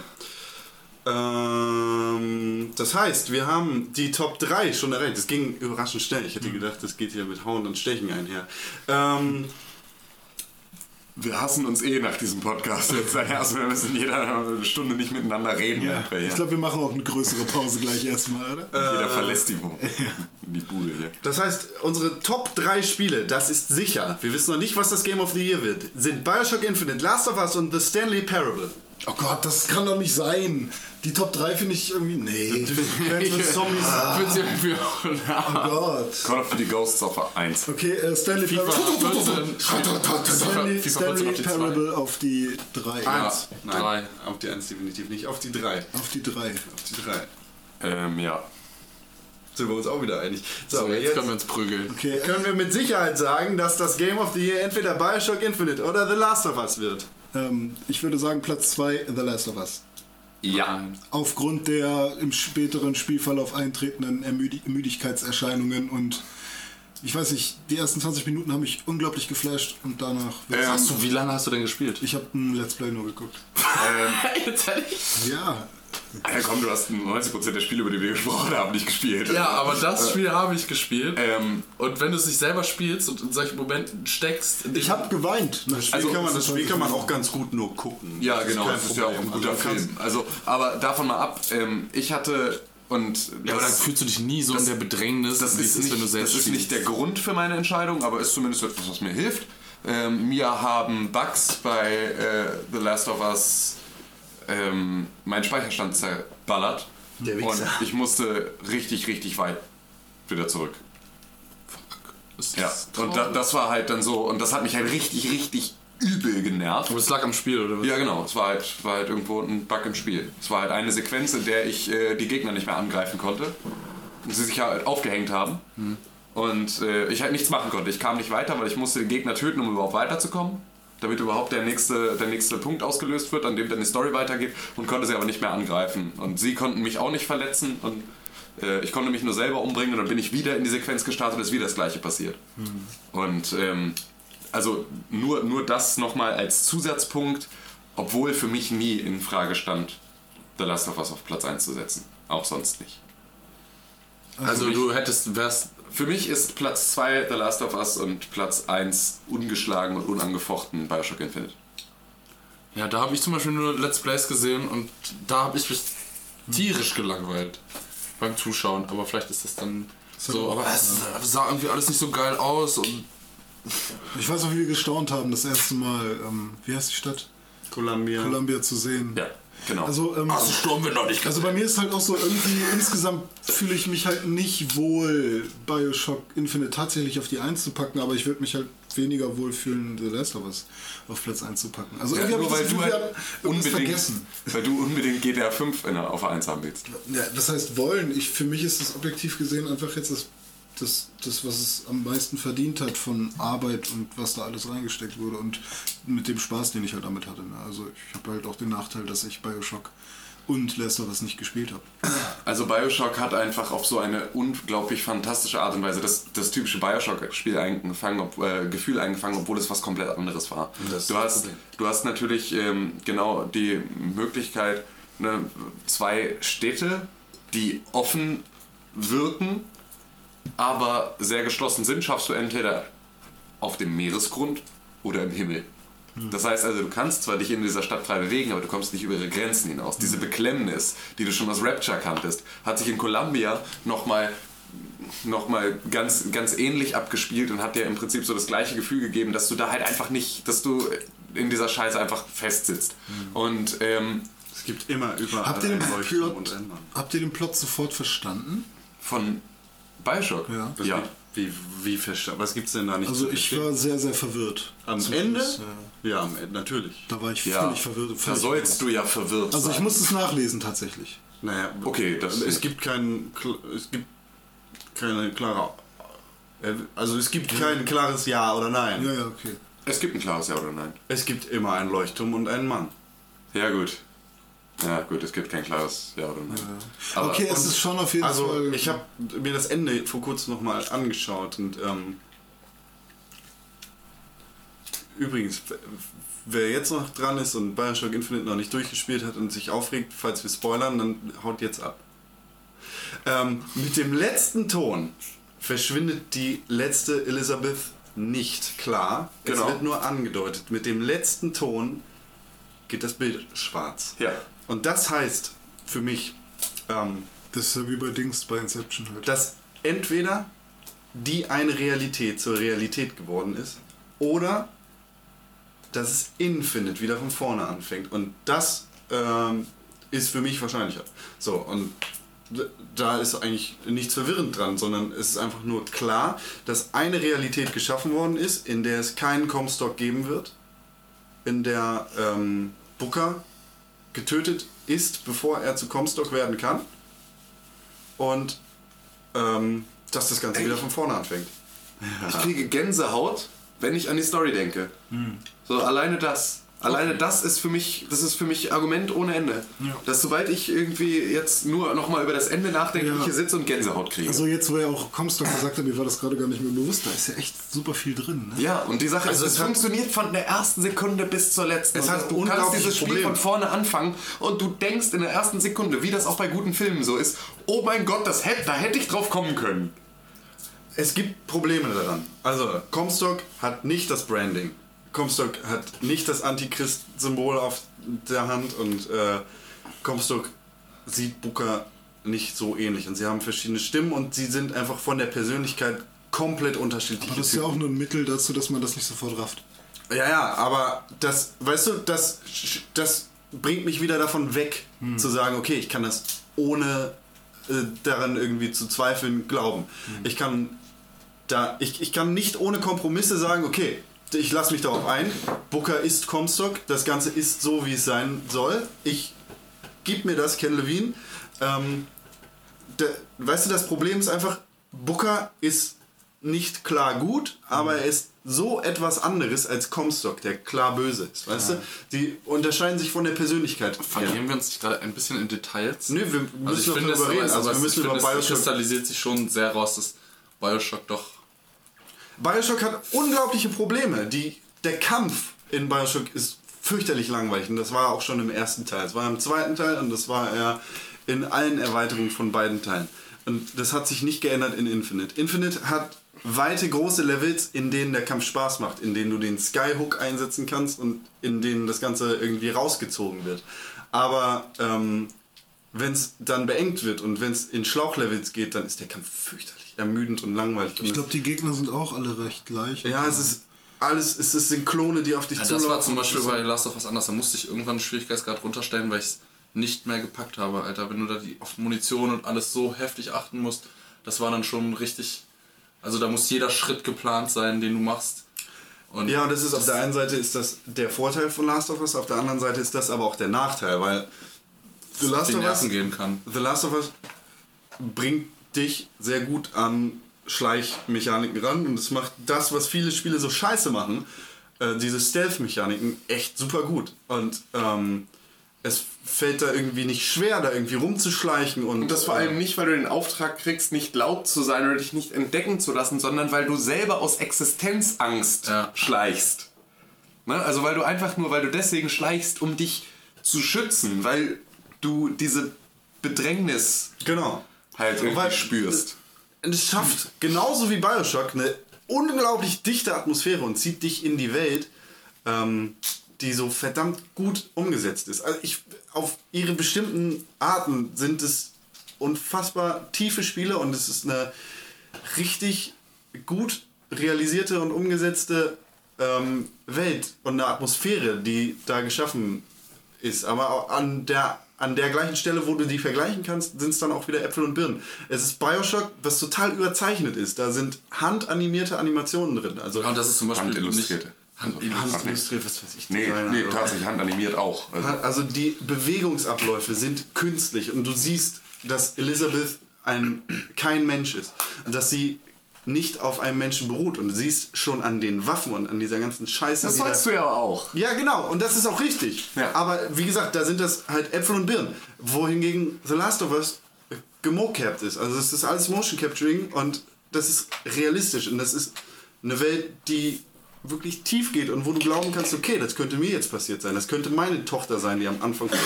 Ähm, das heißt, wir haben die Top 3 schon erreicht. Das ging überraschend schnell. Ich hätte gedacht, das geht hier mit Hauen und Stechen einher. Ähm, Wir hassen uns eh nach diesem Podcast. Jetzt also wir müssen jeder Stunde nicht miteinander reden. ja. Ich glaube, wir machen auch eine größere Pause gleich erstmal, oder? Jeder verlässt die, die Bude hier. das heißt, unsere Top 3 Spiele, das ist sicher. Wir wissen noch nicht, was das Game of the Year wird. Sind Bioshock Infinite, Last of Us und The Stanley Parable. Oh Gott, das kann doch nicht sein. Die Top 3 finde ich irgendwie. Nee. Plants vs. Zombies. Auch Oh Gott. Call of Duty Ghosts auf 1. Okay, äh, Stanley FIFA Parable. 14. Stanley, FIFA 14 Stanley auf die zwei. Parable auf die 3. Eins. Nein, drei. auf die 1 definitiv nicht. Auf die 3. Auf die 3. Auf die 3. Ähm, ja. Sind wir uns auch wieder einig. So, So, jetzt jetzt können wir uns prügeln. Okay, können wir mit Sicherheit sagen, dass das Game of the Year entweder Bioshock Infinite oder The Last of Us wird. Ähm, ich würde sagen Platz 2, The Last of Us. Ja. Aufgrund der im späteren Spielverlauf eintretenden Ermüdi Ermüdigkeitserscheinungen und ich weiß nicht, die ersten 20 Minuten haben mich unglaublich geflasht und danach. Ähm, Hast du, wie lange hast du denn gespielt? ich habe ein Let's Play nur geguckt. Jetzt ehrlich? Ja, Ja, komm, du hast 90% der Spiele, über die wir gesprochen haben, nicht gespielt. Ja, aber das Spiel habe ich gespielt. Ähm, Und wenn du es nicht selber spielst und in solchen Momenten steckst, ich habe geweint. Das Spiel, kann, man, das Spiel kann man auch ganz gut nur gucken. ja, Das ist genau, das ist ja auch ein guter Also, Film. Also, aber davon mal ab, ähm, ich hatte und ja, aber dann das, fühlst du dich nie so in der Bedrängnis, das wie ist, es nicht, wenn du selbst das ist nicht der Grund für meine Entscheidung, aber ist zumindest etwas, was mir hilft. Ähm, mir haben Bugs bei äh, The Last of Us ähm, mein Speicherstand zerballert. Der und Wichser. ich musste richtig, richtig weit wieder zurück. Das Ja. ist Und da, traurig. das war halt dann so, und das hat mich halt richtig, richtig übel genervt. Aber es lag am Spiel, oder was? Ja, genau. Es war halt, war halt irgendwo ein Bug im Spiel. Es war halt eine Sequenz, in der ich äh, die Gegner nicht mehr angreifen konnte. Und sie sich halt aufgehängt haben. Und äh, ich halt nichts machen konnte. Ich kam nicht weiter, weil ich musste den Gegner töten, um überhaupt weiterzukommen. Damit überhaupt der nächste, der nächste Punkt ausgelöst wird, an dem dann die Story weitergeht. Und konnte sie aber nicht mehr angreifen. Und sie konnten mich auch nicht verletzen. Und äh, ich konnte mich nur selber umbringen. Und dann bin ich wieder in die Sequenz gestartet und ist wieder das gleiche passiert. Und ähm, also nur, nur das nochmal als Zusatzpunkt, obwohl für mich nie in Frage stand, The Last of Us auf Platz 1 zu setzen. Auch sonst nicht. Also du hättest, wärst Für mich ist Platz 2 The Last of Us und Platz 1 ungeschlagen und unangefochten Bioshock Infinite. Ja, da habe ich zum Beispiel nur Let's Plays gesehen und da habe ich mich tierisch gelangweilt beim Zuschauen. Aber vielleicht ist das dann so. Aber es sah irgendwie alles nicht so geil aus und Ich weiß noch, wie wir gestaunt haben, das erste Mal, ähm, wie heißt die Stadt? Columbia. Columbia zu sehen. Ja, genau. Also, ähm, also Sturm wird noch nicht Also bei mir ist halt auch so, irgendwie insgesamt fühle ich mich halt nicht wohl, Bioshock Infinite tatsächlich auf die 1 zu packen, aber ich würde mich halt weniger wohl fühlen, The Last of Us auf Platz 1 zu packen. Also ja, irgendwie nur hab weil ich das du Gefühl, halt unbedingt, vergessen. weil du unbedingt GTA 5 in der, auf der 1 haben willst. Ja, das heißt wollen. Ich, für mich ist das objektiv gesehen einfach jetzt das, das, das, was es am meisten verdient hat von Arbeit und was da alles reingesteckt wurde und mit dem Spaß, den ich halt damit hatte. Ne? Also ich habe halt auch den Nachteil, dass ich Bioshock und Last of Us nicht gespielt habe. Also Bioshock hat einfach auf so eine unglaublich fantastische Art und Weise das, das typische Bioshock-Spiel eingefangen, ob, äh, Gefühl eingefangen, obwohl es was komplett anderes war. das Du hast, du hast natürlich ähm, genau die Möglichkeit, ne, zwei Städte, die offen wirken, aber sehr geschlossen sind, schaffst du entweder auf dem Meeresgrund oder im Himmel. Das heißt also, du kannst zwar dich in dieser Stadt frei bewegen, aber du kommst nicht über ihre Grenzen hinaus. Diese Beklemmnis, die du schon aus Rapture kanntest, hat sich in Columbia nochmal noch mal ganz, ganz ähnlich abgespielt und hat dir im Prinzip so das gleiche Gefühl gegeben, dass du da halt einfach nicht, dass du in dieser Scheiße einfach festsitzt. Und ähm, Es gibt immer überall Habt ihr, den Plot, habt ihr den Plot sofort verstanden? von Bioshock, Ja. Was ja. Wie, wie, wie verstanden? Was gibt's denn da nicht Also zu ich verstehen? war sehr, sehr verwirrt. Am Zum Ende? Schluss, ja. Ja, am Ende, natürlich. Da war ich Ja, völlig verwirrt. da Völlig sollst du ja verwirrt Also ich sein. muss es nachlesen tatsächlich. Naja, Okay, das- es gibt kein, kl- es gibt keine klare, äh, also es gibt kein klares Ja oder Nein. Ja, ja, okay. Es gibt ein klares Ja oder Nein. Es gibt immer einen Leuchtturm und einen Mann. Ja, gut. Ja, gut, es gibt kein klares Ja oder Nein. Aber- okay, es ist schon auf jeden Also Fall. ich habe mir das Ende vor kurzem nochmal angeschaut und ähm, übrigens, wer jetzt noch dran ist und Bioshock Infinite noch nicht durchgespielt hat und sich aufregt, falls wir spoilern, dann haut jetzt ab. Ähm, mit dem letzten Ton verschwindet die letzte Elizabeth nicht klar. Genau. Es wird nur angedeutet. Mit dem letzten Ton geht das Bild schwarz. Ja. Und das heißt für mich, ähm, das ist ja wie bei Dings bei Inception halt. dass entweder die eine Realität zur Realität geworden ist oder dass es Infinite wieder von vorne anfängt. Und das ähm, ist für mich wahrscheinlicher. So, und da ist eigentlich nichts verwirrend dran, sondern es ist einfach nur klar, dass eine Realität geschaffen worden ist, in der es keinen Comstock geben wird, in der ähm, Booker getötet ist, bevor er zu Comstock werden kann. Und ähm, dass das Ganze Ey. wieder von vorne anfängt. Ich kriege Gänsehaut, wenn ich an die Story denke. So alleine das. Alleine das ist für mich, das ist für mich Argument ohne Ende. Dass sobald ich irgendwie jetzt nur nochmal über das Ende nachdenke, Ja. ich hier sitze und Gänsehaut kriege. Also jetzt, wo er auch Comstock gesagt hat, mir war das gerade gar nicht mehr bewusst, da ist ja echt super viel drin. Ne? ja, und die Sache Also ist, es es funktioniert von der ersten Sekunde bis zur letzten. Es hat du kannst dieses Spiel Probleme. von vorne anfangen und du denkst in der ersten Sekunde, wie das auch bei guten Filmen so ist, oh mein Gott, das hätte, da hätte ich drauf kommen können. Es gibt Probleme daran. Also, Comstock hat nicht das Branding. Comstock hat nicht das Antichrist-Symbol auf der Hand und äh, Comstock sieht Booker nicht so ähnlich. Und sie haben verschiedene Stimmen und sie sind einfach von der Persönlichkeit komplett unterschiedlich. Aber das ist ja auch nur ein Mittel dazu, dass man das nicht sofort rafft. Ja, ja, aber das, weißt du, das, das bringt mich wieder davon weg, zu sagen, okay, ich kann das ohne äh, daran irgendwie zu zweifeln glauben. Ich kann da, ich, ich kann nicht ohne Kompromisse sagen, okay, ich lasse mich darauf ein. Booker ist Comstock, das Ganze ist so, wie es sein soll. Ich gib mir das, Ken Levine. Ähm, der, weißt du, das Problem ist einfach, Booker ist nicht klar gut, aber er ist so etwas anderes als Comstock, der klar böse ist. Weißt du? Die unterscheiden sich von der Persönlichkeit. Verlieren wir uns nicht da ein bisschen in Details? Nö, wir müssen Also ich es, darüber reden. Also aber wir müssen ich über finde, es Bioshock kristallisiert sich schon sehr raus, dass Bioshock doch Bioshock hat unglaubliche Probleme. Die, der Kampf in Bioshock ist fürchterlich langweilig und das war auch schon im ersten Teil. Es war im zweiten Teil und das war er in allen Erweiterungen von beiden Teilen. Und das hat sich nicht geändert in Infinite. Infinite hat weite große Levels, in denen der Kampf Spaß macht, in denen du den Skyhook einsetzen kannst und in denen das Ganze irgendwie rausgezogen wird. Aber ähm, wenn es dann beengt wird und wenn es in Schlauchlevels geht, dann ist der Kampf fürchterlich ermüdend und langweilig. Ich glaube, die Gegner sind auch alle recht gleich. ja, es ist alles, es sind Klone, die auf dich Ja, zulaufen. das war zum Beispiel bei Last of Us anders. Da musste ich irgendwann einen Schwierigkeitsgrad runterstellen, weil ich es nicht mehr gepackt habe, Alter. Wenn du da die, auf Munition und alles so heftig achten musst, das war dann schon richtig. Also da muss jeder Schritt geplant sein, den du machst. Und Ja, und das ist auf der einen Seite ist das der Vorteil von Last of Us, auf der anderen Seite ist das aber auch der Nachteil, weil The Last die of Us, Nerven gehen kann. The Last of Us bringt dich sehr gut an Schleichmechaniken ran und es macht das, was viele Spiele so scheiße machen, äh, diese Stealth-Mechaniken echt super gut. Und ähm, es fällt da irgendwie nicht schwer, da irgendwie rumzuschleichen und, Und das vor allem nicht, weil du den Auftrag kriegst, nicht laut zu sein oder dich nicht entdecken zu lassen, sondern weil du selber aus Existenzangst Ja. schleichst. Ne? Also weil du einfach nur, weil du deswegen schleichst, um dich zu schützen, weil du diese Bedrängnis genau. Halt irgendwie Weil- spürst. Und es schafft, genauso wie Bioshock, eine unglaublich dichte Atmosphäre und zieht dich in die Welt, ähm, die so verdammt gut umgesetzt ist. Also ich, auf ihre bestimmten Arten sind es unfassbar tiefe Spiele und es ist eine richtig gut realisierte und umgesetzte ähm, Welt und eine Atmosphäre, die da geschaffen ist. Aber an der, an der gleichen Stelle, wo du die vergleichen kannst, sind es dann auch wieder Äpfel und Birnen. Es ist Bioshock, was total überzeichnet ist. Da sind handanimierte Animationen drin. Also Ja, und das ist zum Beispiel Handillustrierte. handillustriert, was weiß ich. Nee, Designer, nee, also- tatsächlich handanimiert auch. Also, also die Bewegungsabläufe sind künstlich und du siehst, dass Elizabeth ein, kein Mensch ist. Und dass sie nicht auf einem Menschen beruht. Und du siehst schon an den Waffen und an dieser ganzen Scheiße. Das sollst du ja auch. ja, genau, und das ist auch richtig. Ja. Aber wie gesagt, da sind das halt Äpfel und Birnen. Wohingegen The Last of Us gemocapt ist. Also es ist alles Motion Capturing und das ist realistisch. Und das ist eine Welt, die wirklich tief geht und wo du glauben kannst, okay, das könnte mir jetzt passiert sein. Das könnte meine Tochter sein, die am Anfang von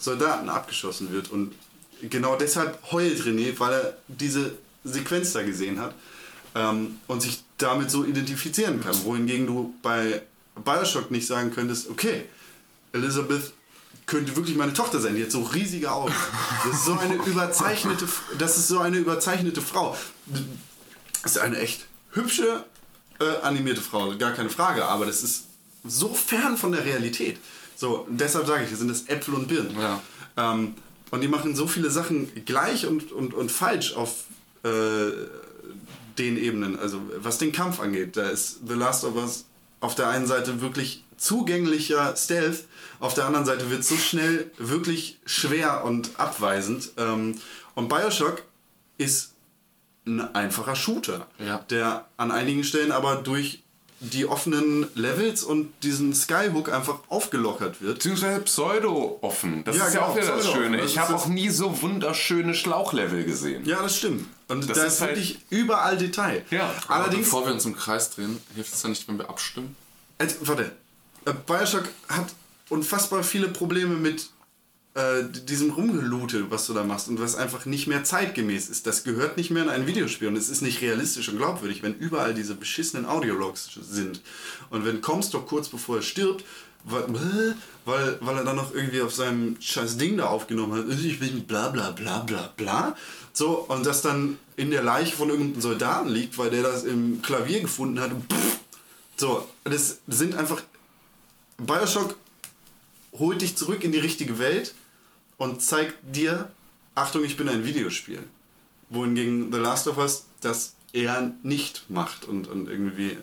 Soldaten abgeschossen wird. Und genau deshalb heult René, weil er diese Sequenz da gesehen hat ähm, und sich damit so identifizieren kann. Wohingegen du bei Bioshock nicht sagen könntest, okay, Elizabeth könnte wirklich meine Tochter sein, die hat so riesige Augen. Das ist so eine überzeichnete, das ist so eine überzeichnete Frau. Das ist eine echt hübsche äh, animierte Frau, gar keine Frage, aber das ist so fern von der Realität. So, deshalb sage ich, sind das Äpfel und Birnen. Ja. Ähm, und die machen so viele Sachen gleich und, und, und falsch auf äh, den Ebenen. Also was den Kampf angeht, da ist The Last of Us auf der einen Seite wirklich zugänglicher Stealth, auf der anderen Seite wird so schnell wirklich schwer und abweisend. Ähm, und Bioshock ist ein einfacher Shooter, Ja. der an einigen Stellen aber durch die offenen Levels und diesen Skyhook einfach aufgelockert wird. Beziehungsweise pseudo-offen. Das Ja, ist ja genau, auch wieder das. Schöne. Das Ich habe auch nie so wunderschöne Schlauchlevel gesehen. Ja, das stimmt. Und Das da ist ist halt- wirklich überall Detail. Ja. Aber Allerdings, bevor wir uns im Kreis drehen, hilft es dann nicht, wenn wir abstimmen? also, warte, äh, Bioshock hat unfassbar viele Probleme mit äh, diesem Rumgelute, was du da machst und was einfach nicht mehr zeitgemäß ist. Das gehört nicht mehr in ein Videospiel und es ist nicht realistisch und glaubwürdig, wenn überall diese beschissenen Audiologs sind. Und wenn Comstock kurz bevor er stirbt, weil, weil, weil er dann noch irgendwie auf seinem scheiß Ding da aufgenommen hat, ich bin bla bla bla bla bla. So, und das dann in der Leiche von irgendeinem Soldaten liegt, weil der das im Klavier gefunden hat. So, das sind einfach Bioshock holt dich zurück in die richtige Welt und zeigt dir, Achtung, ich bin ein Videospiel. Wohingegen The Last of Us das eher nicht macht und, und irgendwie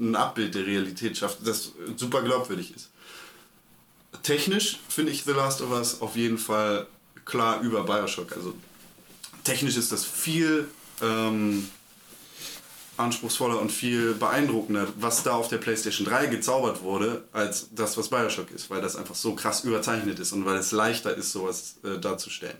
ein Abbild der Realität schafft, das super glaubwürdig ist. Technisch finde ich The Last of Us auf jeden Fall klar über Bioshock. Also technisch ist das viel ähm, anspruchsvoller und viel beeindruckender, was da auf der PlayStation 3 gezaubert wurde, als das, was Bioshock ist, weil das einfach so krass überzeichnet ist und weil es leichter ist, sowas äh, darzustellen.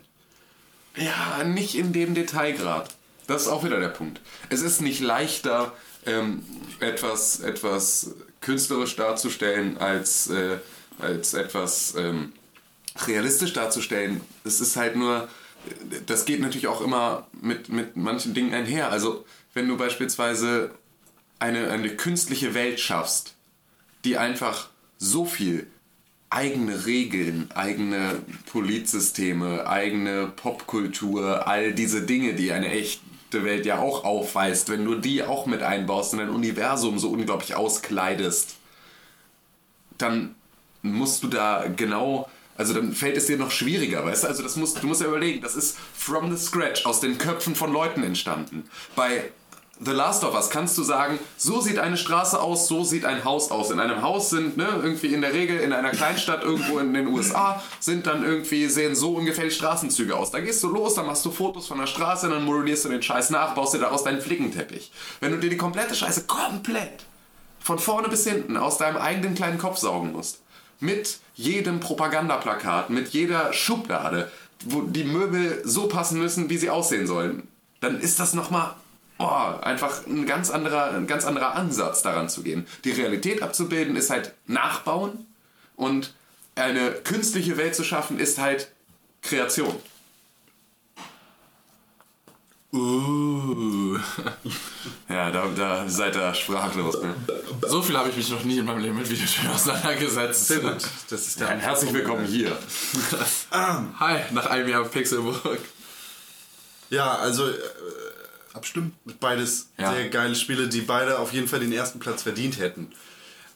Ja, nicht in dem Detailgrad. Das ist auch wieder der Punkt. Es ist nicht leichter, ähm, etwas, etwas künstlerisch darzustellen, als, äh, als etwas ähm, realistisch darzustellen. Es ist halt nur, das geht natürlich auch immer mit, mit manchen Dingen einher. Also, wenn du beispielsweise eine, eine künstliche Welt schaffst, die einfach so viel eigene Regeln, eigene Politsysteme, eigene Popkultur, all diese Dinge, die eine echte Welt ja auch aufweist, wenn du die auch mit einbaust und dein Universum so unglaublich auskleidest, dann musst du da genau, also dann fällt es dir noch schwieriger, weißt du? Also das musst, du musst ja überlegen, das ist from the scratch, aus den Köpfen von Leuten entstanden. Bei The Last of Us kannst du sagen, so sieht eine Straße aus, so sieht ein Haus aus. In einem Haus sind ne, irgendwie in der Regel in einer Kleinstadt irgendwo in den USA sind dann irgendwie sehen so ungefähr die Straßenzüge aus. Da gehst du los, dann machst du Fotos von der Straße, dann modellierst du den Scheiß nach, baust dir daraus deinen Flickenteppich. Wenn du dir die komplette Scheiße komplett von vorne bis hinten aus deinem eigenen kleinen Kopf saugen musst, mit jedem Propagandaplakat, mit jeder Schublade, wo die Möbel so passen müssen, wie sie aussehen sollen, dann ist das nochmal oh, einfach ein ganz, anderer, ein ganz anderer Ansatz daran zu gehen. Die Realität abzubilden ist halt Nachbauen und eine künstliche Welt zu schaffen ist halt Kreation. Uh. Ja, da, da seid ihr sprachlos. Ne? So viel habe ich mich noch nie in meinem Leben mit Videospielen auseinandergesetzt. Sehr gut. Das ist Ja, herzlich willkommen hier. Hi, nach einem Jahr Pixelburg. Ja, also äh, Abstimmen. beides Ja. sehr geile Spiele, die beide auf jeden Fall den ersten Platz verdient hätten.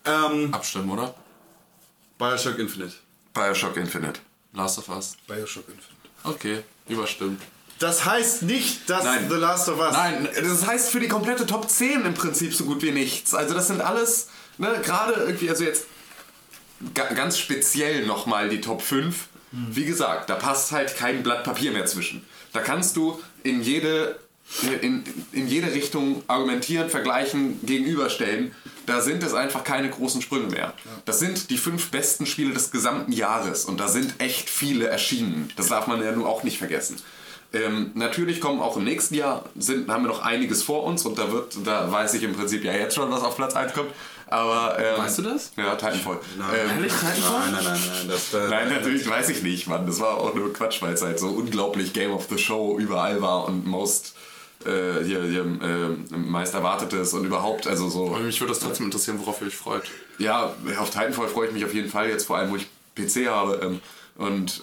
Ähm, Abstimmen, oder? Bioshock Infinite. Bioshock Infinite. Last of Us. Bioshock Infinite. Okay, überstimmt. Das heißt nicht, dass Nein. The Last of Us. Nein, das heißt für die komplette Top 10 im Prinzip so gut wie nichts. Also das sind alles, ne, gerade irgendwie, also jetzt ga, ganz speziell nochmal die Top 5. Wie gesagt, da passt halt kein Blatt Papier mehr zwischen. Da kannst du in jede, in, in jede Richtung argumentieren, vergleichen, gegenüberstellen. Da sind es einfach keine großen Sprünge mehr. Das sind die fünf besten Spiele des gesamten Jahres und da sind echt viele erschienen. Das darf man ja nun auch nicht vergessen. Ähm, natürlich kommen auch im nächsten Jahr, sind, haben wir noch einiges vor uns und da wird, da weiß ich im Prinzip ja jetzt schon, was auf Platz 1 kommt. Aber, ähm, Weißt du das? Ja, Titanfall. Ähm, Ehrlich, Titanfall? Nein, nein, nein, nein. Das, äh, Nein, natürlich weiß ich nicht, Mann. Das war auch nur Quatsch, weil es halt so unglaublich Game of the Show überall war und most äh, hier, hier äh, meist erwartetes und überhaupt, also so. Aber mich würde das trotzdem interessieren, worauf ihr euch freut. Ja, auf Titanfall freue ich mich auf jeden Fall jetzt, vor allem wo ich PC habe. Ähm, und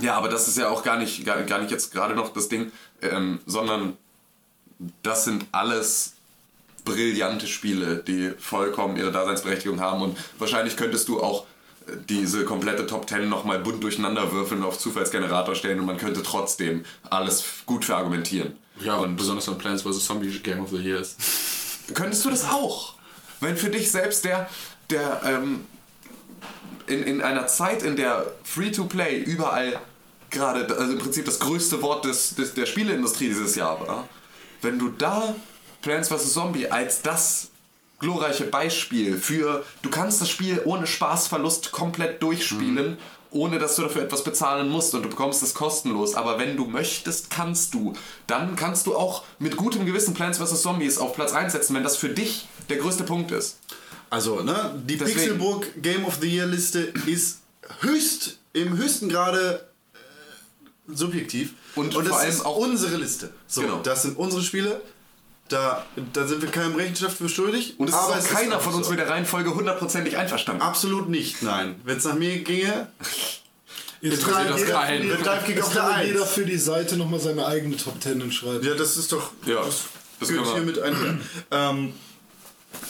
ja, aber das ist ja auch gar nicht, gar, gar nicht jetzt gerade noch das Ding, ähm, sondern das sind alles brillante Spiele, die vollkommen ihre Daseinsberechtigung haben und wahrscheinlich könntest du auch diese komplette Top 10 nochmal bunt durcheinander würfeln und auf Zufallsgenerator stellen und man könnte trotzdem alles gut verargumentieren. Ja, und besonders wenn Plants vs. Zombie Game of the Year ist. Könntest du das auch? Wenn für dich selbst der, der ähm, in, in einer Zeit, in der Free-to-Play überall gerade, also im Prinzip das größte Wort des, des, der Spieleindustrie dieses Jahr war, wenn du da Plants vs. Zombie als das glorreiche Beispiel für, du kannst das Spiel ohne Spaßverlust komplett durchspielen, ohne dass du dafür etwas bezahlen musst und du bekommst es kostenlos. Aber wenn du möchtest, kannst du. Dann kannst du auch mit gutem Gewissen Plants vs. Zombies auf Platz 1 setzen, wenn das für dich der größte Punkt ist. Also, ne, die Deswegen- Pixelburg Game of the Year Liste ist höchst, im höchsten Grade äh, subjektiv. Und das vor allem ist auch- unsere Liste. So, Genau. das sind unsere Spiele. Da, da sind wir keinem Rechenschaft für schuldig. Und es aber ist keiner von uns so. mit der Reihenfolge hundertprozentig einverstanden. Absolut nicht, nein. Wenn es nach mir ginge, Jetzt Drei- kann das Kick jetzt auf der kann jeder für die Seite nochmal seine eigene Top 10 schreiben. ja, das ist doch. Ja, das das gehört können wir- hier mit ein. ähm,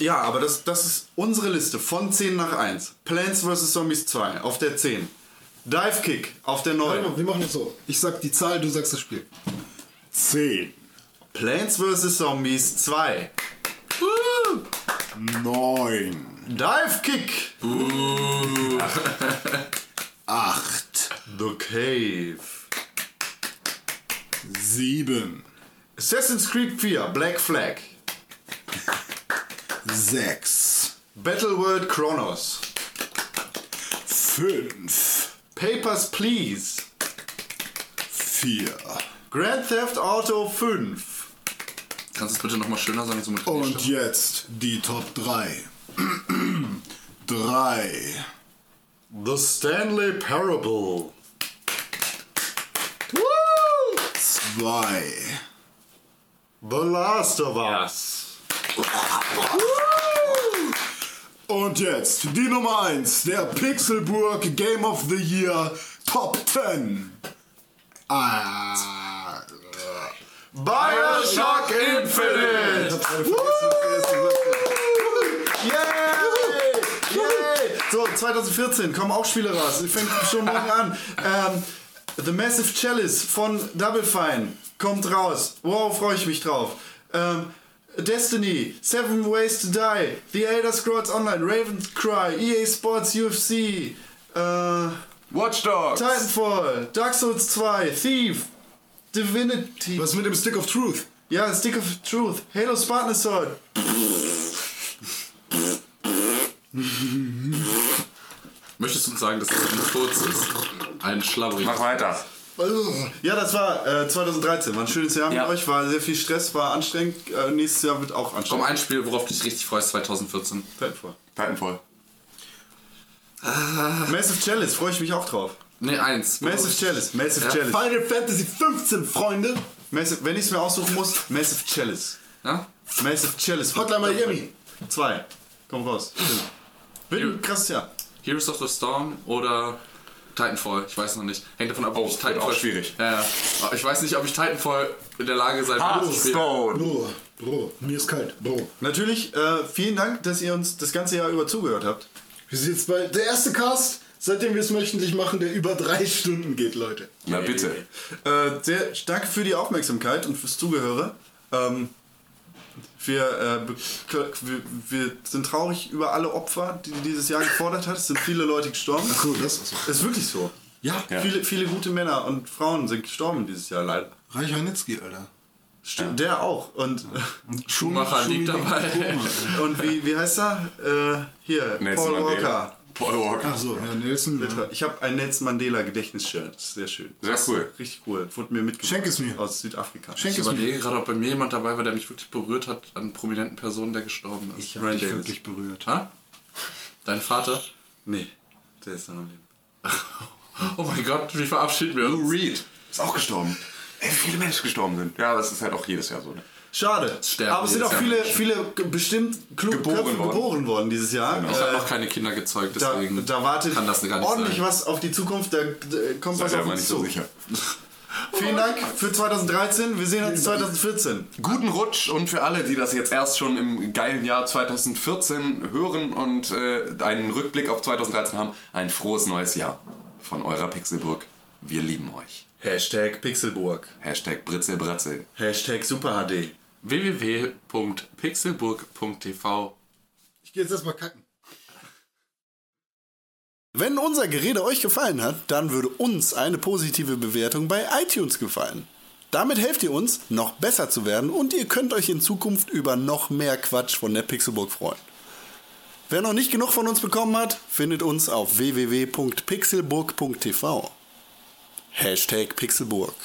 Ja, aber das, das ist unsere Liste von 10 nach 1. Plants vs. Zombies 2 auf der 10. Dive Kick auf der 9. Wir machen es so. Ich sag die Zahl, du sagst das Spiel. 10, Plants vs. Zombies 2. 9, Dive Kick. 8, The Cave. 7, Assassin's Creed 4 Black Flag. 6, Battle World Chronos. 5, Papers, Please. 4 Grand Theft Auto 5. Kannst du es bitte nochmal schöner sagen? So mit und Stimme? jetzt die Top 3. 3, The Stanley Parable. 2, The Last of Us. Und jetzt die Nummer 1, der Pixelburg Game of the Year Top 10. Ah. Bioshock Infinite. Yay! Yay! So, 2014 kommen auch Spiele raus. Fängt schon morgen an. Ähm, The Massive Chalice von Double Fine kommt raus. Wow, freue ich mich drauf. Ähm, Destiny, Seven Ways to Die, The Elder Scrolls Online, Raven's Cry, EA Sports UFC, äh, Watch Dogs. Titanfall, Dark Souls 2, Thief, Divinity. Was mit dem Stick of Truth? Ja, Stick of Truth, Halo Spartan Assault. Möchtest du uns sagen, dass das ein Furz ist? Ein schlabberig. Mach weiter. Ja, das war äh, 2013. War ein schönes Jahr Ja. mit euch. War sehr viel Stress, war anstrengend. Äh, nächstes Jahr wird auch Komm, anstrengend. ein Spiel, worauf du dich richtig freust, 2014. Titanfall. Titanfall. Massive Chalice, freue ich mich auch drauf. Ne, eins. Massive Chalice, Massive Ja. Chalice. Final Fantasy 15, Freunde. Massive, wenn ich es mir aussuchen muss, Massive Chalice. Ja? Massive Chalice. Hotline Miami. Zwei. Komm raus. Wird ein krasses Jahr. Heroes of the Storm oder Titanfall? Ich weiß noch nicht. Hängt davon ab, ob Oh, ich Titanfall. auch schwierig. Ja, Ich weiß nicht, ob ich Titanfall in der Lage sein werde. Hearthstone. Bro, Bro, mir ist kalt. Bro. Natürlich, äh, vielen Dank, dass ihr uns das ganze Jahr über zugehört habt. Wir sind jetzt bei der erste Cast, seitdem wir es wöchentlich machen, der über drei Stunden geht, Leute. Na bitte. Äh, sehr, danke für die Aufmerksamkeit und fürs Zugehöre. Ähm, wir, äh, wir, wir sind traurig über alle Opfer, die dieses Jahr gefordert hat. Es sind viele Leute gestorben. Ach so, das ist so. Es ist wirklich so. Ja, Viele, viele gute Männer und Frauen sind gestorben dieses Jahr leider. Reich Ranitzky, Alter. Stimmt, der auch. Und, Schumacher liegt dabei. und wie, wie heißt er? Äh, hier, Nelson Paul Mandela. Walker. Paul Walker. Ach so, ja, Nelson. Ja. Ich habe ein Nelson Mandela Gedächtnisshirt. Das ist sehr schön. Sehr cool. Richtig cool. Wurde mir mitgebracht. Schenk es mir. Aus Südafrika. Schenk Ich es mir. überlege gerade, ob bei mir jemand dabei war, der mich wirklich berührt hat an prominenten Personen, der gestorben ist. Ich habe dich Davis. wirklich berührt. Ha? Dein Vater? Nee, der ist noch am Leben. Oh mein Gott, wie verabschieden wir Lou? Reed ist auch gestorben. Ey, wie viele Menschen gestorben sind. Ja, das ist halt auch jedes Jahr so. Ne? Schade. sterben Aber es sind auch Jahr viele, Menschen. viele bestimmt kluge Geboren Köpfe worden. geboren worden dieses Jahr. Ich habe Äh, noch keine Kinder gezeugt, da, deswegen da wartet kann das gar nicht ordentlich sein. was auf die Zukunft. Da, da kommt was Seid ihr auf mal uns nicht zu. so sicher. Vielen Dank für 2013. Wir sehen uns 2014. Guten Rutsch und für alle, die das jetzt erst schon im geilen Jahr 2014 hören und äh, einen Rückblick auf 2013 haben, ein frohes neues Jahr von eurer Pixelburg. Wir lieben euch. Hashtag Pixelburg. Hashtag Britzelbratzel. Hashtag Super HD. www.pixelburg.tv Ich gehe jetzt erstmal kacken. Wenn unser Gerede euch gefallen hat, dann würde uns eine positive Bewertung bei iTunes gefallen. Damit helft ihr uns, noch besser zu werden und ihr könnt euch in Zukunft über noch mehr Quatsch von der Pixelburg freuen. Wer noch nicht genug von uns bekommen hat, findet uns auf www.pixelburg.tv. Hashtag Pixelburg.